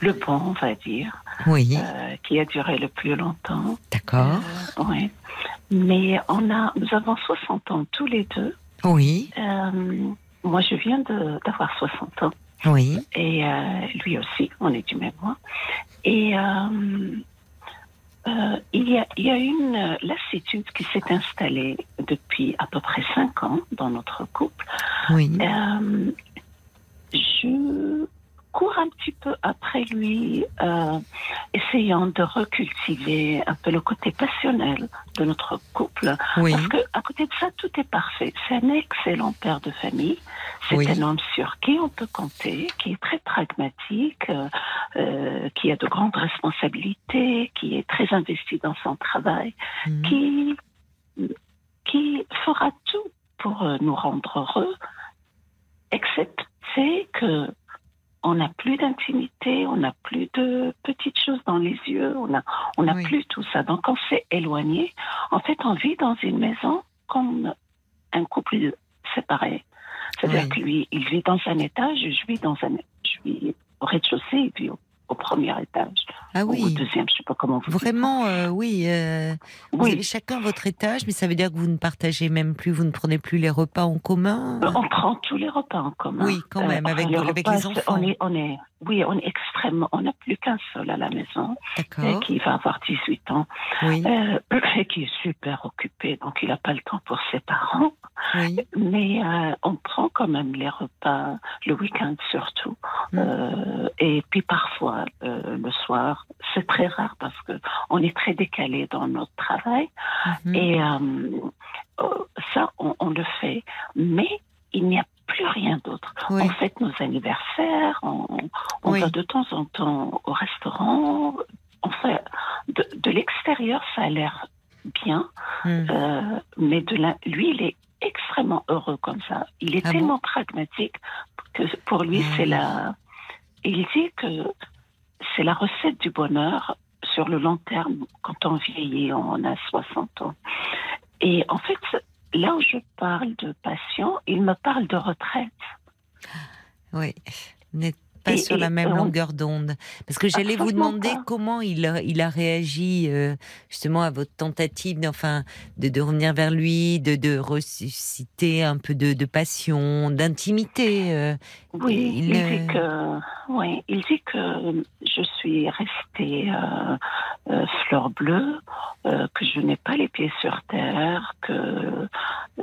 le bon, on va dire, Oui, euh, qui a duré le plus longtemps. d'accord. Euh, ouais. Mais on a, nous avons 60 ans tous les deux. Oui, Euh, moi, je viens de- d'avoir 60 ans. oui, Et euh, lui aussi, on est du même mois. Et euh, il, y a, il y a une lassitude qui s'est installée depuis à peu près cinq ans dans notre couple. oui. Je cours un petit peu après lui, euh, essayant de recultiver un peu le côté passionnel de notre couple. Oui, Parce que à côté de ça, tout est parfait. C'est un excellent père de famille. C'est Oui. un homme sur qui on peut compter, qui est très pragmatique, euh, euh, qui a de grandes responsabilités, qui est très investi dans son travail, Mhm. qui qui fera tout pour nous rendre heureux, excepté que on n'a plus d'intimité, on n'a plus de petites choses dans les yeux, on n'a on Oui. plus tout ça. Donc on s'est éloigné. En fait, on vit dans une maison comme un couple séparé. C'est-à-dire Oui. que lui, il vit dans un étage, je vis dans un, je vis au rez-de-chaussée et puis au, au premier étage, ah ou au oui. deuxième, je sais pas comment vous dites. Vraiment, euh, oui. euh, Vous Oui. avez chacun votre étage, mais ça veut dire que vous ne partagez même plus, vous ne prenez plus les repas en commun Euh, On prend tous les repas en commun. Oui, quand même, avec- les avec repas, les enfants. On est, on est, oui, on est extrêmement. On n'a plus qu'un seul à la maison, euh, qui va avoir 18 ans, Oui, euh, et qui est super occupé, donc il n'a pas le temps pour ses parents. oui. Mais euh, on prend quand même les repas le week-end surtout, Mm. Euh, et puis parfois le soir. C'est très rare parce que on est très décalé dans notre travail. Mhm. Et euh, ça, on, on le fait. Mais il n'y a plus rien d'autre. Oui. On fête nos anniversaires, on, on Oui. va de temps en temps au restaurant. On fait, de, de l'extérieur, ça a l'air bien, Mhm. euh, mais de la, lui, il est extrêmement heureux comme ça. Il est Ah tellement pragmatique que pour lui, c'est oui. la. Il dit que c'est la recette du bonheur sur le long terme. Quand on vieillit, on a 60 ans. Et en fait, là où je parle de passion, il me parle de retraite. Oui. Vous n'êtes pas Et- sur la même on- longueur d'onde. Parce que j'allais vous demander pas. comment il a, il a réagi euh, justement à votre tentative enfin, de, de revenir vers lui, de, de ressusciter un peu de, de passion, d'intimité. euh. Oui, Il, il, dit que, oui, il dit que je suis restée euh, euh, fleur bleue, euh, que je n'ai pas les pieds sur terre, que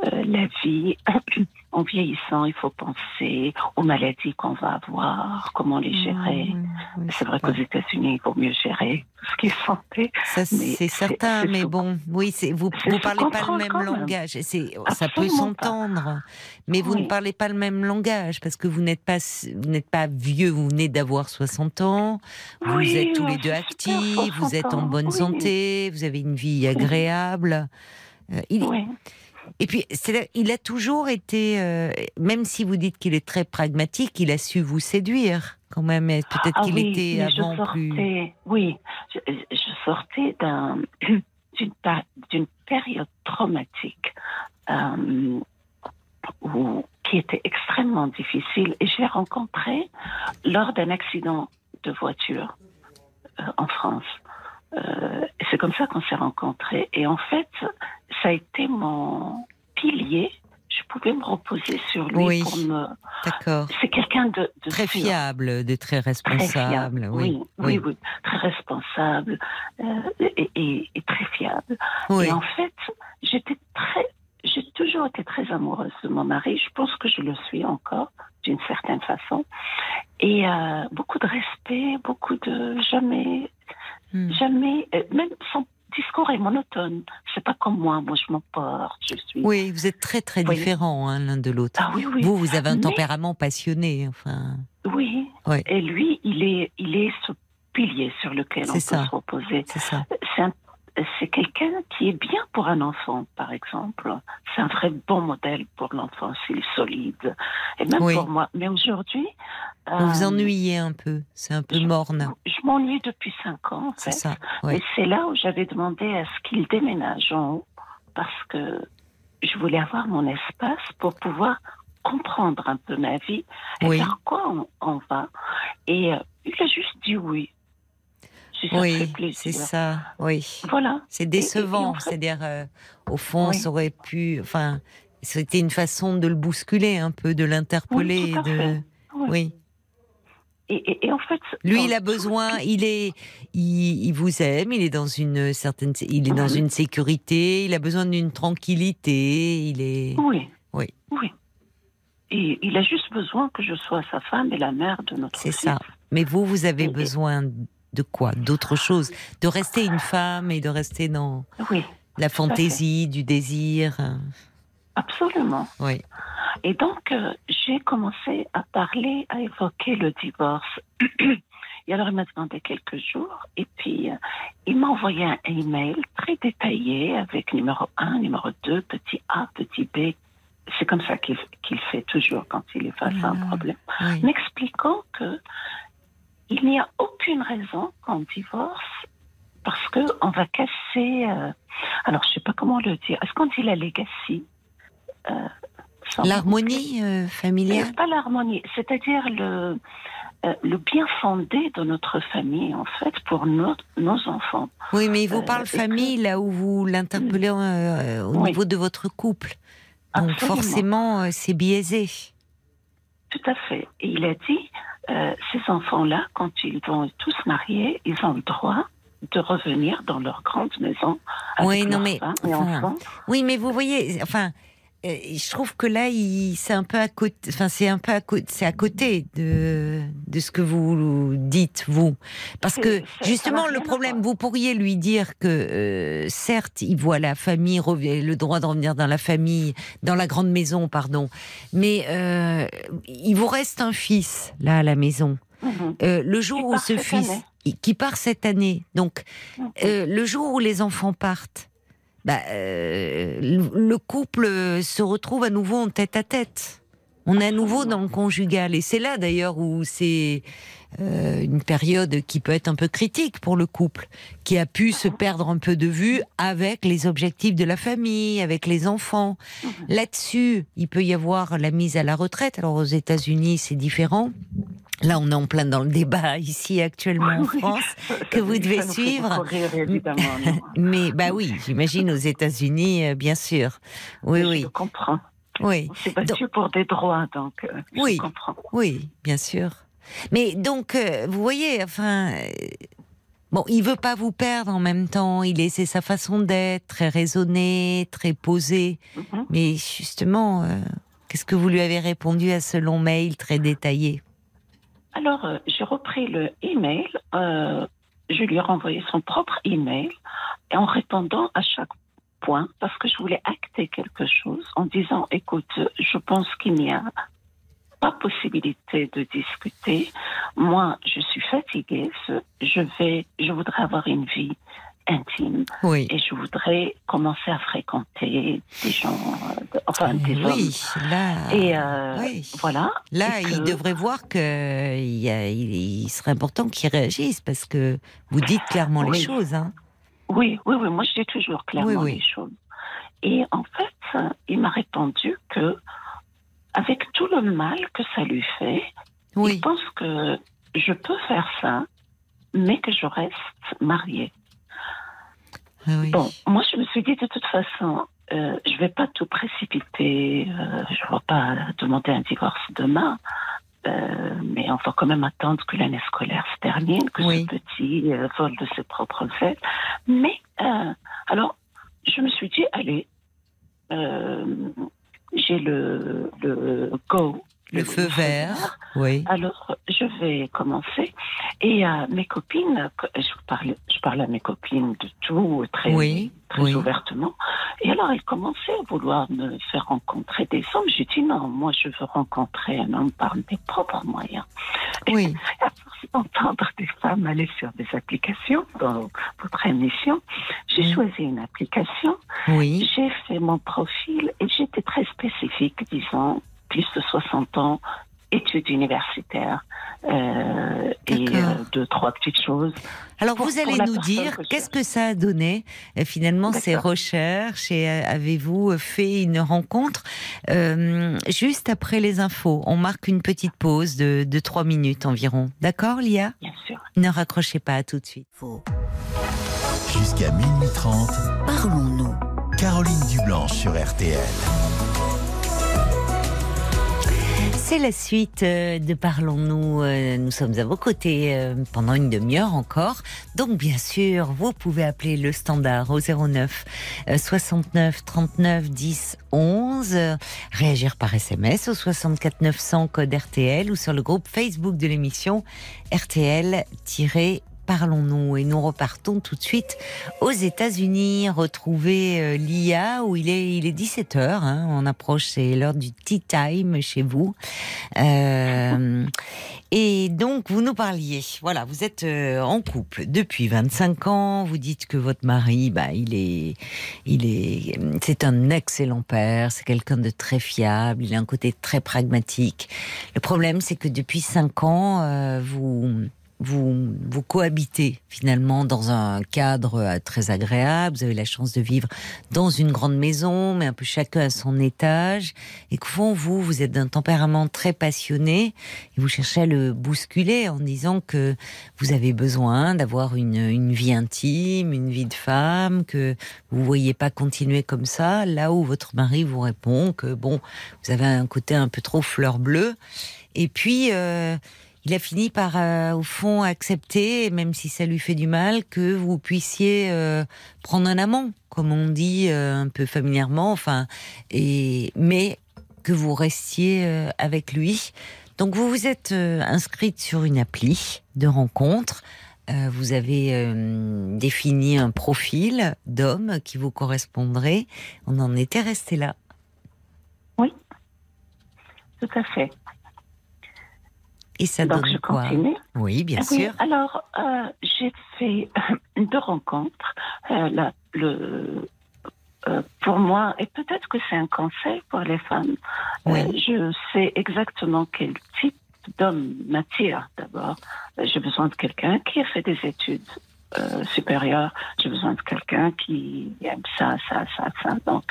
la vie, en vieillissant, il faut penser aux maladies qu'on va avoir, comment les gérer. Oui, oui, C'est vrai qu'aux États-Unis, il vaut mieux gérer tout ce qui est santé. C'est certain, mais sous- bon, oui, vous sous parlez pas le même langage. ça peut s'entendre, mais vous ne parlez pas le même langage parce que vous n'êtes pas n'êtes pas vieux, vous venez d'avoir 60 ans, vous Oui, êtes tous ouais, les deux actifs, vous 60 êtes en bonne oui. santé, vous avez une vie agréable. Euh, il- Oui. Et puis, il a toujours été, euh, même si vous dites qu'il est très pragmatique, il a su vous séduire quand même. Peut-être Ah qu'il oui, était je avant plus. Oui, je, je sortais d'un- d'une période traumatique euh, où- qui était extrêmement difficile et je l'ai rencontré lors d'un accident de voiture euh, en France. Euh, c'est comme ça qu'on s'est rencontrés. Et en fait, ça a été mon pilier je pouvais me reposer sur lui Oui. pour me. D'accord. C'est quelqu'un de, de Très sûr. fiable, de très Très responsable. fiable. oui, oui, oui, très responsable euh, et, et- et très fiable. Et en fait, j'étais très, j'ai toujours été très amoureuse de mon mari. Je pense que je le suis encore, d'une certaine façon. Et euh, beaucoup de respect, beaucoup de jamais, Hmm. jamais, euh, même son discours est monotone. C'est pas comme moi. Moi, je m'emporte. Je suis. Oui, vous êtes très très Oui. différents hein, l'un de l'autre. Ah oui, oui. Vous, vous avez un Mais- tempérament passionné. Enfin, Oui. Ouais. Et lui, il est, il est ce pilier sur lequel on peut ça. se reposer. c'est ça. c'est un- c'est quelqu'un qui est bien pour un enfant, par exemple. C'est un vrai bon modèle pour l'enfant, s'il est solide. Et même Oui. pour moi. Mais aujourd'hui. Vous vous euh, ennuyez un peu. C'est un peu je- morne. Je m'ennuie depuis cinq ans, en C'est ça. Et c'est là où j'avais demandé à ce qu'il déménage en haut, parce que je voulais avoir mon espace pour pouvoir comprendre un peu ma vie et Oui. vers quoi on, on va. Et euh, il a juste dit oui. Si ça Oui, c'est ça. Oui. Voilà. C'est décevant. fait- C'est-à-dire, euh, au fond, Oui. ça aurait pu. Enfin, c'était une façon de le bousculer un peu, de l'interpeller. Oui, de... Et, et- et en fait, Lui, il a besoin, il est, il, il vous aime, il est dans une certaine, il est dans une sécurité, il a besoin d'une tranquillité, il est. Oui. Oui. Oui. Et il a juste besoin que je sois sa femme et la mère de notre C'est fils. ça. Mais vous, vous avez besoin de quoi D'autre chose De rester une femme et de rester dans Oui, la fantaisie, du désir. euh, absolument. Oui. Et donc, euh, j'ai commencé à parler, à évoquer le divorce. Et alors, il m'a demandé quelques jours. Et puis, euh, il m'a envoyé un email très détaillé avec numéro 1, numéro 2, petit A, petit B. C'est comme ça qu'il fait toujours quand il est face à un problème. oui. m'expliquant que il n'y a aucune raison qu'on divorce parce que on va casser. euh, alors, je sais pas comment le dire. Est-ce qu'on dit la legacy Euh, L'harmonie euh, familiale? Pas l'harmonie, c'est-à-dire le euh, le bien fondé de notre famille en fait pour nos, nos enfants. Oui, mais il vous euh, parle que- famille là où vous l'interpellez euh, au Oui. niveau de votre couple. Donc Absolument. forcément, c'est biaisé. Tout à fait. Et il a dit, euh, ces enfants-là, quand ils vont tous marier, ils ont le droit de revenir dans leur grande maison avec Oui, non, mais, enfin, enfants. Oui, mais vous voyez, enfin, je trouve que là, c'est un peu à côté. Enfin, c'est un peu à côté. C'est à côté de de ce que vous dites vous, parce que justement, le problème, vous pourriez lui dire que euh, certes, il voit la famille le droit de revenir dans la famille, dans la grande maison, pardon, mais euh, il vous reste un fils là à la maison. Mhm. Euh, le jour où ce fils, année. qui part cette année, donc Mhm. le jour où les enfants partent, bah, euh, le le couple se retrouve à nouveau en tête à tête. On est à nouveau dans le conjugal. Et c'est là d'ailleurs où c'est euh, une période qui peut être un peu critique pour le couple, qui a pu se perdre un peu de vue avec les objectifs de la famille, avec les enfants. Là-dessus, il peut y avoir la mise à la retraite. Alors aux États-Unis, c'est différent. Là, on est en plein dans le débat ici actuellement en. France. que vous devez suivre? rire. Mais bah oui, j'imagine aux États-Unis, euh, bien sûr. Oui, oui, Je comprends. oui, On s'est battu pour des droits, donc euh, Oui. je comprends. oui, bien sûr. Mais donc, euh, vous voyez, enfin, euh, bon, il veut pas vous perdre en même temps. Il est, c'est sa façon d'être, très raisonné, très posé. Mhm. Mais justement, qu'est-ce que vous lui avez répondu à ce long mail très détaillé? Alors, euh, j'ai repris le email. euh, je lui ai renvoyé son propre email et en répondant à chaque point, parce que je voulais acter quelque chose, en disant, écoute, je pense qu'il n'y a pas possibilité de discuter. Moi, je suis fatiguée. Je vais, je voudrais avoir une vie intime Oui. et je voudrais commencer à fréquenter des gens, euh, enfin des hommes. Oui, là. Et euh, oui. voilà. Là, il devrait voir que il, y a- il- il serait important qu'il réagisse parce que vous dites clairement les choses. Hein. Oui, oui, oui, moi je dis toujours clairement les choses. Et en fait, il m'a répondu que, avec tout le mal que ça lui fait, il pense que je peux faire ça, mais que je reste mariée. Oui. Bon, moi je me suis dit de toute façon, euh, je vais pas tout précipiter. Euh, je ne vais pas demander un divorce demain. Euh, mais on va quand même attendre que l'année scolaire se termine, que Oui. ce petit vole de ses propres ailes. Mais, alors, je me suis dit, allez, j'ai le, le go. Le feu vert. Oui. Alors, je vais commencer. Et euh, mes copines, je parle, je parle à mes copines de tout très, Oui, très oui. ouvertement. Et alors, elles commençaient à vouloir me faire rencontrer des hommes. J'ai dit non, moi, je veux rencontrer un homme par mes propres moyens. Oui. À force d'entendre des femmes aller sur des applications dans votre émission, j'ai choisi une application Oui. j'ai fait mon profil et j'étais très spécifique, disons, plus de 60 ans, études universitaires euh, et euh, deux, trois petites choses. Alors Pour- vous allez nous dire qu'est-ce que ça a donné euh, finalement ces recherches et avez-vous fait une rencontre Euh, juste après les infos? On marque une petite pause de, de trois minutes environ. D'accord, Lia? Bien sûr. Ne raccrochez pas à tout de suite. Jusqu'à minuit 30, Parlons-nous. Caroline Dublanche sur RTL. C'est la suite euh, de Parlons-nous. euh, Nous sommes à vos côtés euh, pendant une demi-heure encore. Donc, bien sûr, vous pouvez appeler le standard au 09 euh, 69 39 10 11. euh, Réagir par SMS au 64 900 code RTL ou sur le groupe Facebook de l'émission RTL Parlons-nous et nous repartons tout de suite aux États-Unis. Retrouver euh, l'IA où il est il est 17 h on approche c'est l'heure du tea time chez vous. Euh, et donc vous nous parliez. Voilà vous êtes euh, en couple depuis 25 ans. Vous dites que votre mari bah il est il est c'est un excellent père. C'est quelqu'un de très fiable. Il a un côté très pragmatique. Le problème c'est que depuis 5 ans vous vous, vous cohabitez finalement dans un cadre euh, très agréable. Vous avez la chance de vivre dans une grande maison, mais un peu chacun à son étage. Et qu'au fond, vous, vous êtes d'un tempérament très passionné et vous cherchez à le bousculer en disant que vous avez besoin d'avoir une, une vie intime, une vie de femme, que vous voyez pas continuer comme ça. Là où votre mari vous répond que bon, vous avez un côté un peu trop fleur bleue. Et puis, euh, il a fini par, euh, au fond, accepter, même si ça lui fait du mal, que vous puissiez euh, prendre un amant, comme on dit euh, un peu familièrement, enfin, et mais que vous restiez avec lui. Donc vous vous êtes inscrite sur une appli de rencontre. Vous avez défini un profil d'homme qui vous correspondrait. On en était resté là. Tout à fait. Et ça Donc, donne je quoi continue. Oui, bien Oui, sûr. alors, euh, j'ai fait deux rencontres. Euh, la- le, euh, pour moi, et peut-être que c'est un conseil pour les femmes, euh, Oui. je sais exactement quel type d'homme m'attire d'abord. Euh, J'ai besoin de quelqu'un qui a fait des études euh, supérieures. J'ai besoin de quelqu'un qui aime ça, ça, ça, ça. Donc,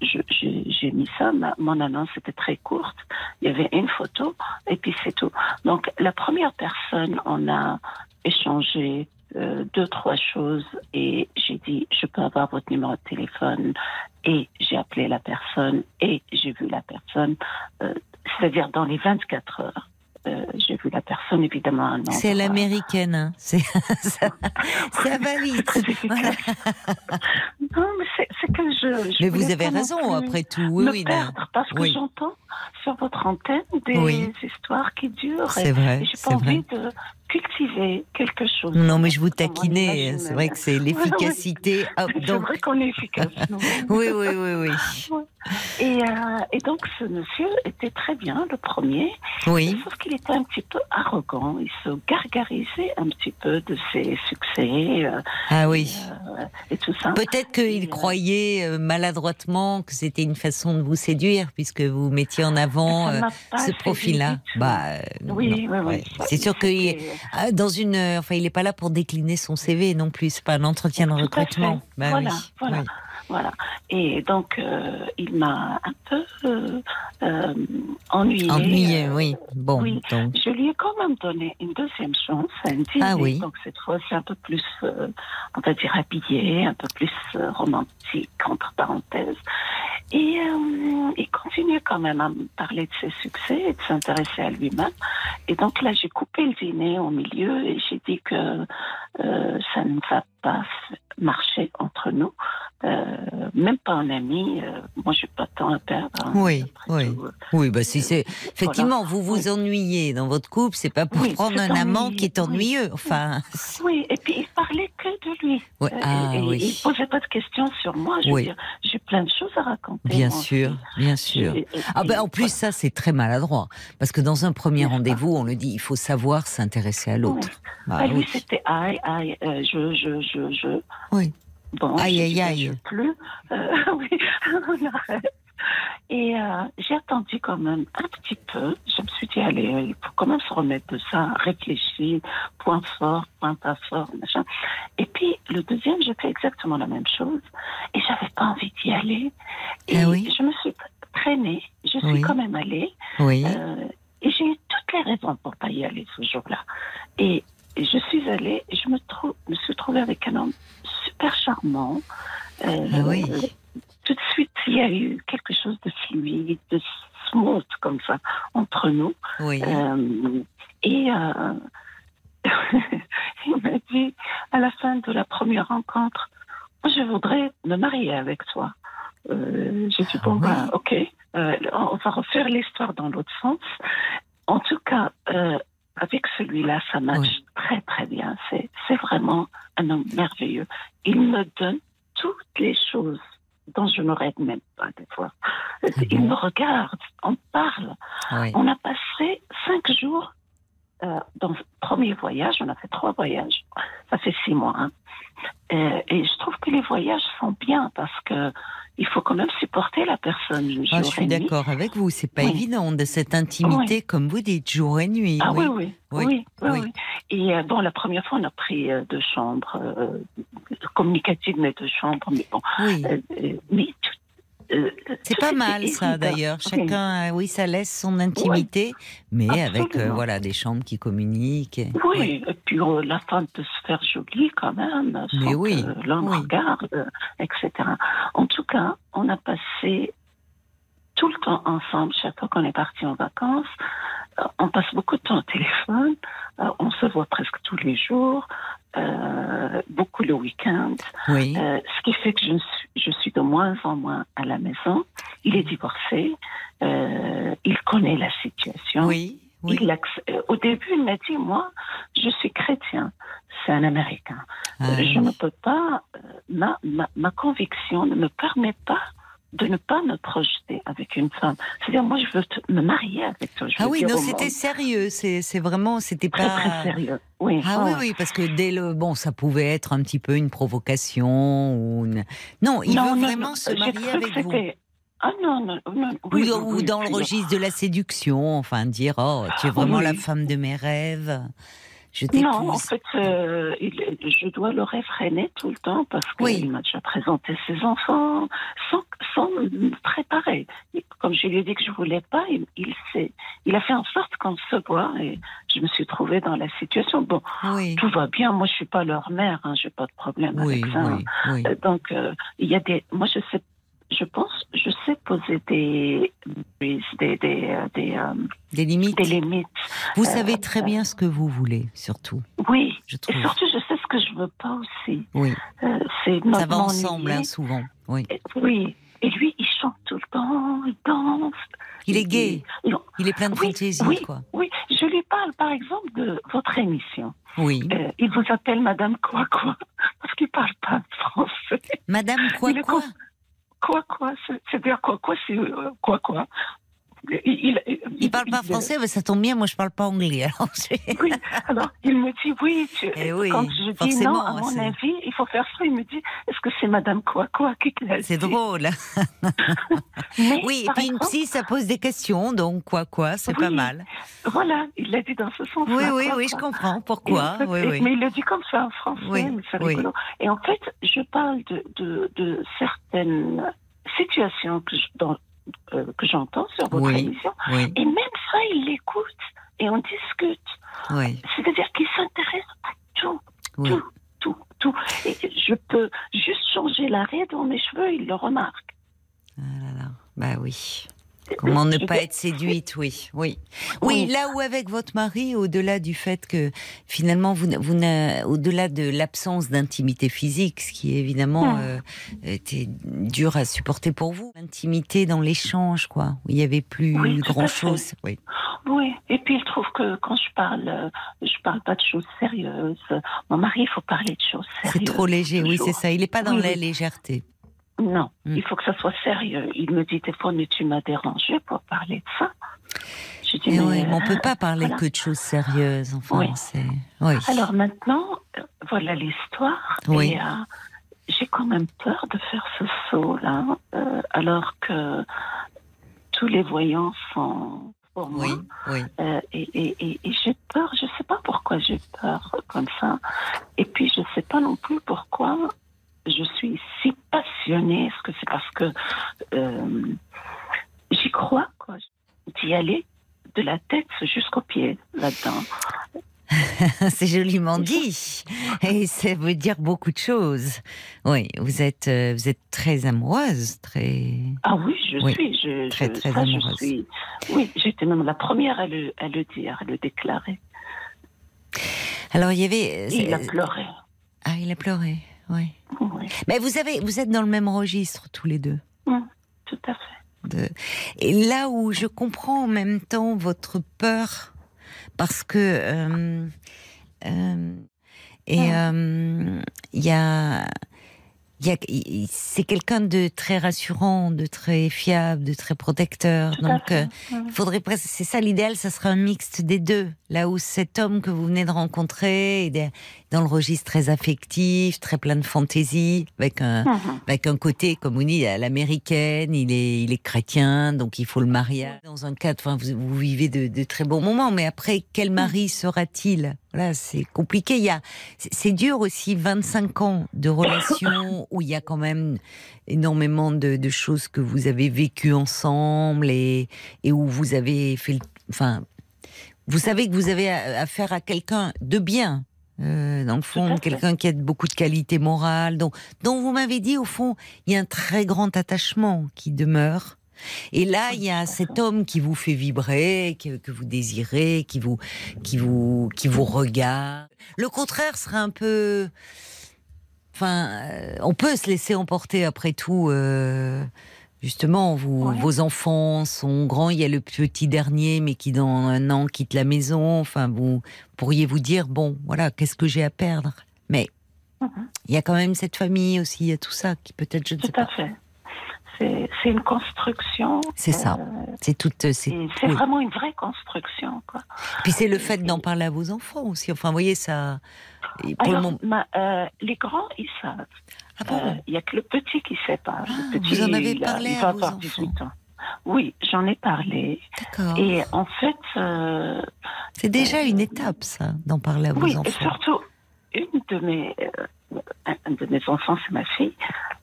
j'ai mis ça. Mon annonce était très courte. Il y avait une photo et puis c'est tout. Donc, la première personne, on a échangé euh, deux, trois choses et j'ai dit, je peux avoir votre numéro de téléphone et j'ai appelé la personne et j'ai vu la personne, euh, c'est-à-dire dans les 24 heures. Vu la personne, évidemment. C'est l'américaine. hein. C'est- ça, ça va vite. Voilà. Non, mais c'est que je. je Mais vous avez raison, après tout. Oui, me oui, perdre parce que j'entends sur votre antenne des Oui. histoires qui durent. C'est vrai, Et j'ai pas vrai. envie de cultiver quelque chose. Non, mais je vous taquinais. imaginer. C'est vrai que c'est l'efficacité. Hop, C'est donc, vrai qu'on est efficace. oui, oui, oui, oui. Et, euh, et donc, ce monsieur était très bien, le premier. Oui, Sauf qu'il était un petit peu arrogant. Il se gargarisait un petit peu de ses succès euh, ah oui. euh, et tout ça. Peut-être qu'il croyait maladroitement que c'était une façon de vous séduire, puisque vous mettiez en avant ce profil-là. Bah, Oui, oui, oui. Ça, C'est sûr ah, dans une, euh, enfin, il n'est pas là pour décliner son CV non plus. C'est pas un entretien de recrutement. Bah Voilà, oui, voilà. oui. Voilà. Et donc, euh, il m'a un peu euh, euh, ennuyé. Ennuyé, Euh, oui. Bon, oui. donc. Je lui ai quand même donné une deuxième chance, un dîner. Ah oui. Donc cette fois, c'est un peu plus, euh, on va dire, habillé, un peu plus euh, romantique, entre parenthèses. Et euh, il continuait quand même à me parler de ses succès et de s'intéresser à lui-même. Et donc là, j'ai coupé le dîner au milieu et j'ai dit que euh, ça ne va pas marcher entre nous. Euh, même pas un ami. euh, moi, j'ai pas de temps à perdre. hein, Oui, oui. tout, euh. Oui, bah si c'est effectivement vous vous ennuyez dans votre couple, c'est pas pour Oui, prendre un amant ennuyé, qui est oui. ennuyeux. Enfin, c'est- Oui, et puis il parlait que de lui. Ah et, oui. Il posait pas de questions sur moi. Je Oui. veux dire, j'ai plein de choses à raconter. bien moi sûr, bien sûr. Et- Ah ben en plus ça c'est très maladroit parce que dans un premier rendez-vous on le dit il faut savoir s'intéresser à l'autre. Bah voilà. Ah, lui, oui. c'était aïe, aïe, je, je, je, je. Oui. Bon, Aïe, aïe, aïe. je plus. Euh, oui, on arrête. Et euh, j'ai attendu quand même un petit peu. Je me suis dit, allez, il faut quand même se remettre de ça, réfléchir, point fort, point pas fort, machin. Et puis, le deuxième, j'ai fait exactement la même chose. Et j'avais pas envie d'y aller. Et Ah oui je me suis traînée. Je suis Oui. quand même allée. Oui. Euh, et j'ai eu toutes les raisons pour pas y aller ce jour-là. Et, et je suis allée et je me, trou- me suis trouvée avec un homme super charmant. Euh, Ah oui. Tout de suite, il y a eu quelque chose de fluide, de smooth comme ça entre nous. Oui. Euh, et euh, il m'a dit, à la fin de la première rencontre, je voudrais me marier avec toi. Euh, J'ai dit, Ah bon, oui. ben, ok, on va refaire l'histoire dans l'autre sens. En tout cas, avec celui-là, ça match Oui. très, très bien. C'est vraiment un homme merveilleux. Il me donne toutes les choses dont je ne rêve même pas des fois. Il bon me regarde, on parle. oui. On a passé cinq jours euh, dans le premier voyage. On a fait trois voyages. Ça fait six mois. hein. Euh, et je trouve que les voyages sont bien parce que il faut quand même supporter la personne. jour Ah, je suis d'accord avec vous, c'est pas Oui. évident de cette intimité comme vous dites jour et nuit. Ah oui, oui. oui, Oui. Et euh, bon, la première fois, on a pris euh, deux chambres euh, communicatives, mais deux chambres. Mais bon, Oui. mais tout- C'est pas mal ça d'ailleurs. Oui. Chacun, euh, oui, ça laisse son intimité, mais avec euh, voilà des chambres qui communiquent. et- Oui, et puis euh, la femme peut se faire jolie quand même, sans Mais oui, que oui. regarde, etc. En tout cas, on a passé tout le temps ensemble, chaque fois qu'on est parti en vacances. Euh, on passe beaucoup de temps au téléphone, on se voit presque tous les jours, beaucoup le week-end. Oui. Ce qui fait que je suis, je suis de moins en moins à la maison. Il est divorcé, euh, il connaît la situation. Oui. Oui. Il euh, au début, il m'a dit, moi, je suis chrétien. C'est un Américain. Ah, je oui. ne peux pas, euh, ma, ma, ma conviction ne me permet pas de ne pas me projeter avec une femme. C'est-à-dire, moi, je veux te- me marier avec toi. Je Ah oui, non, c'était sérieux. C'est vraiment, c'était pas. très sérieux. Oui, Ah oui, oui, parce que dès le bon, ça pouvait être un petit peu une provocation ou une... non, il Non, veut non, vraiment non, se marier avec vous. Ah non, non, non. Ou, oui, dans- oui, ou oui, dans le registre de la séduction, enfin dire oh tu es vraiment Oui. la femme de mes rêves, je Non, en fait, euh, il- je dois le réfréner tout le temps parce qu'il Oui. m'a déjà présenté ses enfants sans, sans me préparer. Et Comme je lui ai dit que je voulais pas, il, il, il a fait en sorte qu'on se voit et je me suis trouvée dans la situation. Bon, Oui, tout va bien. Moi, je suis pas leur mère, hein, j'ai pas de problème oui, avec ça. oui. Euh, Donc, euh, il y a des. Moi, je sais. Je pense, je sais poser des des des euh, des, euh, Des limites. des limites. Vous Euh, savez très bien ce que vous voulez, surtout, Oui, je et surtout, je sais ce que je veux pas aussi. Oui, Euh, c'est ça va ensemble hein, souvent. Oui, Et- Oui. Et lui, il chante tout le temps, il danse. il est gay, Il- il est plein de Oui, fantaisie, oui. quoi. Oui, je lui parle par exemple de votre émission. Oui, Euh, il vous appelle Madame quoi quoi parce qu'il parle pas français. Madame quoi quoi Quoi quoi C'est- C'est-à-dire quoi quoi C'est euh, quoi quoi? Il, il, parle pas français, mais ça tombe bien, moi je parle pas anglais. Alors oui, alors il me dit oui, tu, Eh oui, quand je dis non, à mon c'est- avis, il faut faire ça, il me dit, est-ce que c'est Madame quoi quoi qui te l'a C'est dit drôle. Mais, Oui, et puis une exemple, psy, ça pose des questions, donc quoi, quoi, c'est pas mal. Voilà, il l'a dit dans ce sens. Oui, oui, oui, je comprends. Pourquoi Et Oui, et-. Mais il le dit comme ça en français, mais c'est rigolo. Et en fait, je parle de, de, de certaines situations que je- dans- euh, que j'entends sur votre Oui. émission. Oui, Et même ça, il l'écoute et on discute. oui, C'est-à-dire qu'il s'intéresse à tout, tout, tout, tout. Et je peux juste changer l'arrêt dans mes cheveux, il le remarque. Ah là là. Bah oui. Comment ne pas être séduite, oui, oui. Oui. Là où avec votre mari, au-delà du fait que finalement, vous, vous au-delà de l'absence d'intimité physique, ce qui évidemment Hmm. euh, était dur à supporter pour vous, l'intimité dans l'échange, quoi, où il n'y avait plus Oui, grand-chose. Oui. Oui, et puis il trouve que quand je parle, euh, je parle pas de choses sérieuses. Mon mari, il faut parler de choses sérieuses. C'est trop léger, oui, c'est ça. Il n'est pas dans Oui, la légèreté. Non, Mm. il faut que ça soit sérieux. Il me dit des fois, mais tu m'as dérangé pour parler de ça. Je dis, mais, oui, mais on euh, peut pas parler voilà. que de choses sérieuses. Enfin, Oui. Alors maintenant, euh, voilà l'histoire. Oui. Euh, j'ai quand même peur de faire ce saut-là, euh, alors que tous les voyants sont pour moi. oui, oui. Euh, et et, et, et j'ai peur, je sais pas pourquoi j'ai peur comme ça. Et puis je sais pas non plus pourquoi je suis si passionnée. Est-ce que c'est parce que euh, j'y crois, quoi, d'y aller de la tête jusqu'aux pieds là-dedans. C'est joliment dit. Et ça veut dire beaucoup de choses. Oui, vous êtes, euh, vous êtes très amoureuse, très. Ah oui, je Oui, suis, je, très, je, très ça, je amoureuse. suis. Oui, j'étais même la première à le, à le dire, à le déclarer. Alors, il y avait. Et il a pleuré. Ah, il a pleuré, oui. Mais vous avez, vous êtes dans le même registre tous les deux. tout à fait. De... Et là où je comprends en même temps votre peur, parce que euh, euh, et euh, il y a, y c'est quelqu'un de très rassurant, de très fiable, de très protecteur. Tout Donc, il faudrait presque, c'est ça l'idéal, ça serait un mixte des deux. Là où cet homme que vous venez de rencontrer des- dans le registre très affectif, très plein de fantaisie, avec un, Mhm. avec un côté, comme on dit, à l'américaine, il est, il est chrétien, donc il faut le mariage. Dans un cadre, enfin, vous, vous vivez de, de très bons moments, mais après, quel mari sera-t-il? Voilà, c'est compliqué. Il y a, c'est dur aussi, 25 ans de relation où il y a quand même énormément de, de choses que vous avez vécues ensemble et, et où vous avez fait, le- enfin, vous savez que vous avez affaire à quelqu'un de bien. Euh, dans le fond, quelqu'un qui a beaucoup de qualités morales, dont, dont vous m'avez dit, au fond, il y a un très grand attachement qui demeure. Et là, il y a cet homme qui vous fait vibrer, que, que vous désirez, qui vous, qui vous, qui vous regarde. Le contraire serait un peu, enfin, euh, on peut se laisser emporter après tout. euh, Justement, vous, Ouais. vos enfants sont grands. Il y a le petit dernier, mais qui dans un an quitte la maison. Enfin, vous pourriez vous dire bon, voilà, qu'est-ce que j'ai à perdre? Mais Mhm. il y a quand même cette famille aussi, il y a tout ça qui peut-être, je ne sais Tout à pas. fait. C'est une construction. C'est ça. euh, C'est toute, c'est et c'est oui. vraiment une vraie construction. Quoi. Puis c'est le fait d'en parler à vos enfants aussi. Enfin, vous voyez ça. le Alors, moment. ma- euh, les grands, ils savent. Ah bon Euh, Il y a que le petit qui sait pas. Ah, le petit, vous en avez il a- parlé il à vos enfants. 18 ans. Oui, j'en ai parlé. D'accord. Et en fait, euh, C'est déjà une étape, ça, d'en parler à vos oui, et enfants. surtout, une de mes, euh, un de mes enfants, c'est ma fille.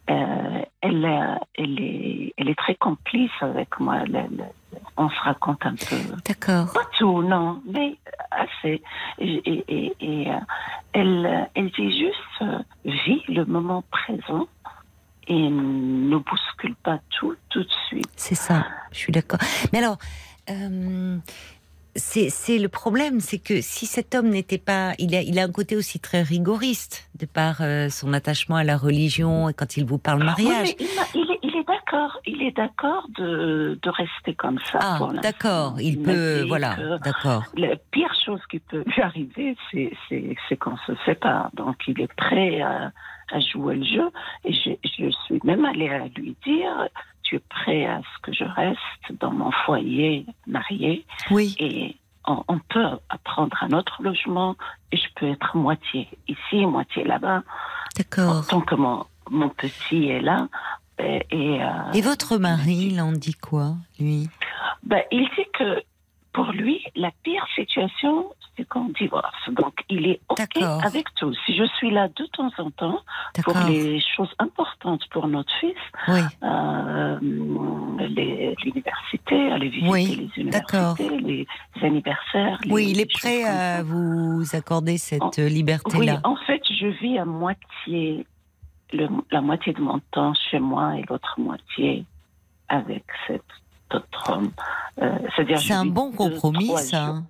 euh, elle, euh, elle, est, elle est très complice avec moi. Elle- elle- on se raconte un peu. D'accord. Pas tout, non, mais assez. Et, et, euh, elle, elle dit juste, euh, vis le moment présent et ne bouscule pas tout tout de suite. C'est ça, je suis d'accord. Mais alors, euh, c'est le problème, c'est que si cet homme n'était pas, il a, il a un côté aussi très rigoriste de par euh, son attachement à la religion et quand il vous parle mariage. Oui, il, est, d'accord, il est d'accord de, de rester comme ça. ah, d'accord, il peut, voilà, d'accord. La pire chose qui peut lui arriver, c'est, qu'on se sépare. Donc il est prêt à, à jouer le jeu. Et je, je suis même allée à lui dire, es prêt à ce que je reste dans mon foyer marié Oui. et on, on peut prendre un autre logement et je peux être moitié ici, moitié là-bas. D'accord. Tant que mon, mon petit est là. Et, et, euh, Et votre mari, il en dit quoi, lui? ben, il dit que pour lui, la pire situation, c'est qu'on divorce. Donc, il est OK avec tout. Si je suis là de temps en temps pour les choses importantes pour notre fils, Oui. euh, l'université, aller visiter Oui, les universités, les anniversaires. les- Oui, il est prêt à vous accorder cette En- euh, Oui, liberté-là. en fait, je vis à moitié, le- la moitié de mon temps chez moi et l'autre moitié avec cet Euh, c'est-à-dire, C'est un bon compromis, ça. jours. hein.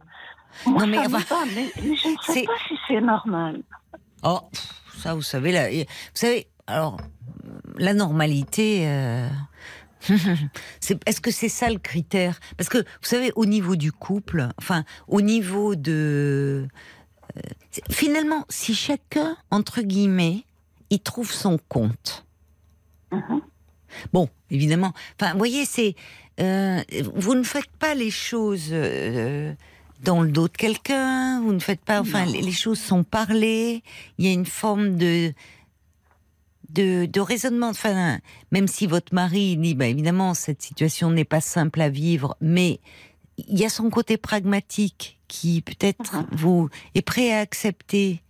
Moi, Non, mais ça je ne c'est- sais pas si c'est normal. Oh, ça, vous savez, là, vous savez, alors, la normalité. euh, c'est- Est-ce que c'est ça le critère? Parce que vous savez, au niveau du couple, enfin, au niveau de, euh, finalement, si chacun entre guillemets, il trouve son compte. Mhm. Bon, évidemment. Enfin, vous voyez, c'est euh, vous ne faites pas les choses euh, dans le dos de quelqu'un. Vous ne faites pas. Enfin, les choses sont parlées. Il y a une forme de de, de raisonnement. Enfin, même si votre mari dit, bah, évidemment, cette situation n'est pas simple à vivre, mais il y a son côté pragmatique qui peut-être Mhm. vous est prêt à accepter.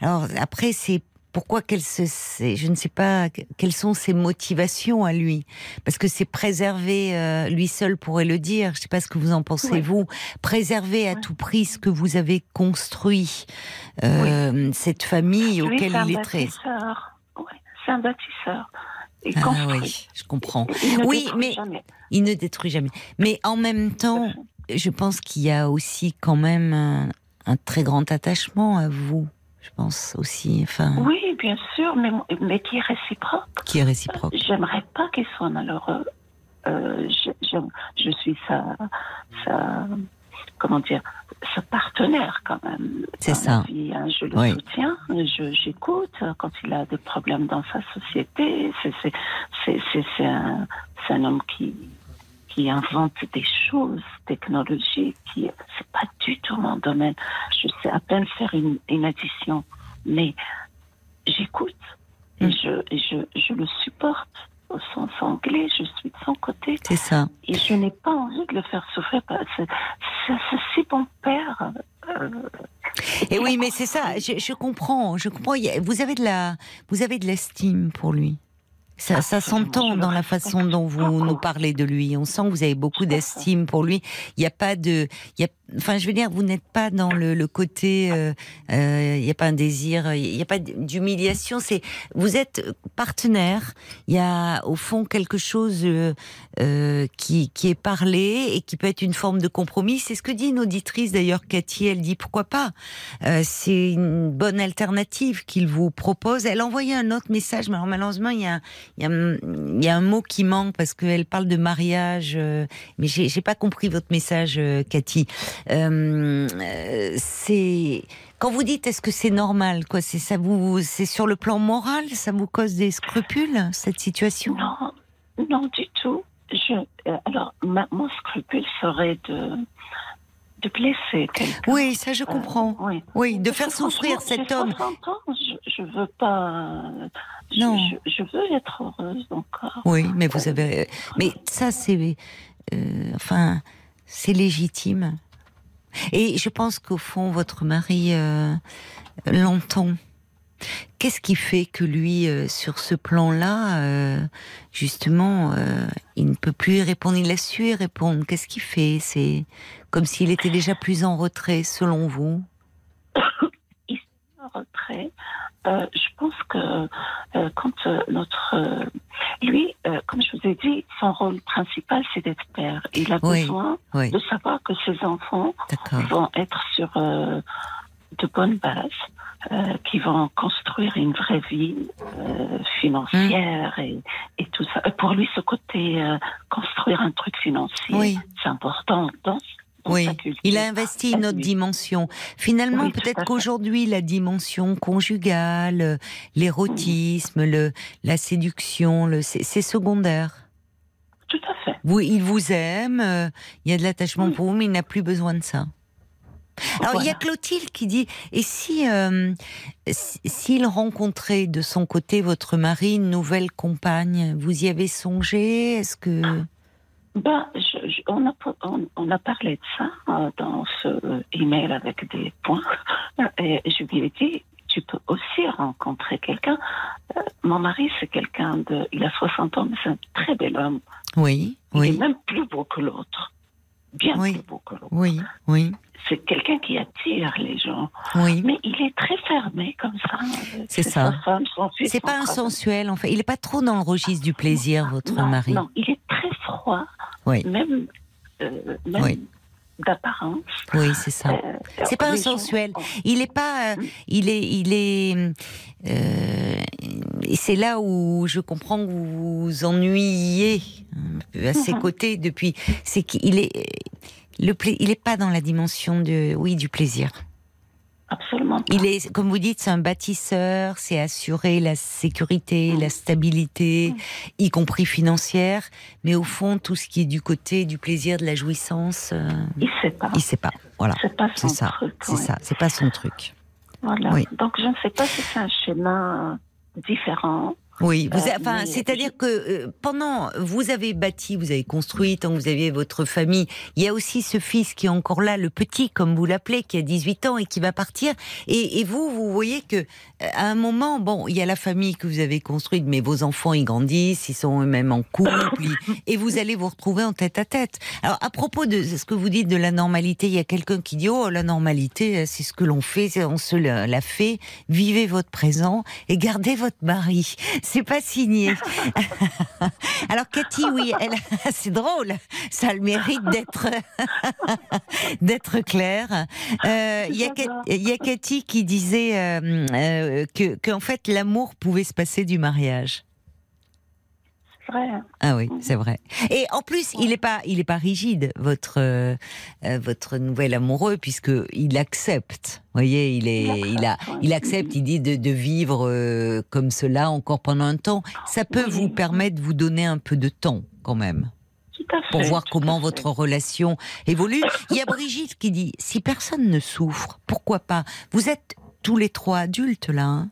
Alors après, c'est pourquoi qu'elle se, je ne sais pas quelles sont ses motivations à lui, parce que c'est préserver, euh, lui seul pourrait le dire. Je ne sais pas ce que vous en pensez Ouais. vous. Préserver à Ouais. tout prix ce que vous avez construit, euh, cette famille Lui, auquel il est très. Ouais, c'est un bâtisseur. Il Ah construit. oui, je comprends. Il Oui, mais- jamais. Il ne détruit jamais. Mais en même temps, je pense qu'il y a aussi quand même un, un très grand attachement à vous. Je pense aussi, enfin, Oui, bien sûr, mais, mais qui est réciproque. qui est réciproque. J'aimerais pas qu'il soit malheureux. Euh, je, je, je suis sa, sa, comment dire, sa partenaire quand même. C'est ça. vie, hein. Je le Oui. soutiens, j'écoute quand il a des problèmes dans sa société. C'est, un, c'est un homme qui, qui invente des choses technologiques qui, c'est pas du tout mon domaine. Je sais à peine faire une, une addition, mais j'écoute et Mm. je, et je, je le supporte au sens anglais. Je suis de son côté C'est ça. et je n'ai pas envie de le faire souffrir. C'est, bon père. euh, Et oui, mais c'est ça. Je, je comprends. Je comprends. Vous avez de la, vous avez de l'estime pour lui. Ça, ça Absolument, s'entend dans la façon dont vous nous parlez de lui. On sent que vous avez beaucoup d'estime pour lui. Il n'y a pas de, il y a, enfin, je veux dire, vous n'êtes pas dans le, le côté, euh, euh, il n'y a pas un désir, il n'y a pas d'humiliation. C'est, vous êtes partenaire. Il y a au fond quelque chose euh, euh, qui, qui est parlé et qui peut être une forme de compromis. C'est ce que dit une auditrice d'ailleurs, Cathy. Elle dit pourquoi pas? Euh, c'est une bonne alternative qu'il vous propose. Elle a envoyé un autre message, mais alors malheureusement il y a, il y a, un mot qui manque parce qu'elle parle de mariage, euh, mais j'ai j'ai pas compris votre message, euh, Cathy. Euh, c'est quand vous dites est-ce que c'est normal, quoi C'est ça vous, c'est sur le plan moral, ça vous cause des scrupules cette situation? Non, non du tout. Je, alors, mon scrupule serait de, de blesser quelqu'un. Oui, ça je comprends. Euh, oui. Oui, de faire souffrir cet homme. 60 ans, je, je veux pas. je- Non. Je, je veux être heureuse encore. Oui, mais vous avez. Mais ça, c'est. euh, enfin, c'est légitime. Et je pense qu'au fond, votre mari euh, l'entend. Qu'est-ce qui fait que lui, euh, sur ce plan-là, euh, justement, euh, il ne peut plus y répondre Il a su y répondre? Qu'est-ce qu'il fait? C'est comme s'il était déjà plus en retrait, selon vous? En retrait. Je pense que quand notre. lui, comme je vous ai dit, son rôle principal, c'est d'être père. Il a Oui, besoin Oui, de savoir que ses enfants vont être sur de bonnes bases, euh, qui vont construire une vraie vie euh, financière et, et tout ça. Pour lui, ce côté euh, construire un truc financier, Oui. c'est important dans, Oui, il a investi une autre dimension. Finalement, Oui, tout à peut-être fait. qu'aujourd'hui, la dimension conjugale, l'érotisme, le, la séduction, le, c'est secondaire. Vous, il vous aime, euh, il y a de l'attachement pour vous, mais il n'a plus besoin de ça. Alors il y a Clotilde qui dit et si euh, s- s'il rencontrait de son côté votre mari une nouvelle compagne, vous y avez songé? Est-ce que je- je- on, a, on, on a parlé de ça euh, dans ce email avec des points. Et je lui ai dit, tu peux aussi rencontrer quelqu'un. Euh, mon mari, c'est quelqu'un de... Il a 60 ans, mais c'est un très bel homme. oui, Il est oui, même plus beau que l'autre. Bien Oui. plus beau que l'autre. oui, oui, C'est quelqu'un qui attire les gens. oui. Mais il est très fermé comme ça. C'est ça. C'est pas frère. insensuel en fait. Il est pas trop dans le registre du plaisir, votre non, mari. Non, il est très froid. Oui. Même, euh, même Oui. D'apparence. Oui, c'est ça. Euh, C'est pas les gens- insensuel. Il est pas, euh, il est, il est. euh, c'est là où je comprends que vous vous peu à ses Mhm. côtés depuis. C'est qu'il est, le pla- il est pas dans la dimension de, oui, du plaisir. Absolument. pas. Il est, comme vous dites, c'est un bâtisseur, c'est assurer la sécurité, Mhm. la stabilité, y compris financière. Mais au fond, tout ce qui est du côté du plaisir, de la jouissance, euh, Il sait pas. il sait pas. Voilà. C'est pas son ça. truc. C'est ouais. ça. C'est pas son truc. Voilà. Oui. Donc je ne sais pas si c'est un schéma différent. Oui, vous Euh, enfin, c'est-à-dire que euh, pendant vous avez bâti, vous avez construit, tant que vous aviez votre famille, il y a aussi ce fils qui est encore là, le petit, comme vous l'appelez, qui a 18 ans et qui va partir. Et, et vous, vous voyez que à un moment, bon, il y a la famille que vous avez construite, mais vos enfants ils grandissent, ils sont eux-mêmes en couple, et vous allez vous retrouver en tête à tête. Alors à propos de ce que vous dites de la normalité, il y a quelqu'un qui dit oh la normalité, c'est ce que l'on fait, on se la fait. Vivez votre présent et gardez votre mari. C'est pas signé. Alors Cathy, oui, elle, c'est drôle. Ça a le mérite d'être d'être clair. Euh, Il y, a y Cathy qui disait euh, euh, que qu'en fait l'amour pouvait se passer du mariage. C'est vrai. hein. Ah oui, c'est vrai. Et en plus, il est pas, il est pas rigide, votre euh, euh, votre nouvel amoureux, puisque il accepte. Vous voyez, il est, il a, il accepte. Il dit de, de vivre euh, comme cela encore pendant un temps. Ça peut Oui. vous permettre de vous donner un peu de temps, quand même, Tout à fait. pour voir comment votre relation évolue. Il y a Brigitte qui dit si personne ne souffre, pourquoi pas? Vous êtes tous les trois adultes là. hein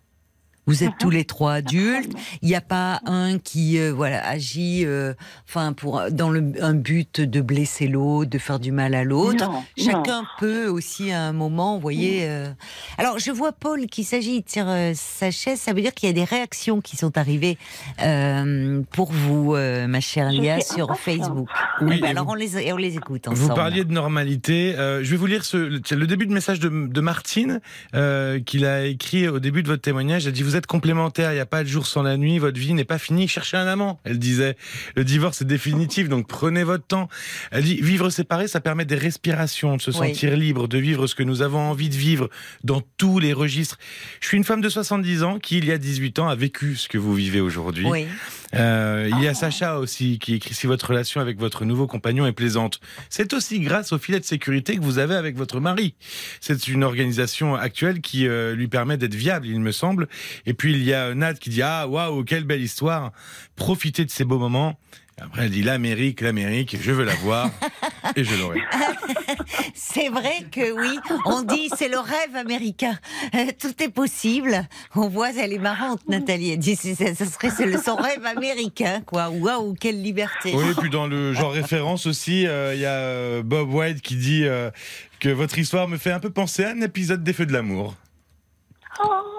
vous êtes tous les trois adultes. Il n'y a pas un qui euh, voilà agit euh, enfin pour dans le un but de blesser l'autre, de faire du mal à l'autre. Non, Chacun non. peut aussi à un moment, vous voyez. euh, Alors je vois Paul qui s'agit sur euh, sa chaise. Ça veut dire qu'il y a des réactions qui sont arrivées euh, pour vous, euh, ma chère Lia, sur. Facebook. Oui, Eh ben alors vous- on les on les écoute ensemble. Vous parliez de normalité. Euh, je vais vous lire ce, le, le début de message de, de Martine euh, qu'il a écrit au début de votre témoignage. Elle dit vous êtes complémentaires. Il n'y a pas de jour sans la nuit. Votre vie n'est pas finie. Cherchez un amant. Elle disait le divorce est définitif. Donc prenez votre temps. Elle dit vivre séparé, ça permet des respirations, de se Oui. sentir libre, de vivre ce que nous avons envie de vivre dans tous les registres. Je suis une femme de 70 ans qui, il y a 18 ans, a vécu ce que vous vivez aujourd'hui. Oui. Euh, il y a Sacha aussi qui écrit si votre relation avec votre nouveau compagnon est plaisante. C'est aussi grâce au filet de sécurité que vous avez avec votre mari. C'est une organisation actuelle qui euh, lui permet d'être viable, il me semble. Et puis il y a Nat qui dit ah waouh quelle belle histoire. Profitez de ces beaux moments. Après elle dit l'Amérique, l'Amérique, je veux la voir et je l'aurai. C'est vrai que oui, on dit c'est le rêve américain. Euh, tout est possible. On voit, elle est marrante, Nathalie. Elle dit ce serait le- son rêve américain, quoi. Waouh, quelle liberté. Oui, et puis dans le genre référence aussi, euh, il y a euh, Bob White qui dit euh, que votre histoire me fait un peu penser à un épisode des Feux de l'amour.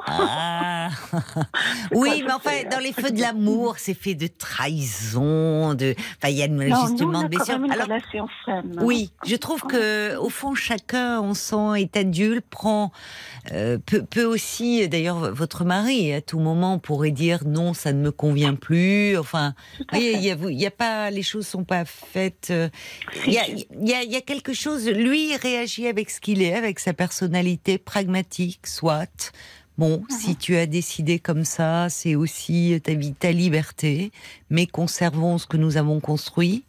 Ah. oui, mais enfin, dans les feux de l'amour, c'est fait de trahison, de. Enfin, il y a une- Non, justement nous, on de a quand blessures. même une Alors, relation saine. Oui, je trouve que au fond chacun, on sent est adulte, prend euh, peut, peut aussi. D'ailleurs, votre mari à tout moment pourrait dire non, ça ne me convient plus. Enfin, il y a, y pas, les choses sont pas faites. euh, Il y a, y a quelque chose. Lui il réagit avec ce qu'il est, avec sa personnalité pragmatique, soit. Bon, si tu as décidé comme ça, c'est aussi ta vie, ta liberté, mais conservons ce que nous avons construit.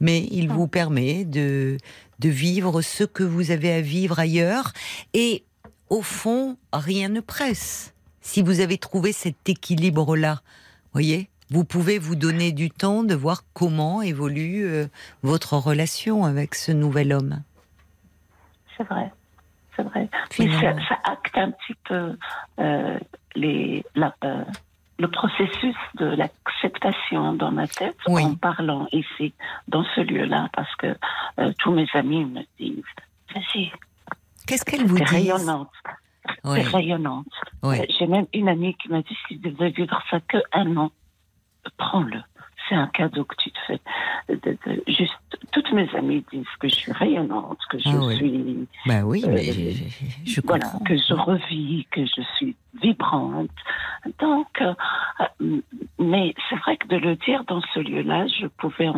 Mais il vous permet de, de vivre ce que vous avez à vivre ailleurs. Et au fond, rien ne presse. Si vous avez trouvé cet équilibre-là, voyez, vous pouvez vous donner du temps de voir comment évolue euh, votre relation avec ce nouvel homme. C'est vrai, c'est vrai. Puis ça, ça, acte un petit peu euh, les, la, euh, le processus de l'acceptation dans ma tête en parlant ici, dans ce lieu-là, parce que euh, tous mes amis me disent, vas-y. Qu'est-ce qu'elle vous dit? rayonnante. C'est rayonnante. J'ai même une amie qui m'a dit, si tu devais vivre ça que un an, prends-le c'est un cadeau que tu te fais. juste, toutes mes amies disent que je suis rayonnante, que je ah suis. Ben oui, mais euh, je, voilà, que je revis, que je suis vibrante. Donc, euh, euh, mais c'est vrai que de le dire dans ce lieu-là, je pouvais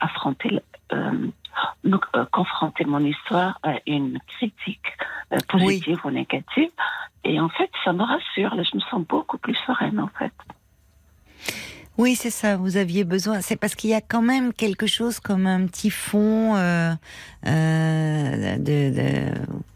affronter. confronter mon histoire à une critique positive ou négative. Et en fait, ça me rassure. Là, je me sens beaucoup plus sereine, en fait. Oui, c'est ça. Vous aviez besoin. C'est parce qu'il y a quand même quelque chose comme un petit fond euh, euh, de,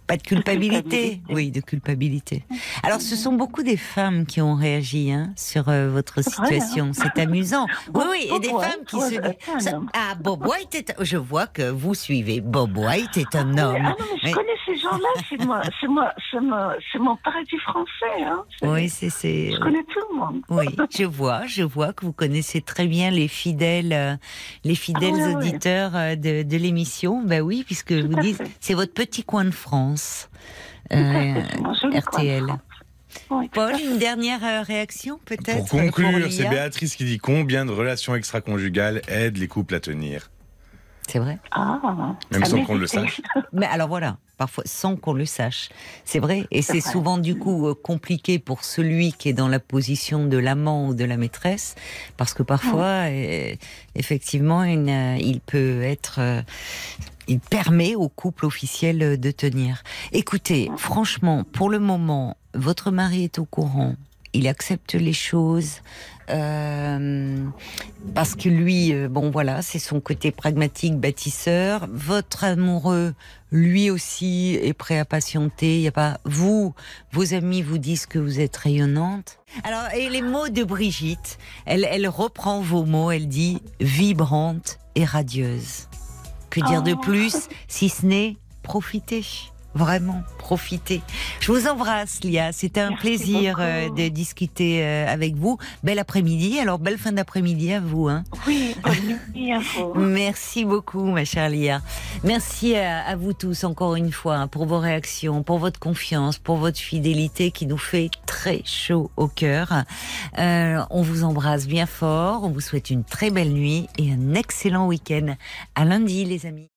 pas de culpabilité. Oui, de culpabilité. Alors, ce sont beaucoup des femmes qui ont réagi hein, sur euh, votre situation. C'est amusant. Oui, oui, et des femmes qui se disent Ah, Bob White est. Je vois que vous suivez. Bob White est un homme. Ah non, mais je connais ces gens-là. C'est moi, c'est moi, c'est mon paradis français. Hein. Oui, c'est. Je connais tout le monde. Oui, je vois, je vois que vous connaissez très bien les fidèles, euh, les fidèles ah auditeurs euh, de, de l'émission. Ben oui, puisque vous dites, c'est votre petit coin de France. Euh, RTL. Paul, une dernière euh, réaction peut-être Pour conclure, c'est Béatrice qui dit combien de relations extra-conjugales aident les couples à tenir C'est vrai. Ah, Même sans qu'on le sache. Mais alors voilà, parfois sans qu'on le sache. C'est vrai. Et c'est souvent du coup euh, compliqué pour celui qui est dans la position de l'amant ou de la maîtresse, parce que parfois, effectivement, il peut être il permet au couple officiel de tenir. Écoutez, franchement, pour le moment, votre mari est au courant. Il accepte les choses euh, parce que lui, euh, bon voilà, c'est son côté pragmatique, bâtisseur. Votre amoureux, lui aussi, est prêt à patienter. Il y a pas vous, vos amis vous disent que vous êtes rayonnante. Alors, et les mots de Brigitte, elle, elle reprend vos mots. Elle dit vibrante et radieuse. Que dire de oh. plus si ce n'est profiter Vraiment, profiter. Je vous embrasse, Lia. C'était un plaisir euh, de discuter euh, avec vous. Bel après-midi. Alors, belle fin d'après-midi à vous. Hein. Oui, bonne nuit à vous. Merci beaucoup, ma chère Lia. Merci à, vous tous, encore une fois, hein, pour vos réactions, pour votre confiance, pour votre fidélité qui nous fait très chaud au cœur. Euh, on vous embrasse bien fort. On vous souhaite une très belle nuit et un excellent week-end. À lundi, les amis.